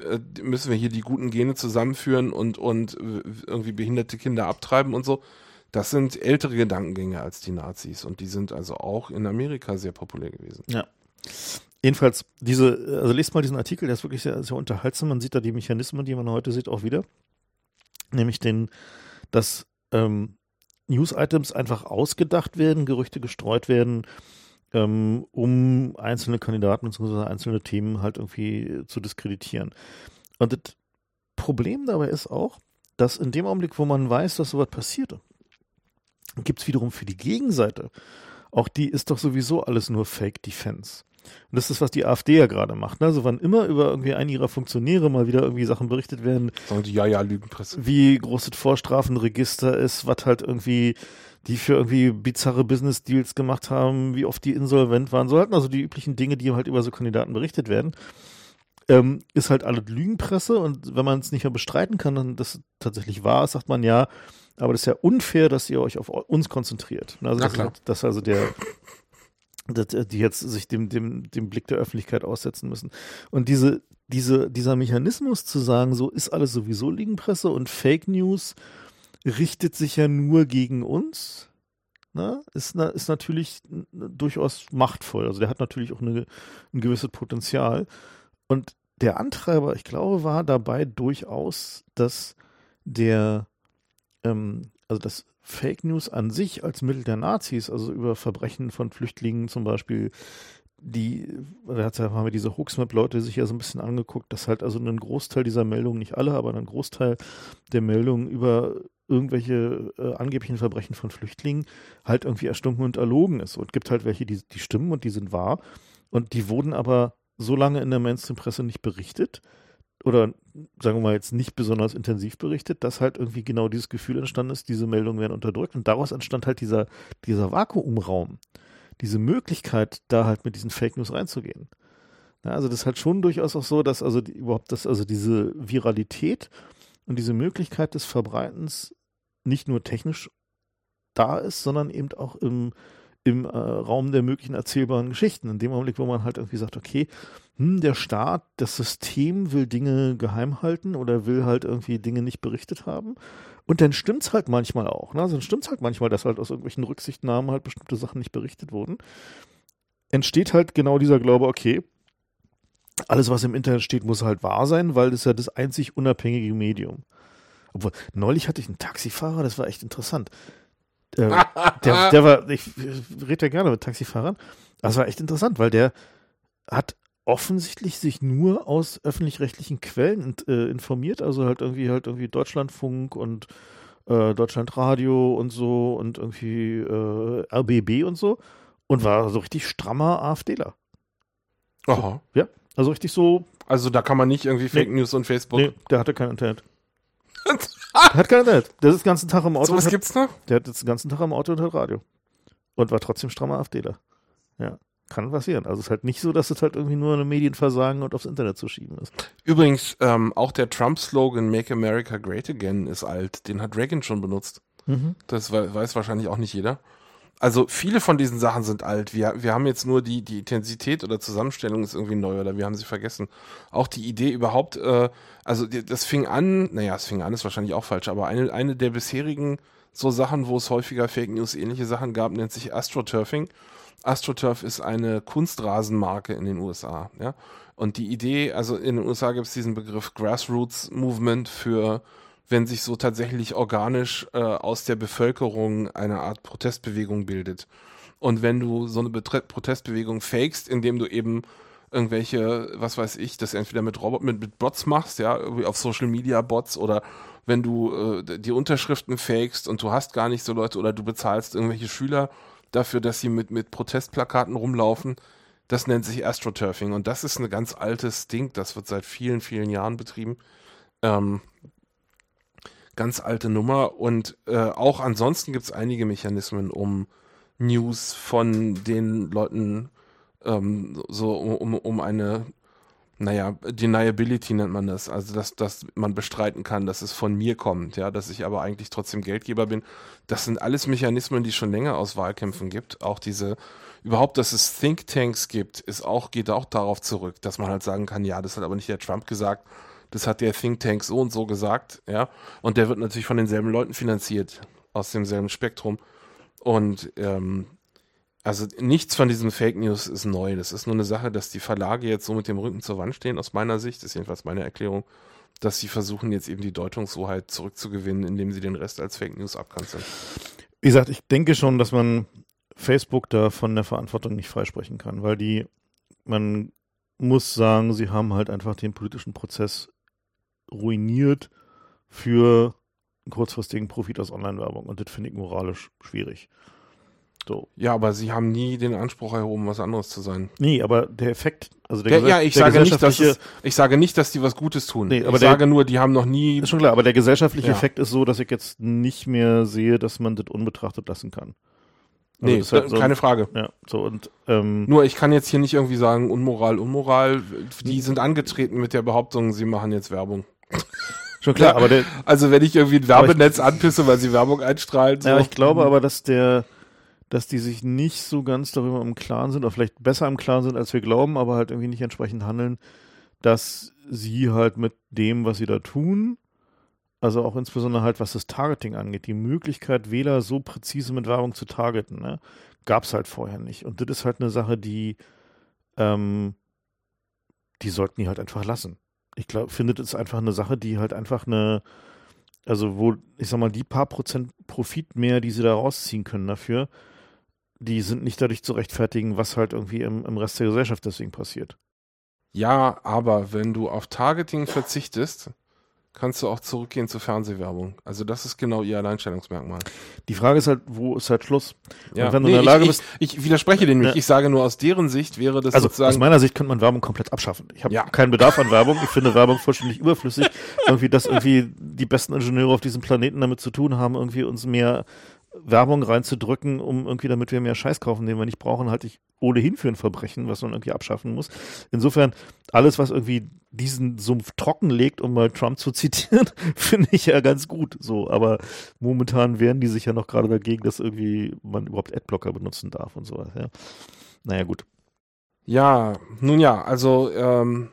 äh, müssen wir hier die guten Gene zusammenführen und, und irgendwie behinderte Kinder abtreiben und so. Das sind ältere Gedankengänge als die Nazis und die sind also auch in Amerika sehr populär gewesen. Ja. Jedenfalls, diese, also lest mal diesen Artikel, der ist wirklich sehr, sehr unterhaltsam. Man sieht da die Mechanismen, die man heute sieht, auch wieder. Nämlich den, dass ähm, News-Items einfach ausgedacht werden, Gerüchte gestreut werden, ähm, um einzelne Kandidaten bzw. einzelne Themen halt irgendwie zu diskreditieren. Und das Problem dabei ist auch, dass in dem Augenblick, wo man weiß, dass sowas passiert, gibt es wiederum für die Gegenseite, auch die ist doch sowieso alles nur Fake Defense. Und das ist, was die AfD ja gerade macht. Ne? Also wann immer über irgendwie einen ihrer Funktionäre mal wieder irgendwie Sachen berichtet werden, Sagen die ja, ja, Lügenpresse. wie groß das Vorstrafenregister ist, was halt irgendwie die für irgendwie bizarre Business-Deals gemacht haben, wie oft die insolvent waren, so halt also die üblichen Dinge, die halt über so Kandidaten berichtet werden, ähm, ist halt alles Lügenpresse und wenn man es nicht mehr bestreiten kann, dann das tatsächlich wahr ist, sagt man ja, aber das ist ja unfair, dass ihr euch auf uns konzentriert. Also das. Ist, das ist also der, die jetzt sich dem, dem, dem Blick der Öffentlichkeit aussetzen müssen. Und diese, diese, dieser Mechanismus zu sagen, so ist alles sowieso Lügenpresse und Fake News richtet sich ja nur gegen uns, ne? ist, ist natürlich durchaus machtvoll. Also der hat natürlich auch eine, ein gewisses Potenzial. Und der Antreiber, ich glaube, war dabei durchaus, dass der, ähm, also das Fake News an sich als Mittel der Nazis, also über Verbrechen von Flüchtlingen zum Beispiel, die, da haben wir diese Hoaxmap-Leute sich ja so ein bisschen angeguckt, dass halt also ein Großteil dieser Meldungen, nicht alle, aber ein Großteil der Meldungen über irgendwelche äh, angeblichen Verbrechen von Flüchtlingen halt irgendwie erstunken und erlogen ist. Und gibt halt welche, die, die stimmen und die sind wahr. Und die wurden aber so lange in der Mainstream-Presse nicht berichtet oder sagen wir mal jetzt nicht besonders intensiv berichtet, dass halt irgendwie genau dieses Gefühl entstanden ist, diese Meldungen werden unterdrückt und daraus entstand halt dieser, dieser Vakuumraum, diese Möglichkeit, da halt mit diesen Fake News reinzugehen. Ja, also das ist halt schon durchaus auch so, dass also die, überhaupt das, also diese Viralität und diese Möglichkeit des Verbreitens nicht nur technisch da ist, sondern eben auch im, im äh, Raum der möglichen erzählbaren Geschichten. In dem Augenblick, wo man halt irgendwie sagt, okay, hm, der Staat, das System will Dinge geheim halten oder will halt irgendwie Dinge nicht berichtet haben. Und dann stimmt's halt manchmal auch. Ne? Also dann stimmt's halt manchmal, dass halt aus irgendwelchen Rücksichtnahmen halt bestimmte Sachen nicht berichtet wurden. Entsteht halt genau dieser Glaube, okay, alles, was im Internet steht, muss halt wahr sein, weil das ja das einzig unabhängige Medium. Obwohl, neulich hatte ich einen Taxifahrer, das war echt interessant. Äh, der, der war, ich rede ja gerne mit Taxifahrern. Das war echt interessant, weil der hat offensichtlich sich nur aus öffentlich-rechtlichen Quellen int- äh, informiert, also halt irgendwie halt irgendwie Deutschlandfunk und äh, Deutschlandradio und so und irgendwie äh, RBB und so und war so richtig strammer AfDler. Aha. Also richtig so, Also da kann man nicht irgendwie Fake News und Facebook. nee, der hatte kein Internet. der hat kein Internet. Der ist den ganzen Tag im Auto. So was und hat, gibt's noch? der hat jetzt den ganzen Tag im Auto und hat Radio. Und war trotzdem strammer AfDler. Ja. Kann passieren. Also es ist halt nicht so, dass es halt irgendwie nur eine Medienversagen und aufs Internet zu schieben ist. Übrigens, ähm, auch der Trump-Slogan Make America Great Again ist alt. Den hat Reagan schon benutzt. Das wei- weiß wahrscheinlich auch nicht jeder. Also viele von diesen Sachen sind alt. Wir, wir haben jetzt nur die, die Intensität oder Zusammenstellung ist irgendwie neu oder wir haben sie vergessen. Auch die Idee überhaupt, äh, also das fing an, naja, es fing an, ist wahrscheinlich auch falsch, aber eine, eine der bisherigen so Sachen, wo es häufiger Fake News ähnliche Sachen gab, nennt sich AstroTurfing. AstroTurf ist eine Kunstrasenmarke in den USA, ja. Und die Idee, also in den USA gibt es diesen Begriff Grassroots Movement für wenn sich so tatsächlich organisch äh, aus der Bevölkerung eine Art Protestbewegung bildet. Und wenn du so eine Betre Protestbewegung fakest, indem du eben irgendwelche, was weiß ich, das entweder mit Robot, mit, mit Bots machst, ja, irgendwie auf Social Media Bots oder wenn du äh, die Unterschriften fakest und du hast gar nicht so Leute oder du bezahlst irgendwelche Schüler dafür, dass sie mit, mit Protestplakaten rumlaufen, das nennt sich Astroturfing und das ist ein ganz altes Ding, das wird seit vielen, vielen Jahren betrieben. Ähm, ganz alte Nummer und äh, auch ansonsten gibt es einige Mechanismen, um News von den Leuten ähm, so um, um eine naja, Deniability nennt man das. Also, dass, dass man bestreiten kann, dass es von mir kommt, ja, dass ich aber eigentlich trotzdem Geldgeber bin. Das sind alles Mechanismen, die schon länger aus Wahlkämpfen gibt. Auch diese, überhaupt, dass es Thinktanks gibt, ist auch, geht auch darauf zurück, dass man halt sagen kann, ja, das hat aber nicht der Trump gesagt, das hat der Think Tank so und so gesagt, ja. Und der wird natürlich von denselben Leuten finanziert, aus demselben Spektrum. Und ähm, also nichts von diesen Fake News ist neu. Das ist nur eine Sache, dass die Verlage jetzt so mit dem Rücken zur Wand stehen, aus meiner Sicht, das ist jedenfalls meine Erklärung, dass sie versuchen jetzt eben die Deutungshoheit zurückzugewinnen, indem sie den Rest als Fake News abkanzeln. Wie gesagt, ich denke schon, dass man Facebook da von der Verantwortung nicht freisprechen kann, weil die, man muss sagen, sie haben halt einfach den politischen Prozess ruiniert für kurzfristigen Profit aus Online-Werbung und das finde ich moralisch schwierig. So. Ja, aber sie haben nie den Anspruch erhoben, was anderes zu sein. Nee, aber der Effekt, also der, der Ja, ich sage nicht, dass es, ich sage nicht, dass die was Gutes tun. Nee, aber ich der, sage nur, die haben noch nie. Ist schon klar, aber der gesellschaftliche ja. Effekt ist so, dass ich jetzt nicht mehr sehe, dass man das unbetrachtet lassen kann. Also nee, halt so, keine Frage. Ja, so und ähm, nur ich kann jetzt hier nicht irgendwie sagen Unmoral, Unmoral. Die sind angetreten mit der Behauptung, sie machen jetzt Werbung. Schon klar, aber der, also wenn ich irgendwie ein Werbenetz ich, anpisse, weil sie Werbung einstrahlen. So. Ja, ich glaube aber, dass der dass die sich nicht so ganz darüber im Klaren sind, oder vielleicht besser im Klaren sind, als wir glauben, aber halt irgendwie nicht entsprechend handeln, dass sie halt mit dem, was sie da tun, also auch insbesondere halt, was das Targeting angeht, die Möglichkeit, Wähler so präzise mit Werbung zu targeten, ne, gab es halt vorher nicht. Und das ist halt eine Sache, die, ähm, die sollten die halt einfach lassen. Ich glaube, findet es einfach eine Sache, die halt einfach eine, also wo, ich sag mal, die paar Prozent Profit mehr, die sie da rausziehen können dafür, die sind nicht dadurch zu rechtfertigen, was halt irgendwie im, im Rest der Gesellschaft deswegen passiert. Ja, aber wenn du auf Targeting verzichtest, kannst du auch zurückgehen zur Fernsehwerbung. Also das ist genau ihr Alleinstellungsmerkmal. Die Frage ist halt, wo ist halt Schluss? Ja. wenn du nee, in der Lage ich, bist, ich, ich widerspreche dem nicht. Ich sage nur aus deren Sicht wäre das also sozusagen. Aus meiner Sicht könnte man Werbung komplett abschaffen. Ich habe ja. keinen Bedarf an Werbung. Ich finde Werbung vollständig überflüssig. irgendwie, dass irgendwie die besten Ingenieure auf diesem Planeten damit zu tun haben, irgendwie uns mehr Werbung reinzudrücken, um irgendwie, damit wir mehr Scheiß kaufen, den wir nicht brauchen, halte ich ohnehin für ein Verbrechen, was man irgendwie abschaffen muss. Insofern, alles, was irgendwie diesen Sumpf trocken legt, um mal Trump zu zitieren, finde ich ja ganz gut. So, aber momentan wehren die sich ja noch gerade dagegen, dass irgendwie man überhaupt Adblocker benutzen darf und sowas, ja. Naja, gut. Ja, nun ja, also ähm,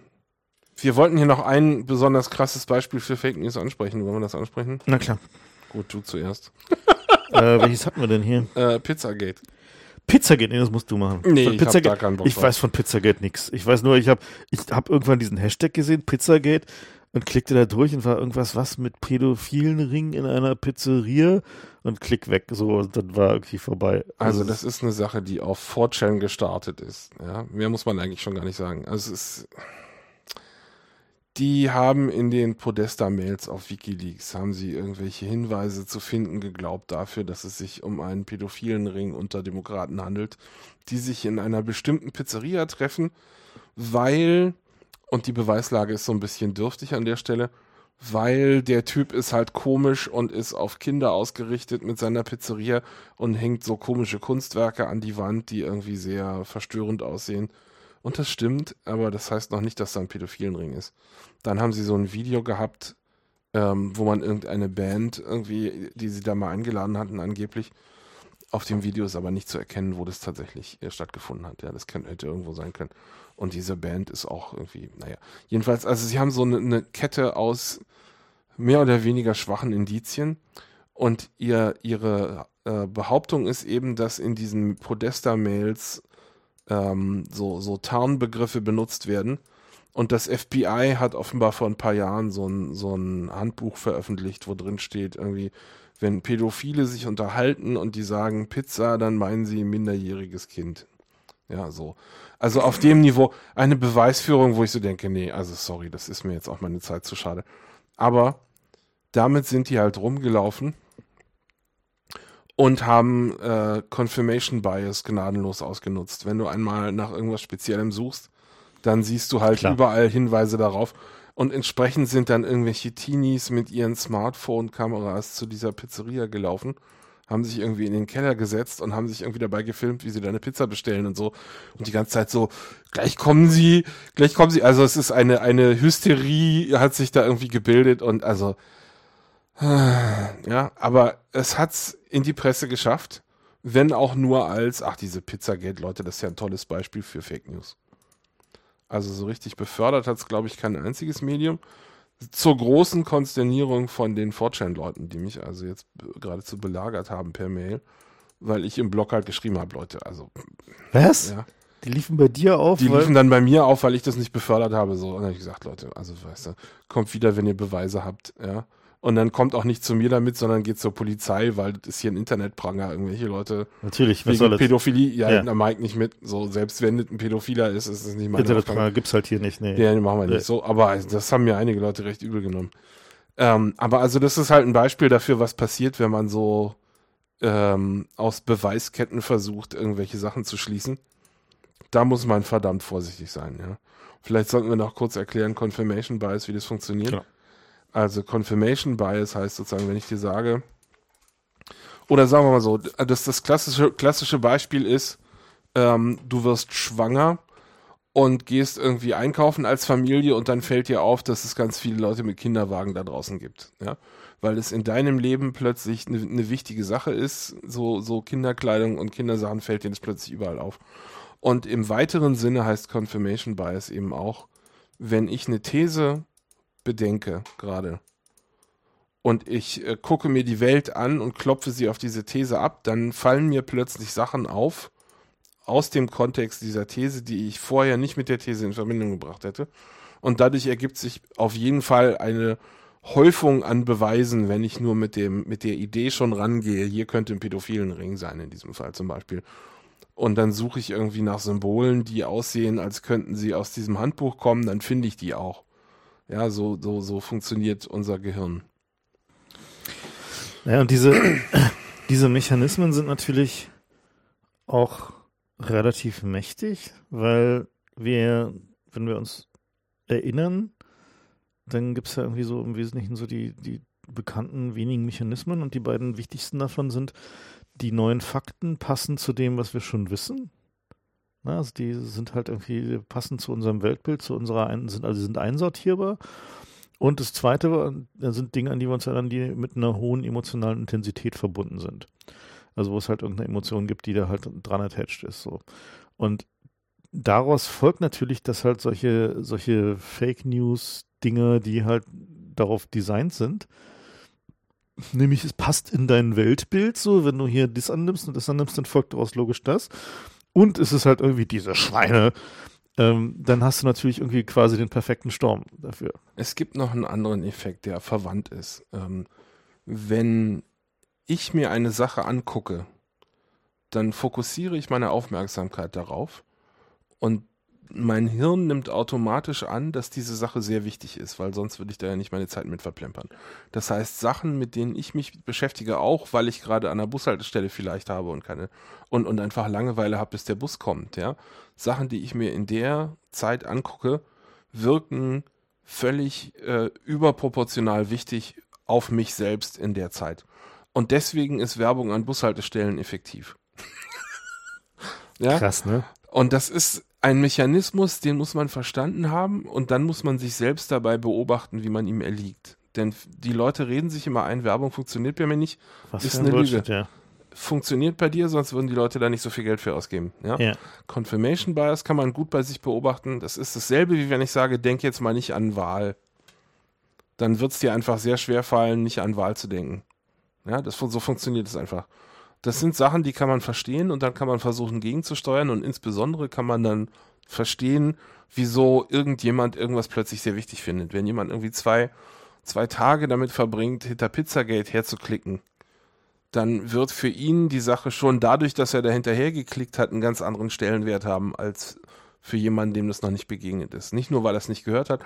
wir wollten hier noch ein besonders krasses Beispiel für Fake News ansprechen. Wollen wir das ansprechen? Na klar. Gut, du zuerst. äh, welches hatten wir denn hier? Äh, Pizzagate. Pizzagate, nee, das musst du machen. Nee, von ich, hab da keinen Bock ich weiß von Pizzagate nichts. Ich weiß nur, ich habe ich hab irgendwann diesen Hashtag gesehen, Pizzagate, und klickte da durch und war irgendwas, was mit pädophilen Ring in einer Pizzeria und klick weg. So, dann war irgendwie vorbei. Also, also das ist eine Sache, die auf 4chan gestartet ist. Ja, mehr muss man eigentlich schon gar nicht sagen. Also es ist die haben in den Podesta-Mails auf Wikileaks, haben sie irgendwelche Hinweise zu finden geglaubt dafür, dass es sich um einen pädophilen Ring unter Demokraten handelt, die sich in einer bestimmten Pizzeria treffen, weil, und die Beweislage ist so ein bisschen dürftig an der Stelle, weil der Typ ist halt komisch und ist auf Kinder ausgerichtet mit seiner Pizzeria und hängt so komische Kunstwerke an die Wand, die irgendwie sehr verstörend aussehen. Und das stimmt, aber das heißt noch nicht, dass da ein pädophilen Ring ist. Dann haben sie so ein Video gehabt, ähm, wo man irgendeine Band irgendwie, die sie da mal eingeladen hatten, angeblich. Auf dem Video ist aber nicht zu erkennen, wo das tatsächlich äh, stattgefunden hat. Ja, das könnte, hätte irgendwo sein können. Und diese Band ist auch irgendwie, naja. Jedenfalls, also sie haben so eine, eine Kette aus mehr oder weniger schwachen Indizien. Und ihr, ihre äh, Behauptung ist eben, dass in diesen Podesta-Mails ähm, so, so Tarnbegriffe benutzt werden. Und das FBI hat offenbar vor ein paar Jahren so ein, so ein Handbuch veröffentlicht, wo drin steht, irgendwie, wenn Pädophile sich unterhalten und die sagen Pizza, dann meinen sie minderjähriges Kind. Ja, so. Also auf dem Niveau eine Beweisführung, wo ich so denke, nee, also sorry, das ist mir jetzt auch meine Zeit zu schade. Aber damit sind die halt rumgelaufen und haben äh, Confirmation Bias gnadenlos ausgenutzt. Wenn du einmal nach irgendwas Speziellem suchst, dann siehst du halt Klar. überall Hinweise darauf. Und entsprechend sind dann irgendwelche Teenies mit ihren Smartphone-Kameras zu dieser Pizzeria gelaufen, haben sich irgendwie in den Keller gesetzt und haben sich irgendwie dabei gefilmt, wie sie da eine Pizza bestellen und so. Und die ganze Zeit so, gleich kommen sie, gleich kommen sie. Also es ist eine, eine Hysterie hat sich da irgendwie gebildet und also, ja, aber es hat's in die Presse geschafft, wenn auch nur als, ach, diese Pizzagate, Leute, das ist ja ein tolles Beispiel für Fake News. Also so richtig befördert hat's, glaube ich, kein einziges Medium zur großen Konsternierung von den Fortran-Leuten, die mich also jetzt geradezu belagert haben per Mail, weil ich im Blog halt geschrieben habe, Leute, also. Was? Ja. Die liefen bei dir auf? Die liefen dann bei mir auf, weil ich das nicht befördert habe. So, und dann habe ich gesagt, Leute, also weißt du, kommt wieder, wenn ihr Beweise habt, ja. Und dann kommt auch nicht zu mir damit, sondern geht zur Polizei, weil das ist hier ein Internetpranger. Irgendwelche Leute Natürlich, was wegen Pädophilie, ja, ja. Mike nicht mit. So, selbst wenn es ein Pädophiler ist, ist es nicht mein Internetpranger gibt's halt hier nicht, nee. Ja, machen wir nicht. So, aber das haben mir einige Leute recht übel genommen. Ähm, aber also das ist halt ein Beispiel dafür, was passiert, wenn man so ähm, aus Beweisketten versucht, irgendwelche Sachen zu schließen. Da muss man verdammt vorsichtig sein, ja. Vielleicht sollten wir noch kurz erklären, Confirmation Bias, wie das funktioniert. Genau. Also Confirmation Bias heißt sozusagen, wenn ich dir sage, oder sagen wir mal so, dass das klassische, klassische Beispiel ist, ähm, du wirst schwanger und gehst irgendwie einkaufen als Familie und dann fällt dir auf, dass es ganz viele Leute mit Kinderwagen da draußen gibt, ja, weil es in deinem Leben plötzlich eine ne wichtige Sache ist, so, so Kinderkleidung und Kindersachen fällt dir das plötzlich überall auf. Und im weiteren Sinne heißt Confirmation Bias eben auch, wenn ich eine These bedenke gerade und ich äh, gucke mir die Welt an und klopfe sie auf diese These ab, dann fallen mir plötzlich Sachen auf aus dem Kontext dieser These, die ich vorher nicht mit der These in Verbindung gebracht hätte. Und dadurch ergibt sich auf jeden Fall eine Häufung an Beweisen, wenn ich nur mit dem, mit der Idee schon rangehe, hier könnte ein pädophilen Ring sein, in diesem Fall zum Beispiel. Und dann suche ich irgendwie nach Symbolen, die aussehen, als könnten sie aus diesem Handbuch kommen, dann finde ich die auch. Ja, so, so, so funktioniert unser Gehirn. Ja, und diese, diese Mechanismen sind natürlich auch relativ mächtig, weil wir, wenn wir uns erinnern, dann gibt es ja irgendwie so im Wesentlichen so die, die bekannten wenigen Mechanismen und die beiden wichtigsten davon sind, die neuen Fakten passen zu dem, was wir schon wissen. Na, also die sind halt irgendwie passend zu unserem Weltbild, zu unserer ein, sind also sind einsortierbar. Und das zweite sind Dinge, an die wir uns erinnern, die mit einer hohen emotionalen Intensität verbunden sind. Also wo es halt irgendeine Emotion gibt, die da halt dran attached ist. So. Und daraus folgt natürlich, dass halt solche, solche Fake News Dinge, die halt darauf designt sind, nämlich es passt in dein Weltbild so, wenn du hier das annimmst und das annimmst, dann folgt daraus logisch das und es ist halt irgendwie diese Schweine, ähm, dann hast du natürlich irgendwie quasi den perfekten Sturm dafür. Es gibt noch einen anderen Effekt, der verwandt ist. Ähm, wenn ich mir eine Sache angucke, dann fokussiere ich meine Aufmerksamkeit darauf und mein Hirn nimmt automatisch an, dass diese Sache sehr wichtig ist, weil sonst würde ich da ja nicht meine Zeit mit verplempern. Das heißt, Sachen, mit denen ich mich beschäftige, auch weil ich gerade an der Bushaltestelle vielleicht habe und keine und, und einfach Langeweile habe, bis der Bus kommt, ja. Sachen, die ich mir in der Zeit angucke, wirken völlig äh, überproportional wichtig auf mich selbst in der Zeit. Und deswegen ist Werbung an Bushaltestellen effektiv. ja? Krass, ne? Und das ist ein Mechanismus, den muss man verstanden haben und dann muss man sich selbst dabei beobachten, wie man ihm erliegt. Denn die Leute reden sich immer ein, Werbung funktioniert bei mir nicht. Was ist eine Lüge. Ja. Funktioniert bei dir, sonst würden die Leute da nicht so viel Geld für ausgeben. Ja? ja. Confirmation Bias kann man gut bei sich beobachten. Das ist dasselbe, wie wenn ich sage, denk jetzt mal nicht an Wahl. Dann wird es dir einfach sehr schwer fallen, nicht an Wahl zu denken. Ja, das, so funktioniert es einfach. Das sind Sachen, die kann man verstehen und dann kann man versuchen gegenzusteuern und insbesondere kann man dann verstehen, wieso irgendjemand irgendwas plötzlich sehr wichtig findet. Wenn jemand irgendwie zwei, zwei Tage damit verbringt, hinter Pizzagate herzuklicken, dann wird für ihn die Sache schon dadurch, dass er da hinterher geklickt hat, einen ganz anderen Stellenwert haben als für jemanden, dem das noch nicht begegnet ist. Nicht nur, weil er es nicht gehört hat,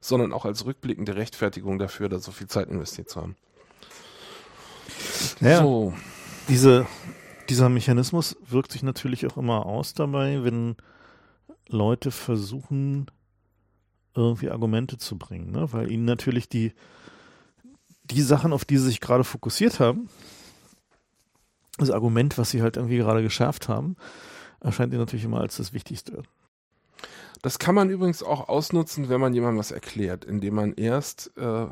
sondern auch als rückblickende Rechtfertigung dafür, da so viel Zeit investiert zu haben. Ja. So diese, dieser Mechanismus wirkt sich natürlich auch immer aus dabei, wenn Leute versuchen, irgendwie Argumente zu bringen, ne? weil ihnen natürlich die, die Sachen, auf die sie sich gerade fokussiert haben, das Argument, was sie halt irgendwie gerade geschärft haben, erscheint ihnen natürlich immer als das Wichtigste. Das kann man übrigens auch ausnutzen, wenn man jemandem was erklärt, indem man erst äh,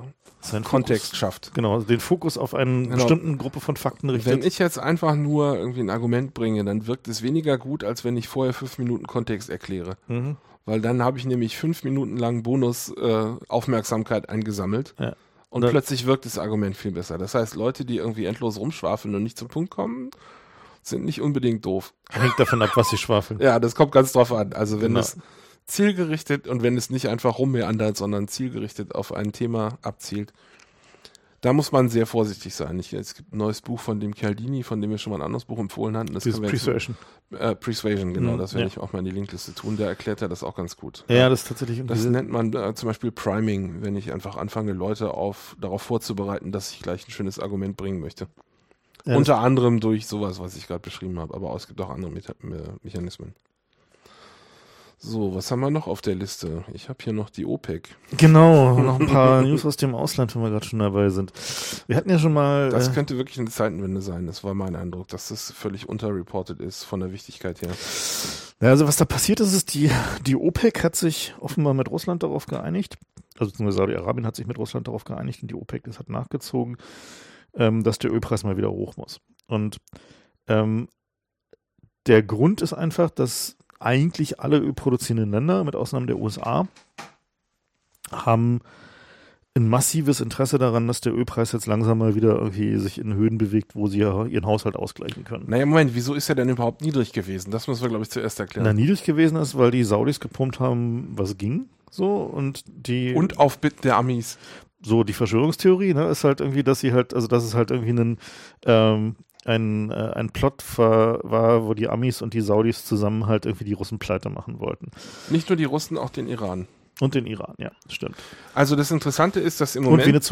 Kontext Fokus, schafft. Genau, also den Fokus auf eine Genau. bestimmte Gruppe von Fakten richtet. Wenn ich jetzt einfach nur irgendwie ein Argument bringe, dann wirkt es weniger gut, als wenn ich vorher fünf Minuten Kontext erkläre. mhm. Weil dann habe ich nämlich fünf Minuten lang Bonus äh, Aufmerksamkeit eingesammelt. Ja. Und Da- plötzlich wirkt das Argument viel besser. Das heißt, Leute, die irgendwie endlos rumschwafeln und nicht zum Punkt kommen, sind nicht unbedingt doof. Hängt davon ab, was sie schwafeln. Ja, das kommt ganz drauf an. Also wenn Genau. es zielgerichtet und wenn es nicht einfach rummeandert, sondern zielgerichtet auf ein Thema abzielt, da muss man sehr vorsichtig sein. Ich, es gibt ein neues Buch von dem Cialdini, von dem wir schon mal ein anderes Buch empfohlen hatten. Das jetzt- Persuasion. Äh, Persuasion, genau. Mhm, das werde ja. ich auch mal in die Linkliste tun. Der erklärt ja das auch ganz gut. Ja, das ist tatsächlich Das nennt man äh, zum Beispiel Priming, wenn ich einfach anfange, Leute auf, darauf vorzubereiten, dass ich gleich ein schönes Argument bringen möchte. ja, Unter anderem durch sowas, was ich gerade beschrieben habe, aber es gibt auch andere Meta Me Mechanismen. So, was haben wir noch auf der Liste? Ich habe hier noch die OPEC. Genau, noch ein paar News aus dem Ausland, wenn wir gerade schon dabei sind. Wir hatten ja schon mal. Das äh, könnte wirklich eine Zeitenwende sein. Das war mein Eindruck, dass das völlig unterreported ist von der Wichtigkeit her. Ja, also was da passiert ist, ist, die, die OPEC hat sich offenbar mit Russland darauf geeinigt, also beziehungsweise Saudi-Arabien hat sich mit Russland darauf geeinigt und die OPEC das hat nachgezogen, ähm, dass der Ölpreis mal wieder hoch muss. Und ähm, der Grund ist einfach, dass eigentlich alle ölproduzierenden Länder, mit Ausnahme der USA, haben ein massives Interesse daran, dass der Ölpreis jetzt langsam mal wieder irgendwie sich in Höhen bewegt, wo sie ja ihren Haushalt ausgleichen können. Naja, Moment, wieso ist er denn überhaupt niedrig gewesen? Das müssen wir, glaube ich, zuerst erklären. na, niedrig gewesen ist, weil die Saudis gepumpt haben, was ging. So, und die, Und auf Bitten der Amis. so die Verschwörungstheorie, ne, ist halt irgendwie, dass sie halt, also dass es halt irgendwie einen, ähm, ein, äh, ein Plot war, war, wo die Amis und die Saudis zusammen halt irgendwie die Russen pleite machen wollten. Nicht nur die Russen, auch den Iran. Und den Iran, ja, stimmt. Also das Interessante ist, dass im Moment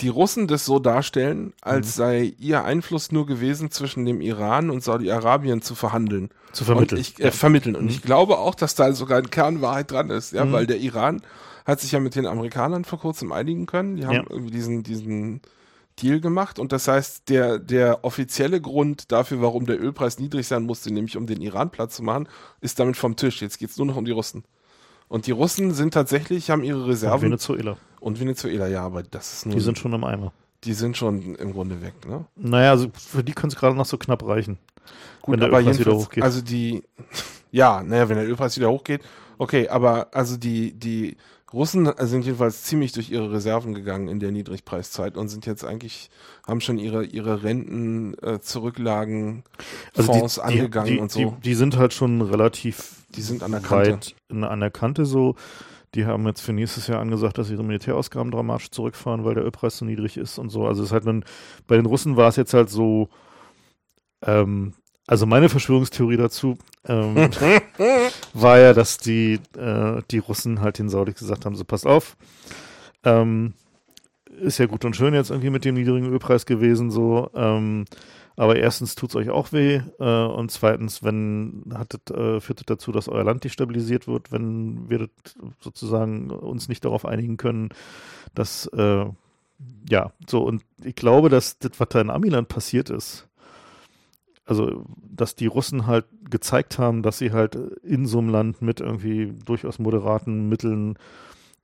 die Russen das so darstellen, als Mhm. sei ihr Einfluss nur gewesen, zwischen dem Iran und Saudi-Arabien zu verhandeln. Zu vermitteln. Und ich, äh, vermitteln. Und Mhm. ich glaube auch, dass da sogar ein Kernwahrheit dran ist, ja, Mhm. weil der Iran hat sich ja mit den Amerikanern vor kurzem einigen können. Die haben Ja. irgendwie diesen, diesen Deal gemacht. Und das heißt, der, der offizielle Grund dafür, warum der Ölpreis niedrig sein musste, nämlich um den Iran platt zu machen, ist damit vom Tisch. Jetzt geht's nur noch um die Russen. Und die Russen sind tatsächlich, haben ihre Und Reserven. Venezuela. Und Venezuela, ja, aber das ist nur. Die sind schon im Eimer. die sind schon im Grunde weg, ne? Naja, also für die können es gerade noch so knapp reichen. Gut, Wenn der aber Ölpreis wieder hochgeht. also die, ja, naja, wenn der Ölpreis wieder hochgeht, okay, aber also die, die Russen sind jedenfalls ziemlich durch ihre Reserven gegangen in der Niedrigpreiszeit und sind jetzt eigentlich, haben schon ihre, ihre Renten, äh, Zurücklagen, Also Fonds die, angegangen die, und die, so. die sind halt schon relativ Die sind an der Kante. weit in, an der Kante so. Die haben jetzt für nächstes Jahr angesagt, dass ihre Militärausgaben dramatisch zurückfahren, weil der Ölpreis so niedrig ist und so. Also es ist halt ein, bei den Russen war es jetzt halt so, ähm, also meine Verschwörungstheorie dazu ähm, war ja, dass die, äh, die Russen halt den Saudis gesagt haben, so passt auf, ähm, ist ja gut und schön jetzt irgendwie mit dem niedrigen Ölpreis gewesen, so, ähm, aber erstens tut's euch auch weh äh, und zweitens, wenn hattet, äh, führt das dazu, dass euer Land destabilisiert wird, wenn wir sozusagen uns nicht darauf einigen können, dass äh, ja, so und ich glaube, dass das, was da in Amiland passiert ist, also dass die Russen halt gezeigt haben, dass sie halt in so einem Land mit irgendwie durchaus moderaten Mitteln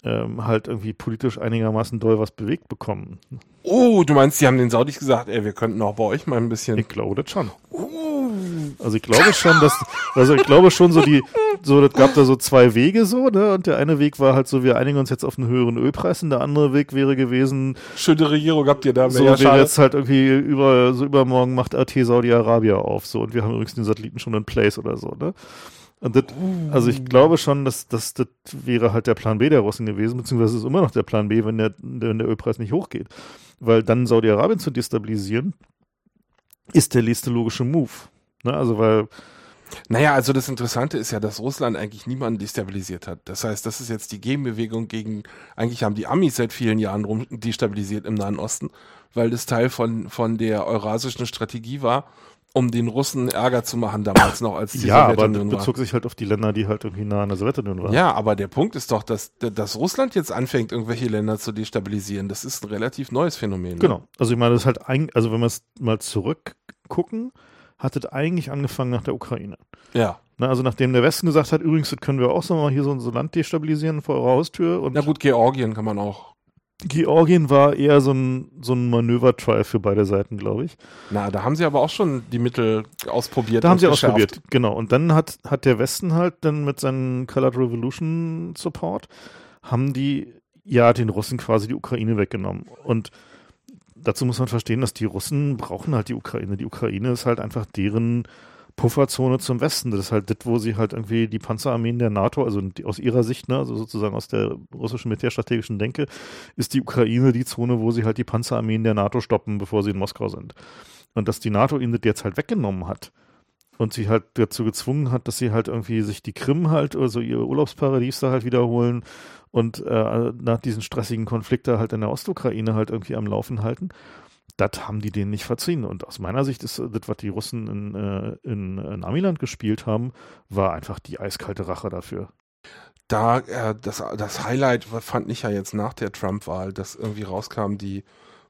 ähm, halt irgendwie politisch einigermaßen doll was bewegt bekommen. Oh, du meinst, die haben den Saudis gesagt, ey, wir könnten auch bei euch mal ein bisschen. Ich glaube das schon. Uh, Also ich glaube schon, dass, also ich glaube schon so die, so, das gab da so zwei Wege so, ne, und der eine Weg war halt so, wir einigen uns jetzt auf einen höheren Ölpreis und der andere Weg wäre gewesen, schöne Regierung habt ihr da, so ja, schade. jetzt halt irgendwie über, so übermorgen macht RT Saudi-Arabia auf, so, und wir haben übrigens den Satelliten schon in place oder so, ne. Und das, also ich glaube schon, dass, dass das wäre halt der Plan B der Russen gewesen, beziehungsweise ist immer noch der Plan B, wenn der, wenn der Ölpreis nicht hochgeht. Weil dann Saudi-Arabien zu destabilisieren, ist der nächste logische Move. Ne? Also weil Naja, also das Interessante ist ja, dass Russland eigentlich niemanden destabilisiert hat. Das heißt, das ist jetzt die Gegenbewegung gegen, eigentlich haben die Amis seit vielen Jahren rum destabilisiert im Nahen Osten, weil das Teil von, von der eurasischen Strategie war, um den Russen Ärger zu machen, damals noch, als die Ja, aber das Sowjetunion war. bezog sich halt auf die Länder, die halt irgendwie nah an der Sowjetunion waren. Ja, aber der Punkt ist doch, dass, dass Russland jetzt anfängt, irgendwelche Länder zu destabilisieren. Das ist ein relativ neues Phänomen. ne? Genau. Also ich meine, das ist halt ein, also wenn wir es mal zurückgucken, hat es eigentlich angefangen nach der Ukraine. Ja. Na, also nachdem der Westen gesagt hat, übrigens, das können wir auch so mal hier so, so Land destabilisieren vor eurer Haustür. Und Na gut, Georgien kann man auch. Georgien war eher so ein, so ein Manöver-Trial für beide Seiten, glaube ich. Na, da haben sie aber auch schon die Mittel ausprobiert. Da haben sie geschärft. ausprobiert, genau. Und dann hat, hat der Westen halt dann mit seinem Colored Revolution Support, haben die ja den Russen quasi die Ukraine weggenommen. Und dazu muss man verstehen, dass die Russen brauchen halt die Ukraine. Die Ukraine ist halt einfach deren Pufferzone zum Westen. Das ist halt das, wo sie halt irgendwie die Panzerarmeen der NATO, also aus ihrer Sicht, ne, also sozusagen aus der russischen militärstrategischen Denke, ist die Ukraine die Zone, wo sie halt die Panzerarmeen der NATO stoppen, bevor sie in Moskau sind. Und dass die NATO ihnen das jetzt halt weggenommen hat und sie halt dazu gezwungen hat, dass sie halt irgendwie sich die Krim halt, also ihr Urlaubsparadies da halt wiederholen und äh, nach diesen stressigen Konflikt da halt in der Ostukraine halt irgendwie am Laufen halten das haben die denen nicht verziehen. Und aus meiner Sicht ist das, was die Russen in, äh, in, in Amiland gespielt haben, war einfach die eiskalte Rache dafür. Da, äh, das, das Highlight fand ich ja jetzt nach der Trump-Wahl, dass irgendwie rauskam, die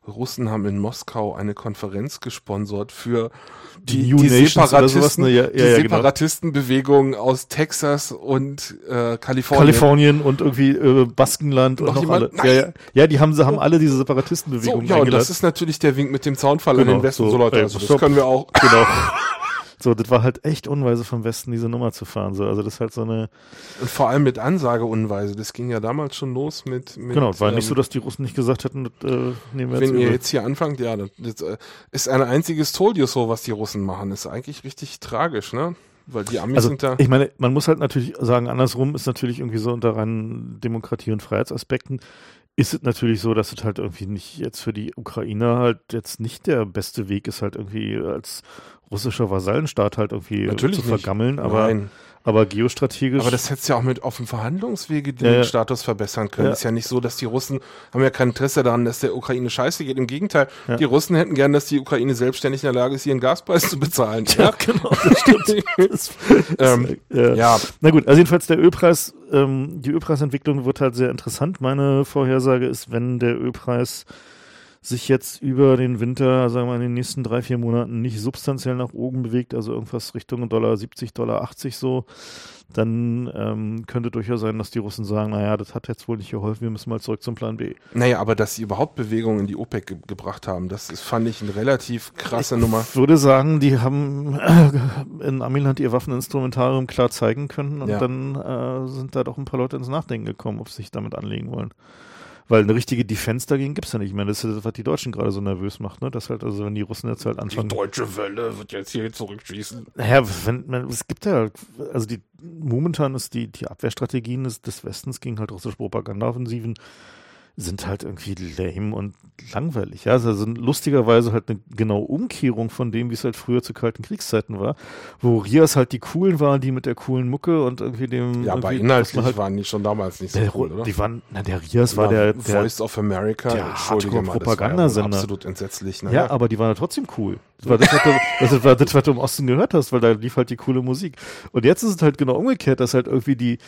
Russen haben in Moskau eine Konferenz gesponsert für die, Die die Separatisten, ne? Ja, die ja, ja, genau. Separatistenbewegung aus Texas und äh, Kalifornien. Kalifornien und irgendwie äh, Baskenland und Noch noch jemand? alle. Ja, ja. ja, die haben, haben alle diese So, Separatistenbewegungen ja, und das ist natürlich der Wink mit dem Zaunfall an Genau, den Westen. so, So, Leute, ey, also das stopp. können wir auch. genau. So, das war halt echt unweise vom Westen, diese Nummer zu fahren. So, also das ist halt so eine. Und vor allem mit Ansageunweise. Das ging ja damals schon los mit. mit Genau, war nicht ähm, so, dass die Russen nicht gesagt hätten, das äh, nehmen wir jetzt Wenn ihr übel. jetzt hier anfangt, ja, das, das äh, ist ein einziges Told you so, was die Russen machen. Ist eigentlich richtig tragisch, ne? Weil die Amis Also, sind da. ich meine, man muss halt natürlich sagen, andersrum ist natürlich irgendwie so unter reinen Demokratie- und Freiheitsaspekten ist es natürlich so, dass es halt irgendwie nicht jetzt für die Ukraine halt jetzt nicht der beste Weg ist, halt irgendwie als russischer Vasallenstaat halt irgendwie Natürlich zu nicht. vergammeln, aber, Nein. aber geostrategisch. Aber das hättest ja auch mit auf dem Verhandlungswege den Ja, ja. Status verbessern können. Ja. Ist ja nicht so, dass die Russen haben ja kein Interesse daran, dass der Ukraine scheiße geht. Im Gegenteil, die Russen hätten gern, dass die Ukraine selbstständig in der Lage ist, ihren Gaspreis zu bezahlen. ja, genau, das stimmt. Das, Ähm, äh, ja, Na gut, also jedenfalls der Ölpreis, ähm, die Ölpreisentwicklung wird halt sehr interessant. Meine Vorhersage ist, wenn der Ölpreis sich jetzt über den Winter, sagen wir mal, in den nächsten drei, vier Monaten nicht substanziell nach oben bewegt, also irgendwas Richtung Dollar 70, Dollar 80 so, dann ähm, könnte durchaus sein, dass die Russen sagen, naja, das hat jetzt wohl nicht geholfen, wir müssen mal zurück zum Plan B. naja, aber dass sie überhaupt Bewegung in die OPEC ge gebracht haben, das ist, fand ich eine relativ krasse Nummer. Ich würde sagen, die haben äh, in Amiland ihr Waffeninstrumentarium klar zeigen können und Ja. dann äh, sind da doch ein paar Leute ins Nachdenken gekommen, ob sie sich damit anlegen wollen. Weil eine richtige Defense dagegen gibt es ja nicht mehr. Das ist das, was die Deutschen gerade so nervös macht, ne? Das halt, also wenn die Russen jetzt halt anfangen. deutsche Welle wird jetzt hier zurückschießen. Naja, wenn, man, es gibt ja, also die, momentan ist die, die Abwehrstrategien des, des Westens gegen halt russische Propagandaoffensiven sind halt irgendwie lame und langweilig. Ja, also sind lustigerweise halt eine genaue Umkehrung von dem, wie es halt früher zu kalten Kriegszeiten war, wo Rias halt die coolen waren, die mit der coolen Mucke und irgendwie dem. Ja, aber irgendwie, inhaltlich dass man halt, waren die schon damals nicht so der, cool, oder? Die waren, na, der Rias war der, der Voice of America, der entschuldige mal, das war ja absolut entsetzlich. Ne? Ja, aber die waren ja trotzdem cool. Das war das, was du, das war das, was du im Osten gehört hast, weil da lief halt die coole Musik. Und jetzt ist es halt genau umgekehrt, dass halt irgendwie die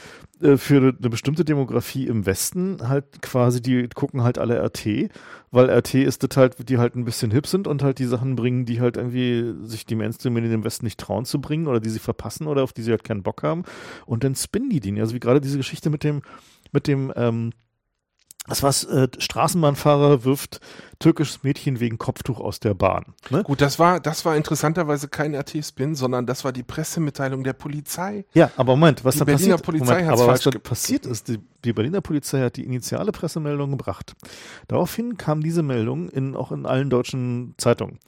äh, für eine bestimmte Demografie im Westen halt quasi, die gucken halt alle RT, weil RT ist das halt, die halt ein bisschen hip sind und halt die Sachen bringen, die halt irgendwie sich die Mainstream in dem Westen nicht trauen zu bringen oder die sie verpassen oder auf die sie halt keinen Bock haben. Und dann spinnen die den. Also wie gerade diese Geschichte mit dem, mit dem, ähm, das was äh, Straßenbahnfahrer wirft türkisches Mädchen wegen Kopftuch aus der Bahn. Ne? Gut, das war, das war interessanterweise kein RT-Spin, sondern das war die Pressemitteilung der Polizei. Ja, aber Moment, was Die da Berliner passiert, Polizei Moment, aber was falsch da ge- passiert ist, die, die Berliner Polizei hat die initiale Pressemeldung gebracht. Daraufhin kam diese Meldung in, auch in allen deutschen Zeitungen.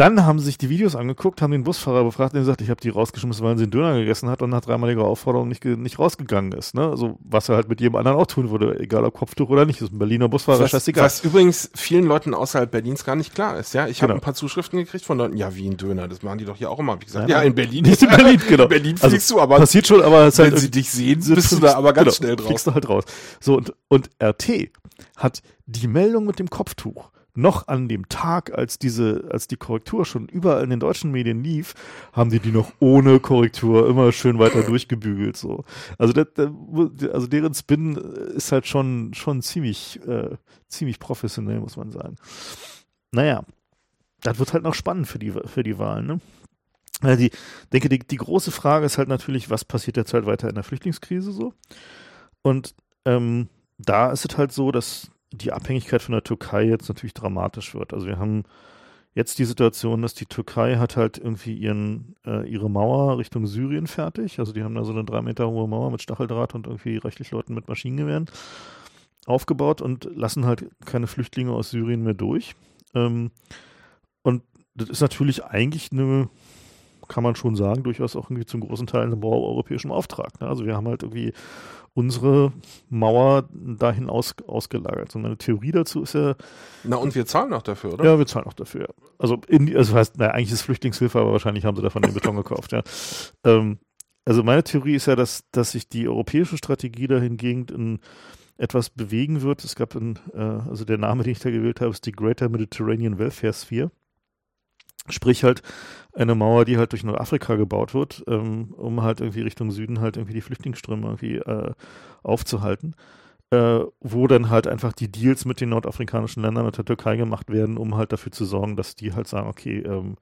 Dann haben sie sich die Videos angeguckt, haben den Busfahrer befragt und er gesagt, ich habe die rausgeschmissen, weil sie einen Döner gegessen hat und nach dreimaliger Aufforderung nicht, nicht rausgegangen ist. Ne? Also, was er halt mit jedem anderen auch tun würde, egal ob Kopftuch oder nicht. Das ist ein Berliner Busfahrer, Was, scheißegal. was übrigens vielen Leuten außerhalb Berlins gar nicht klar ist. Ja, ich habe Genau. ein paar Zuschriften gekriegt von Leuten, ja, wie ein Döner, das machen die doch hier auch immer. Wie gesagt, Ja, ja, in Berlin. Nicht in Berlin, genau. In Berlin Also, fliegst du, aber Passiert schon, aber ist wenn halt sie dich sehen, bist du da aber ganz schnell drauf. Fliegst du halt raus. So, und, und RT hat die Meldung mit dem Kopftuch noch an dem Tag, als diese, als die Korrektur schon überall in den deutschen Medien lief, haben die die noch ohne Korrektur immer schön weiter durchgebügelt, so. Also, das, also deren Spin ist halt schon, schon ziemlich, äh, ziemlich professionell, muss man sagen. Naja. das wird halt noch spannend für die, für die Wahlen. Ne? Also die, denke, die, die große Frage ist halt natürlich, was passiert jetzt halt weiter in der Flüchtlingskrise so? Und ähm, da ist es halt so, dass die Abhängigkeit von der Türkei jetzt natürlich dramatisch wird. Also wir haben jetzt die Situation, dass die Türkei hat halt irgendwie ihren, äh, ihre Mauer Richtung Syrien fertig. Also die haben da so eine drei Meter hohe Mauer mit Stacheldraht und irgendwie rechtlich Leuten mit Maschinengewehren aufgebaut und lassen halt keine Flüchtlinge aus Syrien mehr durch. Ähm, und das ist natürlich eigentlich eine, kann man schon sagen, durchaus auch irgendwie zum großen Teil ein europäischen Auftrag. Ne? Also wir haben halt irgendwie unsere Mauer dahin aus, ausgelagert. Und meine Theorie dazu ist ja. Na, und wir zahlen auch dafür, oder? Ja, wir zahlen auch dafür. Also, in, also heißt, naja, eigentlich ist Flüchtlingshilfe, aber wahrscheinlich haben sie davon den Beton gekauft, ja. Ähm, also meine Theorie ist ja, dass, dass sich die europäische Strategie dahingegen in etwas bewegen wird. Es gab ein, äh, also der Name, den ich da gewählt habe, ist die Greater Mediterranean Welfare Sphere. Sprich halt eine Mauer, die halt durch Nordafrika gebaut wird, ähm, um halt irgendwie Richtung Süden halt irgendwie die Flüchtlingsströme irgendwie äh, aufzuhalten. Äh, wo dann halt einfach die Deals mit den nordafrikanischen Ländern und der Türkei gemacht werden, um halt dafür zu sorgen, dass die halt sagen, okay, ähm,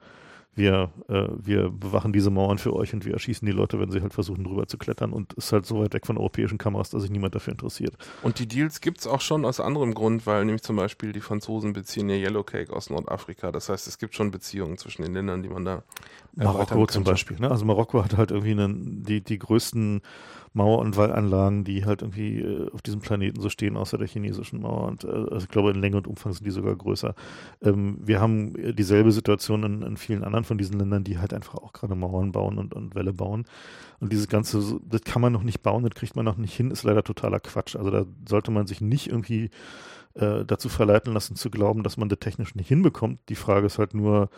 wir, äh, wir bewachen diese Mauern für euch und wir erschießen die Leute, wenn sie halt versuchen, drüber zu klettern und ist halt so weit weg von europäischen Kameras, dass sich niemand dafür interessiert. Und die Deals gibt es auch schon aus anderem Grund, weil nämlich zum Beispiel die Franzosen beziehen ihr Yellowcake aus Nordafrika. Das heißt, es gibt schon Beziehungen zwischen den Ländern, die man da Marokko zum Beispiel. Ne? Also Marokko hat halt irgendwie einen, die, die größten Mauer- und Wallanlagen, die halt irgendwie äh, auf diesem Planeten so stehen, außer der chinesischen Mauer. Und äh, also ich glaube, in Länge und Umfang sind die sogar größer. Ähm, wir haben dieselbe Situation in, in, vielen anderen von diesen Ländern, die halt einfach auch gerade Mauern bauen und, und Wälle bauen. Und dieses Ganze, das kann man noch nicht bauen, das kriegt man noch nicht hin, ist leider totaler Quatsch. Also da sollte man sich nicht irgendwie äh, dazu verleiten lassen zu glauben, dass man das technisch nicht hinbekommt. Die Frage ist halt nur,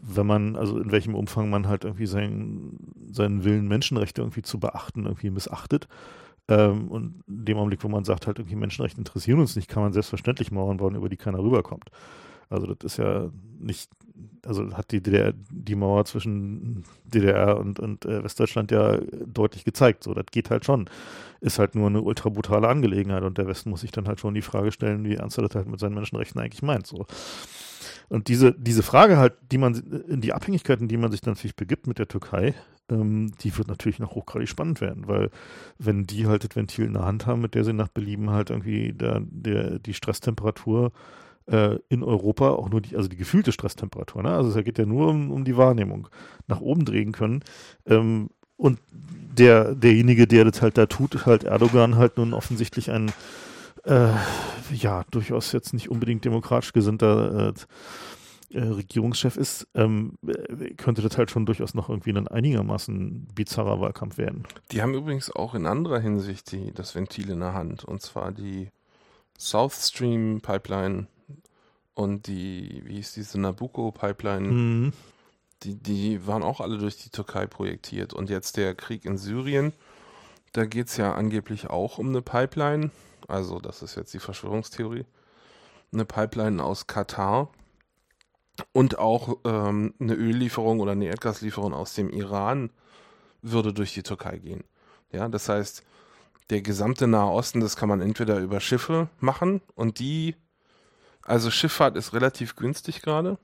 wenn man, also in welchem Umfang man halt irgendwie seinen, seinen Willen, Menschenrechte irgendwie zu beachten, irgendwie missachtet. Ähm, und in dem Augenblick, wo man sagt, halt irgendwie Menschenrechte interessieren uns nicht, kann man selbstverständlich Mauern bauen, über die keiner rüberkommt. Also das ist ja nicht, also hat die DDR, die Mauer zwischen DDR und, und äh, Westdeutschland ja deutlich gezeigt. So, das geht halt schon. Ist halt nur eine ultra brutale Angelegenheit und der Westen muss sich dann halt schon die Frage stellen, wie ernst er das halt mit seinen Menschenrechten eigentlich meint. So. Und diese, diese Frage halt, die man, in die Abhängigkeiten, die man sich dann natürlich begibt mit der Türkei, ähm, die wird natürlich noch hochgradig spannend werden, weil wenn die halt das Ventil in der Hand haben, mit der sie nach Belieben halt irgendwie der, der, die Stresstemperatur äh, in Europa, auch nur die, also die gefühlte Stresstemperatur, ne? also es geht ja nur um, um die Wahrnehmung, nach oben drehen können. Ähm, und der, derjenige, der das halt da tut, halt Erdogan halt nun offensichtlich ein äh, ja, durchaus jetzt nicht unbedingt demokratisch gesinnter äh, äh, Regierungschef ist, ähm, äh, könnte das halt schon durchaus noch irgendwie ein einigermaßen bizarrer Wahlkampf werden. Die haben übrigens auch in anderer Hinsicht die, das Ventil in der Hand, und zwar die South Stream Pipeline und die, wie hieß diese Nabucco Pipeline. Mhm. Die, die waren auch alle durch die Türkei projektiert. Und jetzt der Krieg in Syrien, da geht es ja angeblich auch um eine Pipeline also das ist jetzt die Verschwörungstheorie, eine Pipeline aus Katar und auch ähm, eine Öllieferung oder eine Erdgaslieferung aus dem Iran würde durch die Türkei gehen. Ja, das heißt, der gesamte Nahe Osten, das kann man entweder über Schiffe machen und die, also Schifffahrt ist relativ günstig gerade.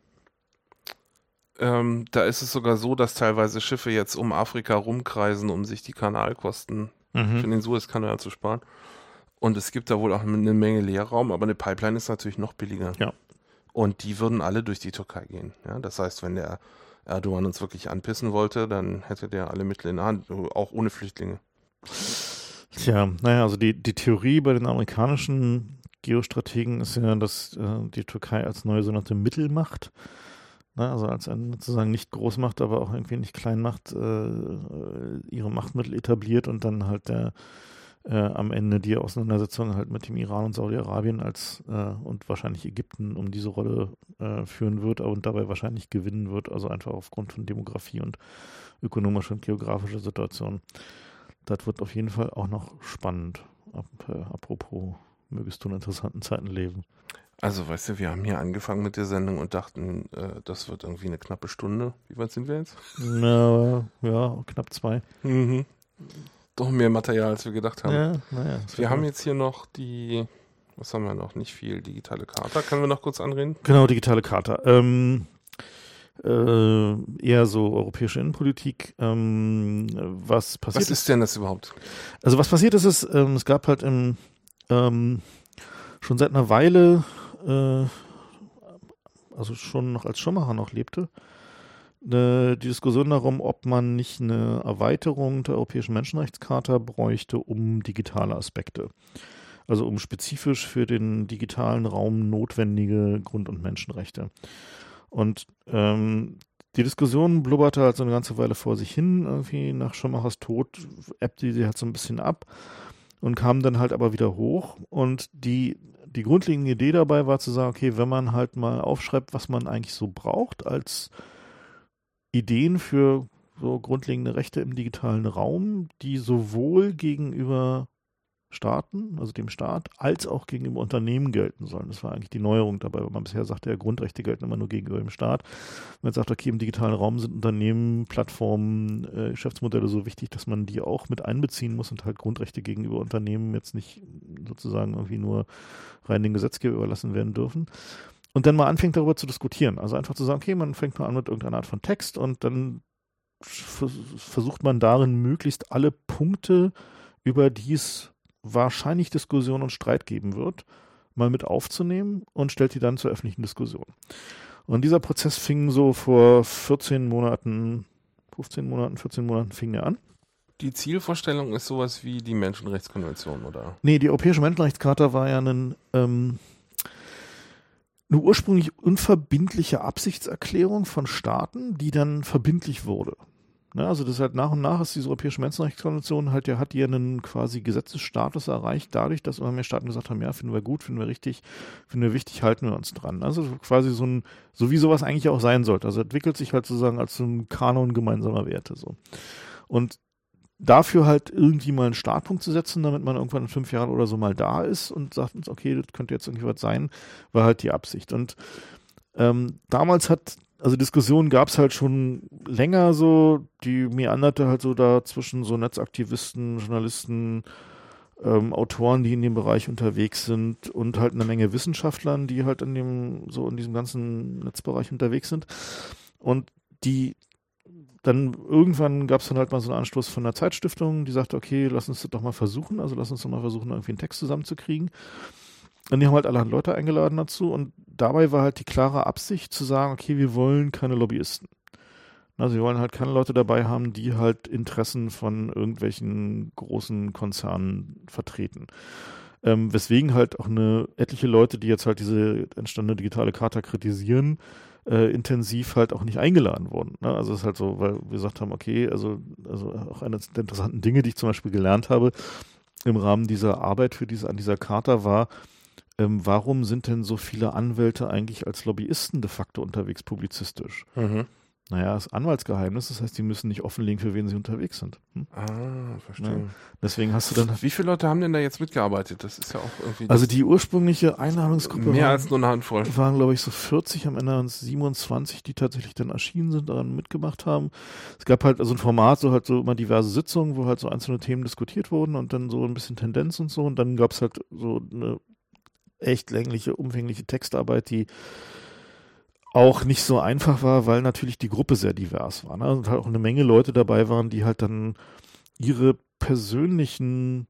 Ähm, da ist es sogar so, dass teilweise Schiffe jetzt um Afrika rumkreisen, um sich die Kanalkosten mhm. für den Suezkanal zu sparen. Und es gibt da wohl auch eine Menge Leerraum, aber eine Pipeline ist natürlich noch billiger. Ja. Und die würden alle durch die Türkei gehen. Ja, das heißt, wenn der Erdogan uns wirklich anpissen wollte, dann hätte der alle Mittel in der Hand, auch ohne Flüchtlinge. Tja, naja, also die, die Theorie bei den amerikanischen Geostrategen ist ja, dass äh, die Türkei als neue sogenannte Mittelmacht, ne, also als eine sozusagen nicht Großmacht, aber auch irgendwie nicht Kleinmacht, äh, ihre Machtmittel etabliert und dann halt der äh, am Ende die Auseinandersetzung halt mit dem Iran und Saudi-Arabien als äh, und wahrscheinlich Ägypten um diese Rolle äh, führen wird und dabei wahrscheinlich gewinnen wird, also einfach aufgrund von Demografie und ökonomischer und geografischer Situation. Das wird auf jeden Fall auch noch spannend. Ap äh, apropos, mögest du in interessanten Zeiten leben. Also, weißt du, wir haben hier angefangen mit der Sendung und dachten, äh, das wird irgendwie eine knappe Stunde. Wie weit sind wir jetzt? Na, ja, knapp zwei. Mhm doch mehr Material, als wir gedacht haben. Ja, naja, wir haben jetzt hier noch die, was haben wir noch? Nicht viel, digitale Karte. Können wir noch kurz anreden? Genau, digitale Karte. Ähm, äh, eher so europäische Innenpolitik. Ähm, was passiert? Was ist denn das überhaupt? Also was passiert ist, ist ähm, es gab halt im, ähm, schon seit einer Weile, äh, also schon noch als Schumacher noch lebte, äh, die Diskussion darum, ob man nicht eine Erweiterung der Europäischen Menschenrechtscharta bräuchte um digitale Aspekte. Also um spezifisch für den digitalen Raum notwendige Grund- und Menschenrechte. Und ähm, die Diskussion blubberte halt so eine ganze Weile vor sich hin. Irgendwie nach Schumachers Tod ebbte sie halt so ein bisschen ab und kam dann halt aber wieder hoch. Und die, die grundlegende Idee dabei war zu sagen, okay, wenn man halt mal aufschreibt, was man eigentlich so braucht als Ideen für so grundlegende Rechte im digitalen Raum, die sowohl gegenüber Staaten, also dem Staat, als auch gegenüber Unternehmen gelten sollen. Das war eigentlich die Neuerung dabei, weil man bisher sagte, ja, Grundrechte gelten immer nur gegenüber dem Staat. Man sagt, okay, im digitalen Raum sind Unternehmen, Plattformen, äh, Geschäftsmodelle so wichtig, dass man die auch mit einbeziehen muss und halt Grundrechte gegenüber Unternehmen jetzt nicht sozusagen irgendwie nur rein den Gesetzgeber überlassen werden dürfen und dann mal anfängt darüber zu diskutieren. Also einfach zu sagen, okay, man fängt mal an mit irgendeiner Art von Text und dann versucht man darin möglichst alle Punkte, über die es wahrscheinlich Diskussion und Streit geben wird, mal mit aufzunehmen und stellt die dann zur öffentlichen Diskussion. Und dieser Prozess fing so vor 14 Monaten, 15 Monaten, 14 Monaten fing er an. Die Zielvorstellung ist sowas wie die Menschenrechtskonvention, oder? Nee, die Europäische Menschenrechtscharta war ja ein, ähm, eine ursprünglich unverbindliche Absichtserklärung von Staaten, die dann verbindlich wurde. Ne, also das halt nach und nach ist diese Europäische Menschenrechtskonvention halt ja, hat ja einen quasi Gesetzesstatus erreicht, dadurch, dass immer mehr Staaten gesagt haben, ja, finden wir gut, finden wir richtig, finden wir wichtig, halten wir uns dran. Also quasi so ein, so wie sowas eigentlich auch sein sollte. Also entwickelt sich halt sozusagen als so ein Kanon gemeinsamer Werte so. Und dafür halt irgendwie mal einen Startpunkt zu setzen, damit man irgendwann in fünf Jahren oder so mal da ist und sagt uns, okay, das könnte jetzt irgendwie was sein, war halt die Absicht. Und ähm, damals hat also Diskussionen gab es halt schon länger so, die meanderte halt so da zwischen so Netzaktivisten, Journalisten, ähm, Autoren, die in dem Bereich unterwegs sind und halt eine Menge Wissenschaftlern, die halt in dem, so in diesem ganzen Netzbereich unterwegs sind. Und die dann irgendwann gab es dann halt mal so einen Anstoß von der Zeitstiftung, die sagte, okay, lass uns das doch mal versuchen, also lass uns doch mal versuchen, irgendwie einen Text zusammenzukriegen. Und die haben halt alle Leute eingeladen dazu und dabei war halt die klare Absicht zu sagen, okay, wir wollen keine Lobbyisten. Also wir wollen halt keine Leute dabei haben, die halt Interessen von irgendwelchen großen Konzernen vertreten. Ähm, weswegen halt auch eine etliche Leute, die jetzt halt diese entstandene digitale Charta kritisieren, äh, intensiv halt auch nicht eingeladen wurden. Ne? Also es ist halt so, weil wir gesagt haben, okay, also, also auch eine der interessanten Dinge, die ich zum Beispiel gelernt habe im Rahmen dieser Arbeit für diese, an dieser Charta war, ähm, warum sind denn so viele Anwälte eigentlich als Lobbyisten de facto unterwegs publizistisch? Mhm. Naja, das Anwaltsgeheimnis, das heißt, die müssen nicht offenlegen, für wen sie unterwegs sind. Hm? Ah, verstehe. Ja. Deswegen hast du dann. Wie viele Leute haben denn da jetzt mitgearbeitet? Das ist ja auch irgendwie. Also die ursprüngliche Einladungsgruppe. Mehr waren, als nur eine Handvoll. Waren, glaube ich, so 40, am Ende waren es 27, die tatsächlich dann erschienen sind, daran mitgemacht haben. Es gab halt also ein Format, so halt so immer diverse Sitzungen, wo halt so einzelne Themen diskutiert wurden und dann so ein bisschen Tendenz und so. Und dann gab es halt so eine echt längliche, umfängliche Textarbeit, die auch nicht so einfach war, weil natürlich die Gruppe sehr divers war. Ne? Und halt auch eine Menge Leute dabei waren, die halt dann ihre persönlichen,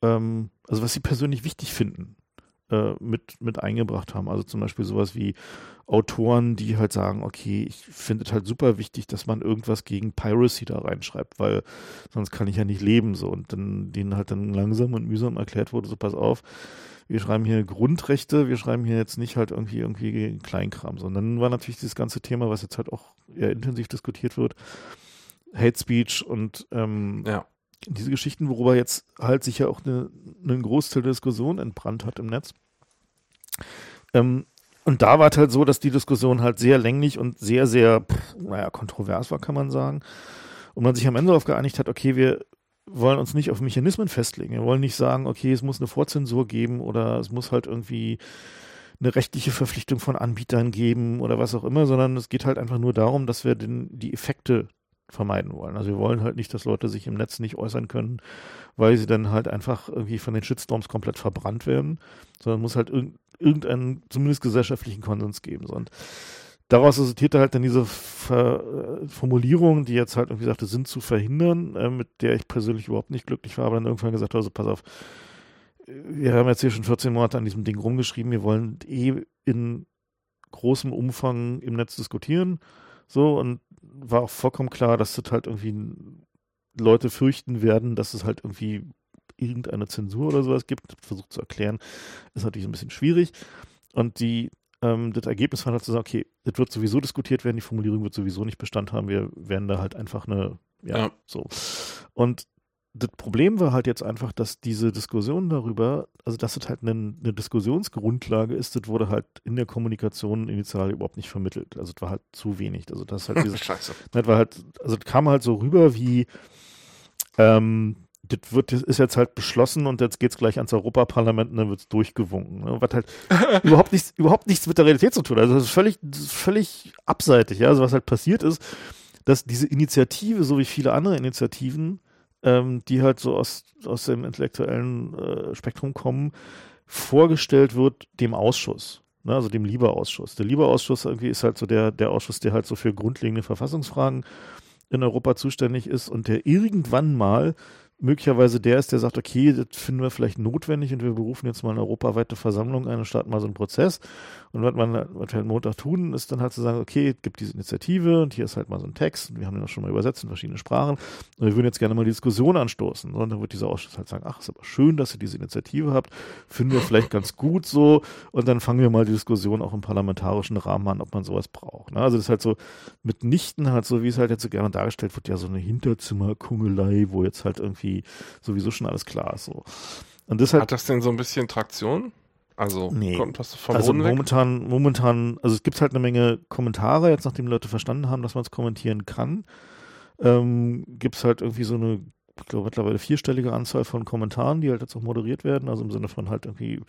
ähm, also was sie persönlich wichtig finden, äh, mit, mit eingebracht haben. Also zum Beispiel sowas wie Autoren, die halt sagen, okay, ich finde es halt super wichtig, dass man irgendwas gegen Piracy da reinschreibt, weil sonst kann ich ja nicht leben so. Und dann denen halt dann langsam und mühsam erklärt wurde, so pass auf, wir schreiben hier Grundrechte, wir schreiben hier jetzt nicht halt irgendwie irgendwie Kleinkram, sondern war natürlich dieses ganze Thema, was jetzt halt auch eher intensiv diskutiert wird, Hate Speech und ähm, ja. diese Geschichten, worüber jetzt halt sicher auch eine, einen Großteil der Diskussion entbrannt hat im Netz. Ähm, und da war es halt so, dass die Diskussion halt sehr länglich und sehr, sehr, pff, naja, kontrovers war, kann man sagen. Und man sich am Ende darauf geeinigt hat, okay, wir wollen uns nicht auf Mechanismen festlegen. Wir wollen nicht sagen, okay, es muss eine Vorzensur geben oder es muss halt irgendwie eine rechtliche Verpflichtung von Anbietern geben oder was auch immer, sondern es geht halt einfach nur darum, dass wir den, die Effekte vermeiden wollen. Also wir wollen halt nicht, dass Leute sich im Netz nicht äußern können, weil sie dann halt einfach irgendwie von den Shitstorms komplett verbrannt werden, sondern muss halt irgendeinen zumindest gesellschaftlichen Konsens geben. Und daraus resultierte halt dann diese Ver äh, Formulierung, die jetzt halt irgendwie sagte, sind zu verhindern, äh, mit der ich persönlich überhaupt nicht glücklich war, aber dann irgendwann gesagt, also pass auf, wir haben jetzt hier schon 14 Monate an diesem Ding rumgeschrieben, wir wollen eh in großem Umfang im Netz diskutieren. So, und war auch vollkommen klar, dass das halt irgendwie Leute fürchten werden, dass es halt irgendwie irgendeine Zensur oder sowas gibt. Versucht zu erklären, ist natürlich ein bisschen schwierig. Und die, ähm, das Ergebnis war halt zu sagen, okay, das wird sowieso diskutiert werden, die Formulierung wird sowieso nicht Bestand haben, wir werden da halt einfach eine, ja, ja. so. Und das Problem war halt jetzt einfach, dass diese Diskussion darüber, also dass es halt eine, eine, Diskussionsgrundlage ist, das wurde halt in der Kommunikation initial überhaupt nicht vermittelt. Also es war halt zu wenig. Also das halt diese, Scheiße. Das war halt, also es kam halt so rüber wie, ähm, das wird, das ist jetzt halt beschlossen und jetzt geht es gleich ans Europaparlament und dann wird es durchgewunken. Ne? Was halt überhaupt nichts, überhaupt nichts mit der Realität zu tun hat. Also das ist völlig, das ist völlig abseitig, ja. Also was halt passiert ist, dass diese Initiative, so wie viele andere Initiativen, ähm, die halt so aus, aus dem intellektuellen äh, Spektrum kommen, vorgestellt wird dem Ausschuss. Ne, also dem Lieberausschuss. Der Lieberausschuss irgendwie ist halt so der, der Ausschuss, der halt so für grundlegende Verfassungsfragen in Europa zuständig ist und der irgendwann mal möglicherweise der ist, der sagt, okay, das finden wir vielleicht notwendig und wir berufen jetzt mal eine europaweite Versammlung ein und starten mal so einen Prozess. Und was, man, was wir halt Montag tun, ist dann halt zu sagen, okay, es gibt diese Initiative und hier ist halt mal so ein Text und wir haben den auch schon mal übersetzt in verschiedene Sprachen und wir würden jetzt gerne mal die Diskussion anstoßen. Und dann wird dieser Ausschuss halt sagen, ach, ist aber schön, dass ihr diese Initiative habt, finden wir vielleicht ganz gut so und dann fangen wir mal die Diskussion auch im parlamentarischen Rahmen an, ob man sowas braucht. Ne? Also das ist halt so mitnichten halt so, wie es halt jetzt so gerne dargestellt wird, ja so eine Hinterzimmerkungelei, wo jetzt halt irgendwie sowieso schon alles klar ist so. Und das halt, Hat das denn so ein bisschen Traktion? Also nee. kommt das vom also momentan, weg? momentan, also es gibt halt eine Menge Kommentare, jetzt nachdem Leute verstanden haben, dass man es kommentieren kann, ähm, gibt es halt irgendwie so eine, ich glaube mittlerweile vierstellige Anzahl von Kommentaren, die halt jetzt auch moderiert werden, also im Sinne von halt irgendwie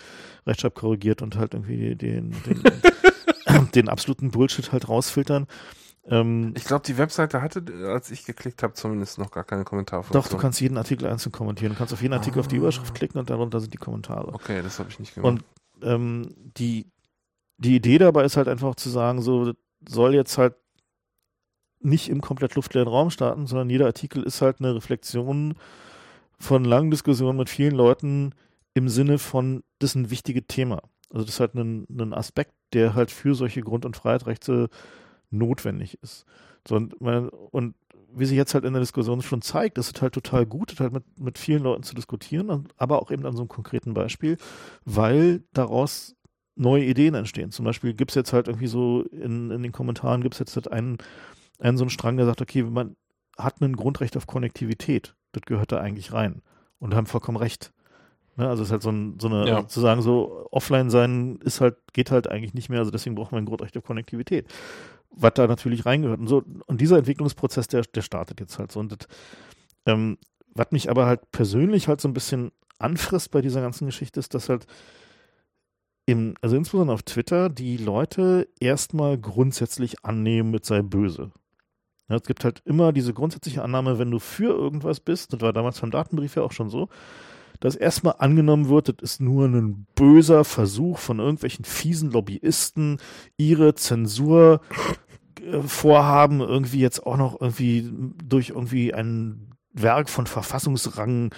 Rechtschreib korrigiert und halt irgendwie den, den, den absoluten Bullshit halt rausfiltern. Ähm, ich glaube, die Webseite hatte, als ich geklickt habe, zumindest noch gar keine Kommentarfunktion. Doch, du kannst jeden Artikel einzeln kommentieren. Du kannst auf jeden Artikel ah. auf die Überschrift klicken und darunter sind die Kommentare. Okay, das habe ich nicht gemacht. Und ähm, die, die Idee dabei ist halt einfach zu sagen, so soll jetzt halt nicht im komplett luftleeren Raum starten, sondern jeder Artikel ist halt eine Reflexion von langen Diskussionen mit vielen Leuten im Sinne von, das ist ein wichtiges Thema. Also das ist halt ein, ein Aspekt, der halt für solche Grund- und Freiheitsrechte notwendig ist. So, und, und wie sich jetzt halt in der Diskussion schon zeigt, ist es halt total gut, halt mit, mit vielen Leuten zu diskutieren, aber auch eben an so einem konkreten Beispiel, weil daraus neue Ideen entstehen. Zum Beispiel gibt es jetzt halt irgendwie so in, in den Kommentaren gibt es jetzt halt einen, einen so einen Strang, der sagt, okay, man hat ein Grundrecht auf Konnektivität, das gehört da eigentlich rein. Und haben vollkommen recht. Ne, also es ist halt so, ein, so eine, ja. zu sagen, so offline sein ist halt, geht halt eigentlich nicht mehr, also deswegen braucht man ein Grundrecht auf Konnektivität was da natürlich reingehört. Und so, und dieser Entwicklungsprozess, der, der startet jetzt halt so. Und ähm, was mich aber halt persönlich halt so ein bisschen anfrisst bei dieser ganzen Geschichte, ist, dass halt im, also insbesondere auf Twitter, die Leute erstmal grundsätzlich annehmen, mit sei böse. Ja, es gibt halt immer diese grundsätzliche Annahme, wenn du für irgendwas bist, das war damals beim Datenbrief ja auch schon so, dass erstmal angenommen wird, das ist nur ein böser Versuch von irgendwelchen fiesen Lobbyisten, ihre Zensur Vorhaben irgendwie jetzt auch noch irgendwie durch irgendwie ein Werk von Verfassungsrang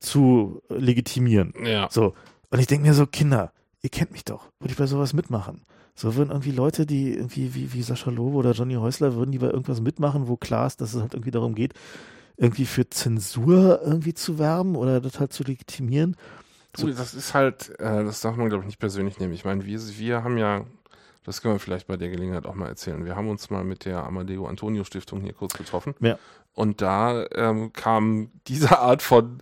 zu legitimieren. Ja. So. Und ich denke mir so, Kinder, ihr kennt mich doch, würde ich bei sowas mitmachen. So würden irgendwie Leute, die irgendwie wie, wie Sascha Lobo oder Johnny Häusler, würden die bei irgendwas mitmachen, wo klar ist, dass es halt irgendwie darum geht, irgendwie für Zensur irgendwie zu werben oder das halt zu legitimieren. So. Das ist halt, äh, das darf man glaube ich nicht persönlich nehmen. Ich meine, wir, wir haben ja das können wir vielleicht bei der Gelegenheit auch mal erzählen. Wir haben uns mal mit der Amadeo Antonio Stiftung hier kurz getroffen. Ja. Und da ähm, kam diese Art von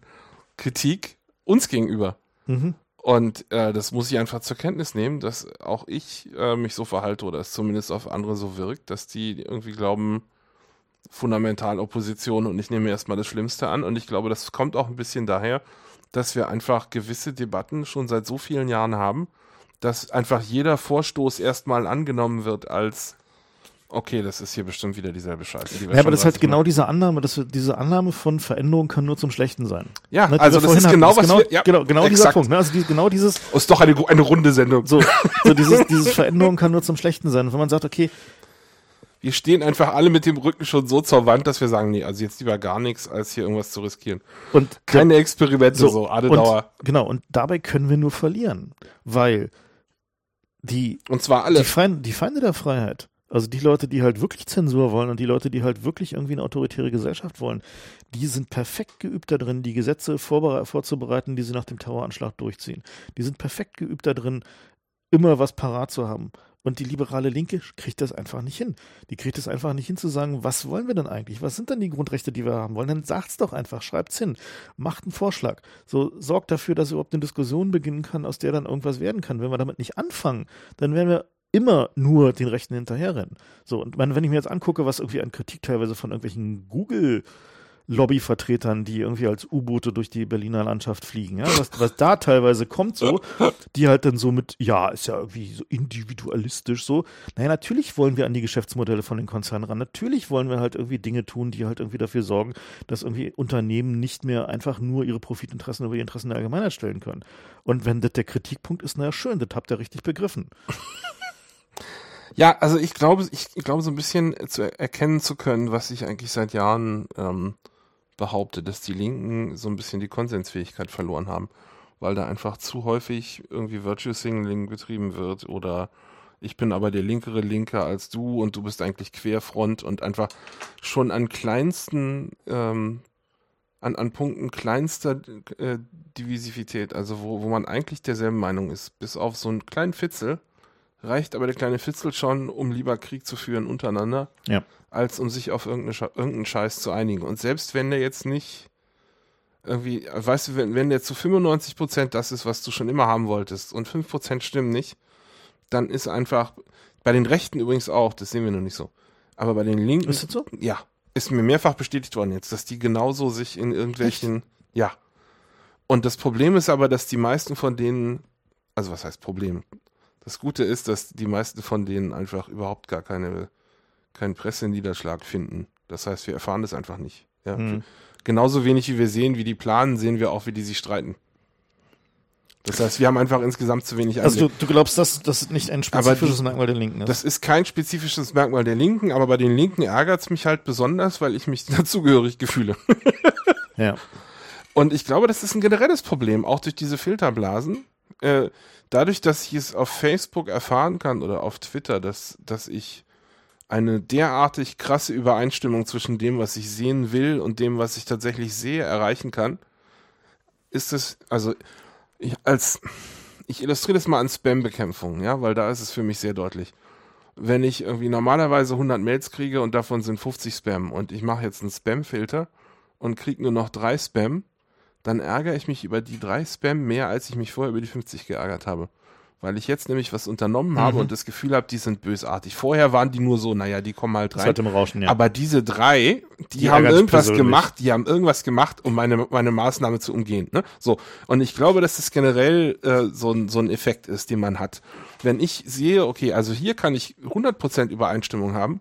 Kritik uns gegenüber. Mhm. Und äh, das muss ich einfach zur Kenntnis nehmen, dass auch ich äh, mich so verhalte oder es zumindest auf andere so wirkt, dass die irgendwie glauben, fundamental Opposition und ich nehme erstmal das Schlimmste an. Und ich glaube, das kommt auch ein bisschen daher, dass wir einfach gewisse Debatten schon seit so vielen Jahren haben dass einfach jeder Vorstoß erstmal angenommen wird als okay, das ist hier bestimmt wieder dieselbe Scheiße. Die ja, aber das ist halt genau diese Annahme, dass diese Annahme von Veränderung kann nur zum Schlechten sein. Ja, ne, also das ist genau hatten, was genau, wir, ja, genau, genau dieser Punkt. Ne? Also die, genau dieses. Oh, ist doch eine, eine runde Sendung. So, so dieses, dieses Veränderung kann nur zum Schlechten sein. Und wenn man sagt, okay, wir stehen einfach alle mit dem Rücken schon so zur Wand, dass wir sagen, nee, also jetzt lieber gar nichts, als hier irgendwas zu riskieren. Und keine Experimente so, so Adenauer. Und, genau, und dabei können wir nur verlieren, weil die und zwar alle die Feinde, die Feinde der Freiheit, also die Leute, die halt wirklich Zensur wollen und die Leute, die halt wirklich irgendwie eine autoritäre Gesellschaft wollen, die sind perfekt geübt darin, die Gesetze vorzubereiten, die sie nach dem Terroranschlag durchziehen. Die sind perfekt geübt darin, immer was parat zu haben. Und die liberale Linke kriegt das einfach nicht hin. Die kriegt es einfach nicht hin zu sagen, was wollen wir denn eigentlich? Was sind denn die Grundrechte, die wir haben wollen? Dann sagt's doch einfach, schreibt's hin, macht einen Vorschlag. So sorgt dafür, dass überhaupt eine Diskussion beginnen kann, aus der dann irgendwas werden kann. Wenn wir damit nicht anfangen, dann werden wir immer nur den Rechten hinterherrennen. So, und wenn ich mir jetzt angucke, was irgendwie an Kritik teilweise von irgendwelchen Google Lobbyvertretern, die irgendwie als U-Boote durch die Berliner Landschaft fliegen. Ja? Was, was da teilweise kommt so, die halt dann so mit, ja, ist ja irgendwie so individualistisch so. Naja, natürlich wollen wir an die Geschäftsmodelle von den Konzernen ran. Natürlich wollen wir halt irgendwie Dinge tun, die halt irgendwie dafür sorgen, dass irgendwie Unternehmen nicht mehr einfach nur ihre Profitinteressen über die Interessen der Allgemeinheit stellen können. Und wenn das der Kritikpunkt ist, naja, schön, das habt ihr richtig begriffen. Ja, also ich glaube, ich, glaube so ein bisschen zu erkennen zu können, was ich eigentlich seit Jahren ähm, behaupte, dass die Linken so ein bisschen die Konsensfähigkeit verloren haben, weil da einfach zu häufig irgendwie Virtue Signaling betrieben wird oder ich bin aber der linkere Linke als du und du bist eigentlich Querfront und einfach schon an kleinsten, ähm, an, an Punkten kleinster äh, Divisivität, also wo, wo man eigentlich derselben Meinung ist, bis auf so einen kleinen Fitzel, reicht aber der kleine Fitzel schon, um lieber Krieg zu führen untereinander, ja. als um sich auf irgendeinen Scheiß zu einigen. Und selbst wenn der jetzt nicht irgendwie, weißt du, wenn, wenn der zu 95 Prozent das ist, was du schon immer haben wolltest und 5 Prozent stimmen nicht, dann ist einfach, bei den Rechten übrigens auch, das sehen wir noch nicht so, aber bei den Linken. Ist das so? Ja. Ist mir mehrfach bestätigt worden jetzt, dass die genauso sich in irgendwelchen, Echt? ja. Und das Problem ist aber, dass die meisten von denen, also was heißt Problem? Das Gute ist, dass die meisten von denen einfach überhaupt gar keine, keinen Presseniederschlag finden. Das heißt, wir erfahren das einfach nicht. Ja? Mhm. Genauso wenig wie wir sehen, wie die planen, sehen wir auch, wie die sich streiten. Das heißt, wir haben einfach insgesamt zu wenig Also du, du, glaubst, dass das nicht ein spezifisches die, Merkmal der Linken ist? Das ist kein spezifisches Merkmal der Linken, aber bei den Linken ärgert es mich halt besonders, weil ich mich dazugehörig gefühle. ja. Und ich glaube, das ist ein generelles Problem, auch durch diese Filterblasen. Äh, dadurch, dass ich es auf Facebook erfahren kann oder auf Twitter, dass, dass ich eine derartig krasse Übereinstimmung zwischen dem, was ich sehen will und dem, was ich tatsächlich sehe, erreichen kann, ist es, also ich als, ich illustriere das mal an Spam-Bekämpfung, ja, weil da ist es für mich sehr deutlich. Wenn ich irgendwie normalerweise 100 Mails kriege und davon sind 50 Spam und ich mache jetzt einen Spam-Filter und kriege nur noch drei Spam, dann ärgere ich mich über die drei Spam mehr, als ich mich vorher über die 50 geärgert habe. Weil ich jetzt nämlich was unternommen habe mhm. und das Gefühl habe, die sind bösartig. Vorher waren die nur so, naja, die kommen halt rein. Im Rauschen, ja. Aber diese drei, die, die haben irgendwas persönlich. gemacht, die haben irgendwas gemacht, um meine, meine Maßnahme zu umgehen. Ne? So. Und ich glaube, dass das generell äh, so, ein, so ein Effekt ist, den man hat. Wenn ich sehe, okay, also hier kann ich 100% Übereinstimmung haben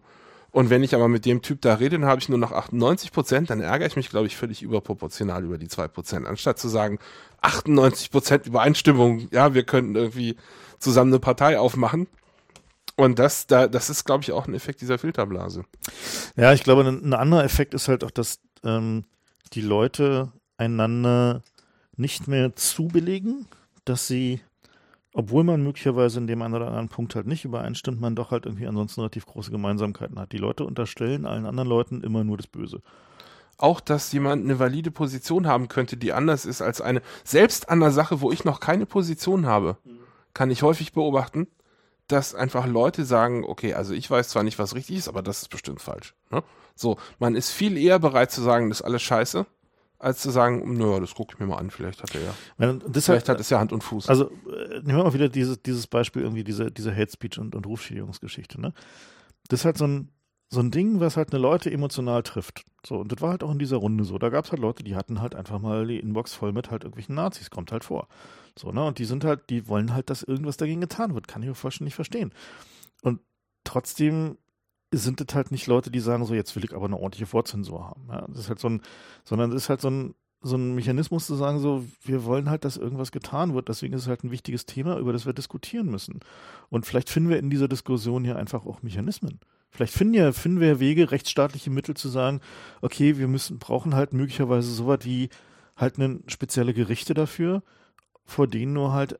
und wenn ich aber mit dem Typ da rede, dann habe ich nur noch 98 Prozent, dann ärgere ich mich, glaube ich, völlig überproportional über die zwei Prozent. Anstatt zu sagen, 98 Prozent Übereinstimmung, ja, wir könnten irgendwie zusammen eine Partei aufmachen. Und das, da, das ist, glaube ich, auch ein Effekt dieser Filterblase. Ja, ich glaube, ein, ein anderer Effekt ist halt auch, dass ähm, die Leute einander nicht mehr zubilligen, dass sie obwohl man möglicherweise in dem einen oder anderen Punkt halt nicht übereinstimmt, man doch halt irgendwie ansonsten relativ große Gemeinsamkeiten hat. Die Leute unterstellen allen anderen Leuten immer nur das Böse. Auch, dass jemand eine valide Position haben könnte, die anders ist als eine, selbst an der Sache, wo ich noch keine Position habe, kann ich häufig beobachten, dass einfach Leute sagen, okay, also ich weiß zwar nicht, was richtig ist, aber das ist bestimmt falsch. Ne? So, man ist viel eher bereit zu sagen, das ist alles scheiße, als zu sagen, naja, das gucke ich mir mal an, vielleicht hat er ja. Meine, vielleicht hat es ja Hand und Fuß. Also äh, nehmen wir mal wieder dieses, dieses Beispiel, irgendwie diese, diese Hate Speech und, und Rufschädigungsgeschichte, ne? Das ist halt so ein, so ein Ding, was halt eine Leute emotional trifft. So, und das war halt auch in dieser Runde so. Da gab es halt Leute, die hatten halt einfach mal die Inbox voll mit halt irgendwelchen Nazis, kommt halt vor. So, ne? Und die sind halt, die wollen halt, dass irgendwas dagegen getan wird. Kann ich auch vollständig verstehen. Und trotzdem sind das halt nicht Leute, die sagen, so jetzt will ich aber eine ordentliche Vorzensur haben. Ja, das ist halt so ein, sondern das ist halt so ein, so ein Mechanismus zu sagen, so, wir wollen halt, dass irgendwas getan wird. Deswegen ist es halt ein wichtiges Thema, über das wir diskutieren müssen. Und vielleicht finden wir in dieser Diskussion hier einfach auch Mechanismen. Vielleicht finden, ja, finden wir Wege, rechtsstaatliche Mittel zu sagen, okay, wir müssen, brauchen halt möglicherweise sowas wie halt eine spezielle Gerichte dafür, vor denen nur halt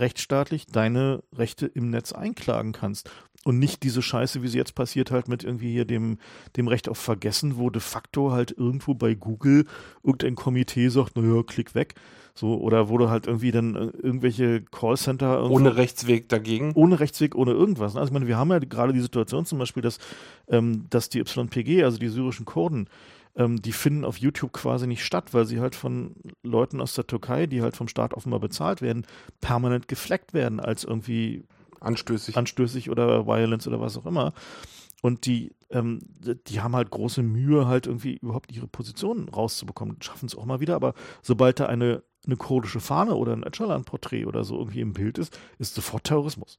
rechtsstaatlich deine Rechte im Netz einklagen kannst. Und nicht diese Scheiße, wie sie jetzt passiert, halt mit irgendwie hier dem, dem Recht auf Vergessen, wo de facto halt irgendwo bei Google irgendein Komitee sagt, naja, klick weg. So, oder wo du halt irgendwie dann äh, irgendwelche Callcenter. Ohne Rechtsweg dagegen? Ohne Rechtsweg, ohne irgendwas. Also ich meine, wir haben ja gerade die Situation zum Beispiel, dass, ähm, dass die YPG, also die syrischen Kurden, ähm, die finden auf YouTube quasi nicht statt, weil sie halt von Leuten aus der Türkei, die halt vom Staat offenbar bezahlt werden, permanent gefleckt werden als irgendwie anstößig, anstößig oder Violence oder was auch immer. Und die, ähm, die haben halt große Mühe, halt irgendwie überhaupt ihre Positionen rauszubekommen. Schaffen es auch mal wieder, aber sobald da eine, eine kurdische Fahne oder ein Öcalan-Porträt oder so irgendwie im Bild ist, ist sofort Terrorismus.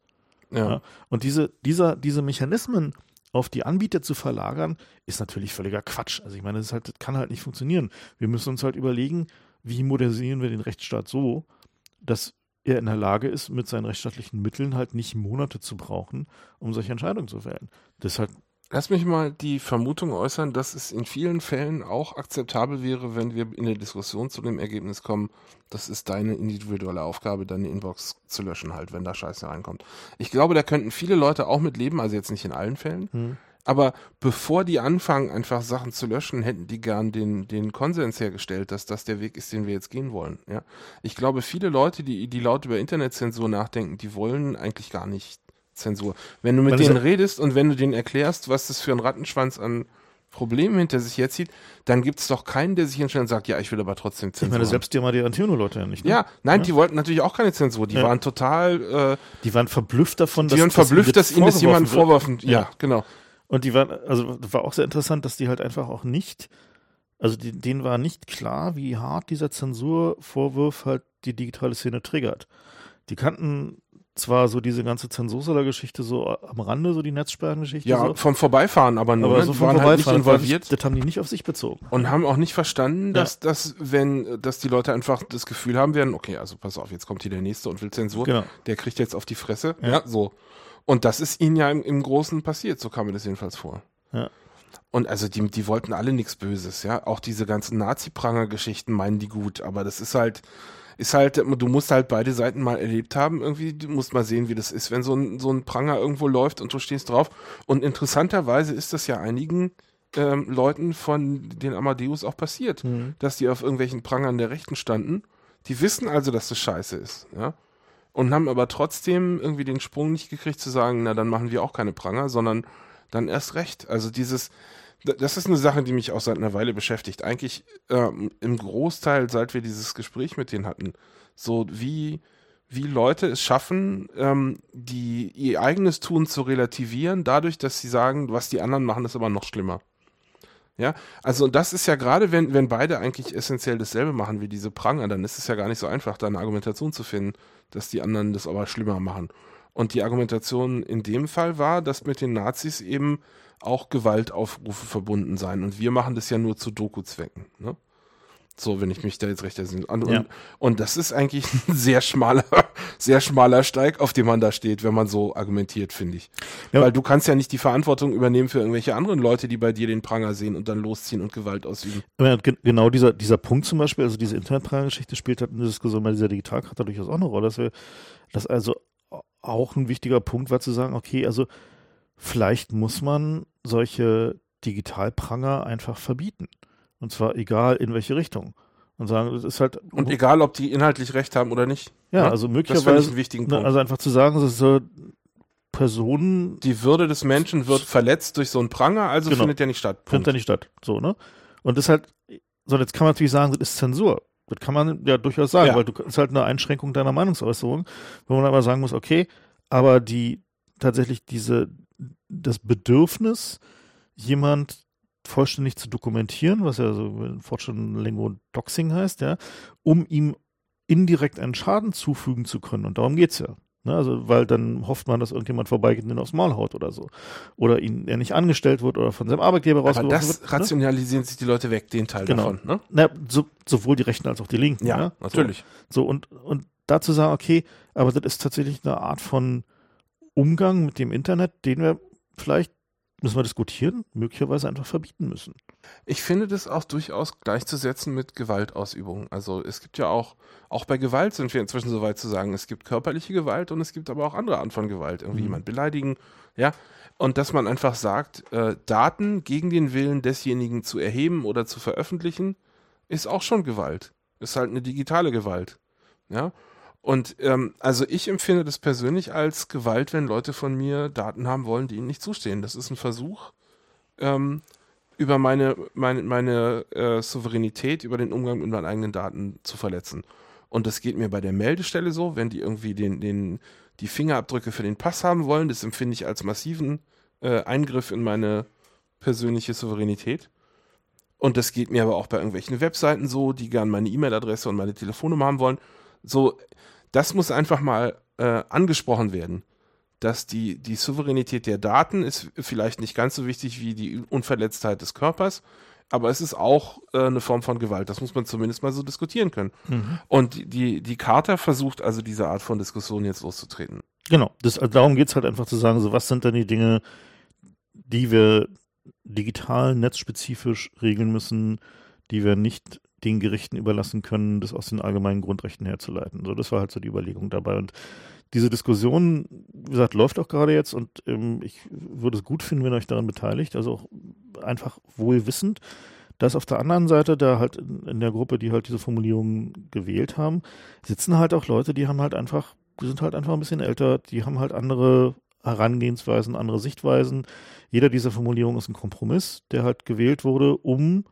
Ja. ja. Und diese, dieser, diese Mechanismen, auf die Anbieter zu verlagern, ist natürlich völliger Quatsch. Also ich meine, das, halt, das kann halt nicht funktionieren. Wir müssen uns halt überlegen, wie modernisieren wir den Rechtsstaat so, dass er in der Lage ist, mit seinen rechtsstaatlichen Mitteln halt nicht Monate zu brauchen, um solche Entscheidungen zu fällen. Das ist halt Lass mich mal die Vermutung äußern, dass es in vielen Fällen auch akzeptabel wäre, wenn wir in der Diskussion zu dem Ergebnis kommen, das ist deine individuelle Aufgabe, deine Inbox zu löschen, halt, wenn da Scheiße reinkommt. Ich glaube, da könnten viele Leute auch mit leben, also jetzt nicht in allen Fällen. Hm. Aber bevor die anfangen, einfach Sachen zu löschen, hätten die gern den, den Konsens hergestellt, dass das der Weg ist, den wir jetzt gehen wollen. Ja? Ich glaube, viele Leute, die, die laut über Internetzensur nachdenken, die wollen eigentlich gar nicht Zensur. Wenn du mit denen redest und wenn du denen erklärst, was das für ein Rattenschwanz an Problemen hinter sich herzieht, dann gibt es doch keinen, der sich hinstellt und sagt, ja, ich will aber trotzdem Zensur. Ich meine, selbst die Antino-Leute ja nicht. Ne? Ja, nein, ja? die wollten natürlich auch keine Zensur. Die ja. waren total. Äh, die waren verblüfft davon, dass. Die waren verblüfft, dass ihnen das jemand vorwerfen. Ja, ja, genau. Und die waren, also war auch sehr interessant, dass die halt einfach auch nicht, also die, denen war nicht klar, wie hart dieser Zensurvorwurf halt die digitale Szene triggert. Die kannten zwar so diese ganze Zensursala-Geschichte so am Rande, so die Netzsperrengeschichte. Ja, so. vom Vorbeifahren aber nur. Aber ne? so vom Vorbeifahren halt nicht involviert. Das haben die nicht auf sich bezogen. Und haben auch nicht verstanden, dass, ja. dass, wenn, dass die Leute einfach das Gefühl haben werden, okay, also pass auf, jetzt kommt hier der Nächste und will Zensur. Genau. Der kriegt jetzt auf die Fresse. Ja, ja so. Und das ist ihnen ja im, im Großen passiert, so kam mir das jedenfalls vor. Ja. Und also die, die wollten alle nichts Böses, ja. Auch diese ganzen Nazi-Pranger-Geschichten meinen die gut, aber das ist halt, ist halt, du musst halt beide Seiten mal erlebt haben, irgendwie, du musst mal sehen, wie das ist, wenn so ein, so ein Pranger irgendwo läuft und du stehst drauf. Und interessanterweise ist das ja einigen ähm, Leuten von den Amadeus auch passiert, mhm. dass die auf irgendwelchen Prangern der Rechten standen. Die wissen also, dass das scheiße ist, ja. Und haben aber trotzdem irgendwie den Sprung nicht gekriegt zu sagen, na, dann machen wir auch keine Pranger, sondern dann erst recht. Also dieses, das ist eine Sache, die mich auch seit einer Weile beschäftigt. Eigentlich ähm, im Großteil, seit wir dieses Gespräch mit denen hatten, so wie, wie Leute es schaffen, ähm, die, ihr eigenes Tun zu relativieren, dadurch, dass sie sagen, was die anderen machen, ist aber noch schlimmer. Ja, also das ist ja gerade, wenn, wenn beide eigentlich essentiell dasselbe machen wie diese Pranger, dann ist es ja gar nicht so einfach, da eine Argumentation zu finden, dass die anderen das aber schlimmer machen. Und die Argumentation in dem Fall war, dass mit den Nazis eben auch Gewaltaufrufe verbunden sein. Und wir machen das ja nur zu Doku-Zwecken. Ne? So, wenn ich mich da jetzt recht erinnere. Und, ja. und, das ist eigentlich ein sehr schmaler, sehr schmaler Steig, auf dem man da steht, wenn man so argumentiert, finde ich. Ja. Weil du kannst ja nicht die Verantwortung übernehmen für irgendwelche anderen Leute, die bei dir den Pranger sehen und dann losziehen und Gewalt ausüben. Ja, genau dieser, dieser Punkt zum Beispiel, also diese Internetpranger-Geschichte spielt halt in der Diskussion bei dieser Digitalkarte durchaus auch eine Rolle, dass wir, dass also auch ein wichtiger Punkt war zu sagen, okay, also vielleicht muss man solche Digitalpranger einfach verbieten. Und zwar egal in welche Richtung. Und sagen, das ist halt. Und egal, ob die inhaltlich recht haben oder nicht. Ja, ja? also möglicherweise. Das einen wichtigen ne, Punkt. Also einfach zu sagen, dass so Personen. Die Würde des Menschen wird verletzt durch so einen Pranger, also genau. findet der nicht statt. Punkt. Findet der nicht statt. So, ne? Und das ist halt, so, jetzt kann man natürlich sagen, das ist Zensur. Das kann man ja durchaus sagen, ja. weil du ist halt eine Einschränkung deiner Meinungsäußerung, wo man aber sagen muss, okay, aber die tatsächlich diese das Bedürfnis, jemand vollständig zu dokumentieren, was ja so in Fortschrittlingo Doxing heißt, ja, um ihm indirekt einen Schaden zufügen zu können. Und darum geht es ja. Ne, also, weil dann hofft man, dass irgendjemand vorbeigeht und ihn aufs Maul haut oder so. Oder ihn, er nicht angestellt wird oder von seinem Arbeitgeber rausgeworfen Aber das wird. rationalisieren sich die Leute weg, den Teil Genau. davon. Ne? Ne? Na, so, sowohl die Rechten als auch die Linken. Ja, ne? natürlich. So, so und, und dazu sagen, okay, aber das ist tatsächlich eine Art von Umgang mit dem Internet, den wir vielleicht, müssen wir diskutieren, möglicherweise einfach verbieten müssen. Ich finde das auch durchaus gleichzusetzen mit Gewaltausübung. Also es gibt ja auch, auch bei Gewalt sind wir inzwischen so weit zu sagen, es gibt körperliche Gewalt und es gibt aber auch andere Arten von Gewalt. Irgendwie Mhm. jemand beleidigen, ja. Und dass man einfach sagt, äh, Daten gegen den Willen desjenigen zu erheben oder zu veröffentlichen, ist auch schon Gewalt. Ist halt eine digitale Gewalt. Ja. Und ähm, also ich empfinde das persönlich als Gewalt, wenn Leute von mir Daten haben wollen, die ihnen nicht zustehen. Das ist ein Versuch, ähm, über meine, meine, meine äh, Souveränität, über den Umgang mit meinen eigenen Daten zu verletzen. Und das geht mir bei der Meldestelle so, wenn die irgendwie den, den, die Fingerabdrücke für den Pass haben wollen, das empfinde ich als massiven äh, Eingriff in meine persönliche Souveränität. Und das geht mir aber auch bei irgendwelchen Webseiten so, die gern meine E-Mail-Adresse und meine Telefonnummer haben wollen. So, das muss einfach mal äh, angesprochen werden dass die, die Souveränität der Daten ist vielleicht nicht ganz so wichtig wie die Unverletztheit des Körpers, aber es ist auch äh, eine Form von Gewalt. Das muss man zumindest mal so diskutieren können. Und die, die Charta versucht also diese Art von Diskussion jetzt loszutreten. Genau, das, also darum geht es halt einfach zu sagen, so was sind denn die Dinge, die wir digital, netzspezifisch regeln müssen, die wir nicht den Gerichten überlassen können, das aus den allgemeinen Grundrechten herzuleiten. So, das war halt so die Überlegung dabei. Und diese Diskussion, wie gesagt, läuft auch gerade jetzt und ähm, ich würde es gut finden, wenn ihr euch daran beteiligt, also auch einfach wohl wissend, dass auf der anderen Seite, da halt in, in der Gruppe, die halt diese Formulierungen gewählt haben, sitzen halt auch Leute, die haben halt einfach, die sind halt einfach ein bisschen älter, die haben halt andere Herangehensweisen, andere Sichtweisen. Jeder dieser Formulierungen ist ein Kompromiss, der halt gewählt wurde, um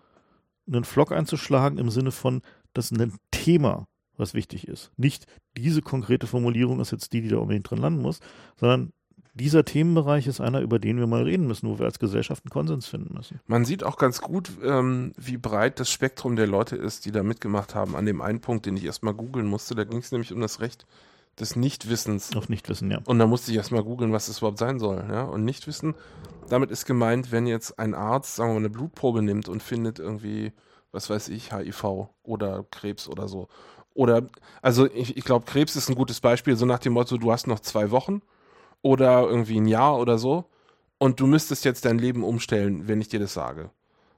einen Flock einzuschlagen im Sinne von, das ist ein Thema, was wichtig ist. Nicht diese konkrete Formulierung ist jetzt die, die da unbedingt drin landen muss, sondern dieser Themenbereich ist einer, über den wir mal reden müssen, wo wir als Gesellschaft einen Konsens finden müssen. Man sieht auch ganz gut, ähm, wie breit das Spektrum der Leute ist, die da mitgemacht haben, an dem einen Punkt, den ich erstmal googeln musste. Da ging es nämlich um das Recht des Nichtwissens. Auf Nichtwissen, ja. Und da musste ich erstmal googeln, was das überhaupt sein soll. Ja? Und Nichtwissen, damit ist gemeint, wenn jetzt ein Arzt, sagen wir mal, eine Blutprobe nimmt und findet irgendwie, was weiß ich, HIV oder Krebs oder so. Oder, also ich, ich glaube, Krebs ist ein gutes Beispiel, so nach dem Motto, du hast noch zwei Wochen oder irgendwie ein Jahr oder so und du müsstest jetzt dein Leben umstellen, wenn ich dir das sage.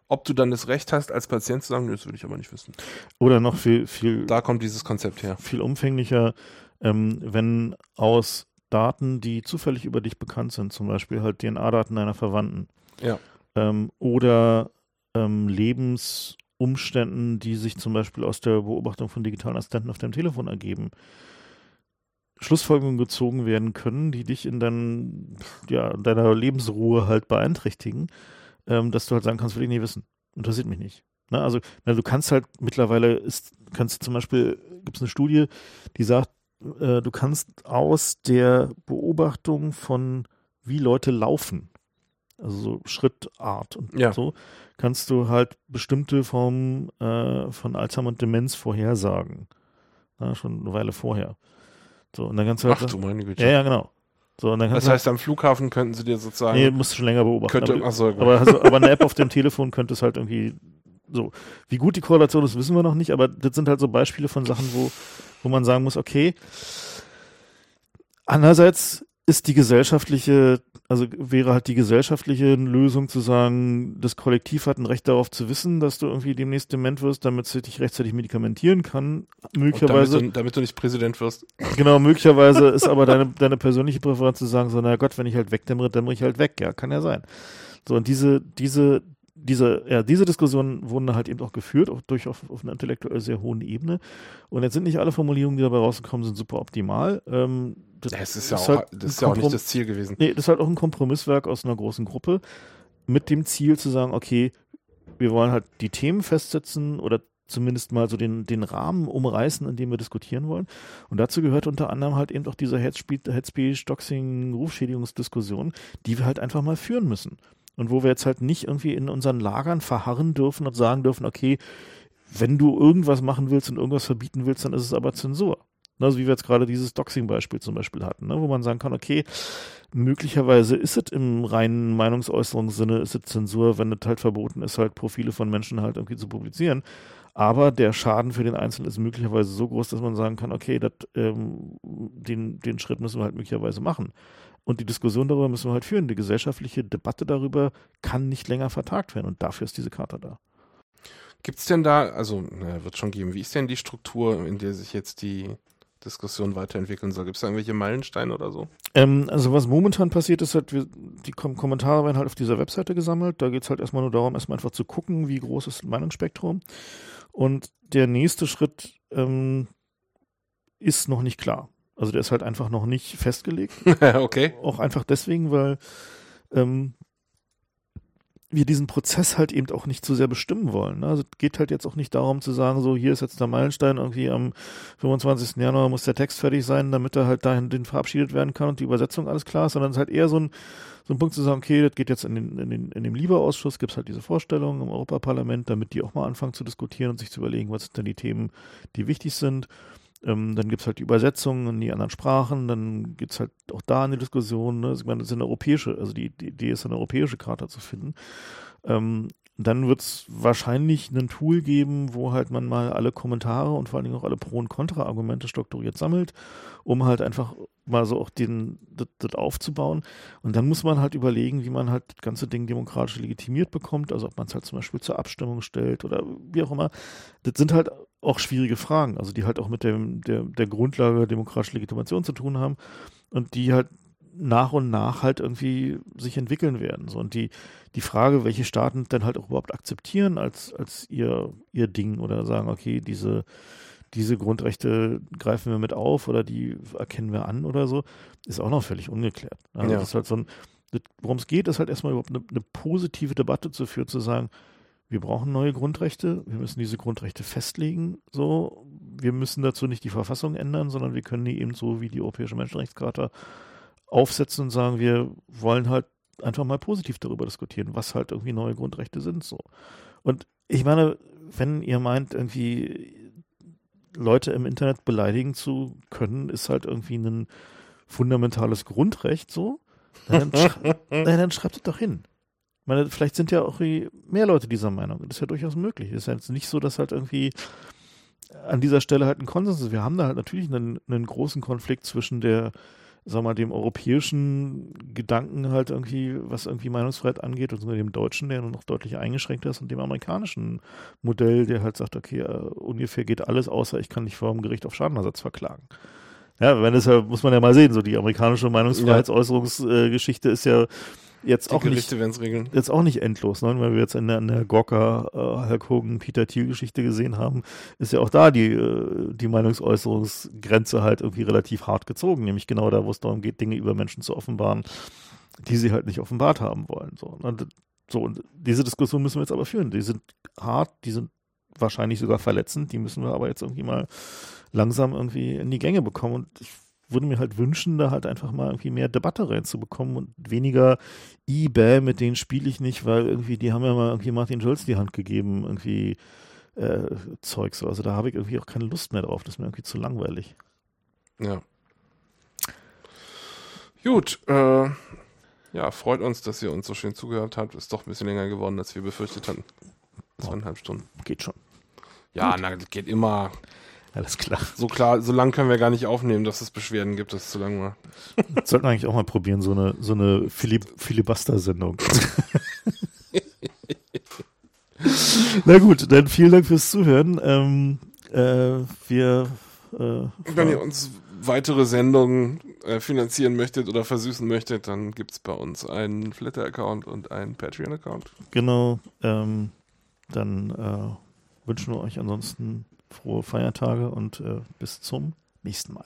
Ob du dann das Recht hast, als Patient zu sagen, "Nö, das würde ich aber nicht wissen. Oder noch viel, viel, Da kommt dieses Konzept her. viel umfänglicher, ähm, wenn aus Daten, die zufällig über dich bekannt sind, zum Beispiel halt DNA-Daten deiner Verwandten Ja. ähm, oder ähm, Lebensumständen, die sich zum Beispiel aus der Beobachtung von digitalen Assistenten auf deinem Telefon ergeben, Schlussfolgerungen gezogen werden können, die dich in dein, ja, in deiner Lebensruhe halt beeinträchtigen, ähm, dass du halt sagen kannst, will ich nicht wissen. Interessiert mich nicht. Ne? Also, na, du kannst halt mittlerweile ist, kannst zum Beispiel, gibt es eine Studie, die sagt, äh, du kannst aus der Beobachtung von wie Leute laufen, also so Schrittart und Ja. so, kannst du halt bestimmte Formen äh, von Alzheimer und Demenz vorhersagen. Ja, schon eine Weile vorher. So, und dann kannst du halt. Ach du meine Güte. ja, ja, genau. So, Das heißt, am Flughafen könnten sie dir sozusagen. nee, musst du schon länger beobachten. könnte, aber, achso, aber, also, aber eine App auf dem Telefon könnte es halt irgendwie so. Wie gut die Korrelation ist, wissen wir noch nicht, aber das sind halt so Beispiele von Sachen, wo, wo man sagen muss, okay, andererseits ist die gesellschaftliche, also wäre halt die gesellschaftliche Lösung zu sagen, das Kollektiv hat ein Recht darauf zu wissen, dass du irgendwie demnächst dement wirst, damit es dich rechtzeitig medikamentieren kann. Möglicherweise. damit, du, damit du nicht Präsident wirst. Genau, möglicherweise ist aber deine, deine persönliche Präferenz zu sagen, so, na Gott, wenn ich halt wegdämmere, dämmere ich halt weg. Ja, kann ja sein. So, und diese, diese, diese, ja, diese Diskussionen wurden halt eben auch geführt, auch durch auf, auf einer intellektuell sehr hohen Ebene. Und jetzt sind nicht alle Formulierungen, die dabei rausgekommen sind, super optimal. Ähm, das Ja, es ist ja auch, halt das ist ja auch nicht das Ziel gewesen. Nee, das ist halt auch ein Kompromisswerk aus einer großen Gruppe mit dem Ziel zu sagen, okay, wir wollen halt die Themen festsetzen oder zumindest mal so den, den Rahmen umreißen, in dem wir diskutieren wollen. Und dazu gehört unter anderem halt eben auch diese Headspeech Doxing, Rufschädigungsdiskussion, die wir halt einfach mal führen müssen. Und wo wir jetzt halt nicht irgendwie in unseren Lagern verharren dürfen und sagen dürfen, okay, wenn du irgendwas machen willst und irgendwas verbieten willst, dann ist es aber Zensur. Also wie wir jetzt gerade dieses Doxing-Beispiel zum Beispiel hatten, ne? wo man sagen kann, okay, möglicherweise ist es im reinen Meinungsäußerungssinne, ist es Zensur, wenn es halt verboten ist, halt Profile von Menschen halt irgendwie zu publizieren. Aber der Schaden für den Einzelnen ist möglicherweise so groß, dass man sagen kann, okay, dat, ähm, den, den Schritt müssen wir halt möglicherweise machen. Und die Diskussion darüber müssen wir halt führen. Die gesellschaftliche Debatte darüber kann nicht länger vertagt werden. Und dafür ist diese Karte da. Gibt es denn da, also na, wird schon geben, wie ist denn die Struktur, in der sich jetzt die Diskussion weiterentwickeln soll? Gibt es da irgendwelche Meilensteine oder so? Ähm, also was momentan passiert ist, halt, wir, die Kom Kommentare werden halt auf dieser Webseite gesammelt. Da geht es halt erstmal nur darum, erstmal einfach zu gucken, wie groß ist das Meinungsspektrum. Und der nächste Schritt ähm, ist noch nicht klar. Also der ist halt einfach noch nicht festgelegt. okay. Auch einfach deswegen, weil ähm, wir diesen Prozess halt eben auch nicht zu sehr bestimmen wollen. Ne? Also es geht halt jetzt auch nicht darum zu sagen, so hier ist jetzt der Meilenstein, irgendwie am 25. Januar muss der Text fertig sein, damit er halt dahin den verabschiedet werden kann und die Übersetzung alles klar ist, sondern es ist halt eher so ein, so ein Punkt zu sagen, okay, das geht jetzt in, den, in, den, in dem Lieberausschuss, gibt es halt diese Vorstellung im Europaparlament, damit die auch mal anfangen zu diskutieren und sich zu überlegen, was sind denn die Themen, die wichtig sind. Ähm, dann gibt es halt die Übersetzungen in die anderen Sprachen, dann gibt es halt auch da eine Diskussion. Ne? Ich meine, das ist eine europäische, also die, die Idee ist, eine europäische Charta zu finden. Ähm, dann wird es wahrscheinlich ein Tool geben, wo halt man mal alle Kommentare und vor allen Dingen auch alle Pro- und Kontra-Argumente strukturiert sammelt, um halt einfach mal so auch den, das, das aufzubauen. Und dann muss man halt überlegen, wie man halt das ganze Ding demokratisch legitimiert bekommt, also ob man es halt zum Beispiel zur Abstimmung stellt oder wie auch immer. Das sind halt auch schwierige Fragen, also die halt auch mit dem, der, der Grundlage demokratischer Legitimation zu tun haben und die halt nach und nach halt irgendwie sich entwickeln werden. So. Und die, die Frage, welche Staaten dann halt auch überhaupt akzeptieren als, als ihr, ihr Ding oder sagen, okay, diese, diese Grundrechte greifen wir mit auf oder die erkennen wir an oder so, ist auch noch völlig ungeklärt. Also ja. Das ist halt so ein, worum es geht, ist halt erstmal überhaupt eine, eine positive Debatte zu führen, zu sagen, wir brauchen neue Grundrechte, wir müssen diese Grundrechte festlegen, so, wir müssen dazu nicht die Verfassung ändern, sondern wir können die eben so wie die Europäische Menschenrechtscharta aufsetzen und sagen, wir wollen halt einfach mal positiv darüber diskutieren, was halt irgendwie neue Grundrechte sind, so. Und ich meine, wenn ihr meint, irgendwie Leute im Internet beleidigen zu können, ist halt irgendwie ein fundamentales Grundrecht, so, dann, schrei dann schreibt es doch hin meine, vielleicht sind ja auch mehr Leute dieser Meinung. Das ist ja durchaus möglich. Es ist ja jetzt nicht so, dass halt irgendwie an dieser Stelle halt ein Konsens ist. Wir haben da halt natürlich einen, einen großen Konflikt zwischen der, sag mal, dem europäischen Gedanken halt irgendwie, was irgendwie Meinungsfreiheit angeht, und dem deutschen, der noch deutlich eingeschränkt ist, und dem amerikanischen Modell, der halt sagt, okay, uh, ungefähr geht alles, außer ich kann dich vor dem Gericht auf Schadenersatz verklagen. Ja, wenn es ja, muss man ja mal sehen, so die amerikanische Meinungsfreiheitsäußerungsgeschichte äh, ist ja jetzt die auch Gerichte nicht regeln. jetzt auch nicht endlos, ne? weil wir jetzt in der, in der Gorka äh, Hulk Hogan Peter Thiel Geschichte gesehen haben, ist ja auch da die äh, die Meinungsäußerungsgrenze halt irgendwie relativ hart gezogen, nämlich genau da, wo es darum geht, Dinge über Menschen zu offenbaren, die sie halt nicht offenbart haben wollen. So, und, ne? so und diese Diskussion müssen wir jetzt aber führen. Die sind hart, die sind wahrscheinlich sogar verletzend, die müssen wir aber jetzt irgendwie mal langsam irgendwie in die Gänge bekommen und ich würde mir halt wünschen, da halt einfach mal irgendwie mehr Debatte reinzubekommen und weniger eBay, mit denen spiele ich nicht, weil irgendwie, die haben ja mal irgendwie Martin Schulz die Hand gegeben, irgendwie äh, Zeugs. Also da habe ich irgendwie auch keine Lust mehr drauf. Das ist mir irgendwie zu langweilig. Ja. Gut, äh, ja, freut uns, dass ihr uns so schön zugehört habt. Ist doch ein bisschen länger geworden, als wir befürchtet hatten. Zweieinhalb Stunden. Geht schon. Ja, Gut. na, das geht immer. Alles klar. So klar, so lang können wir gar nicht aufnehmen, dass es Beschwerden gibt, dass es zu lang war. Sollten wir eigentlich auch mal probieren, so eine, so eine Filib Filibuster-Sendung. Na gut, dann vielen Dank fürs Zuhören. Ähm, äh, wir äh, Wenn ihr uns weitere Sendungen äh, finanzieren möchtet oder versüßen möchtet, dann gibt es bei uns einen Flitter-Account und einen Patreon-Account. Genau. Ähm, dann äh, wünschen wir euch ansonsten frohe Feiertage und äh, bis zum nächsten Mal.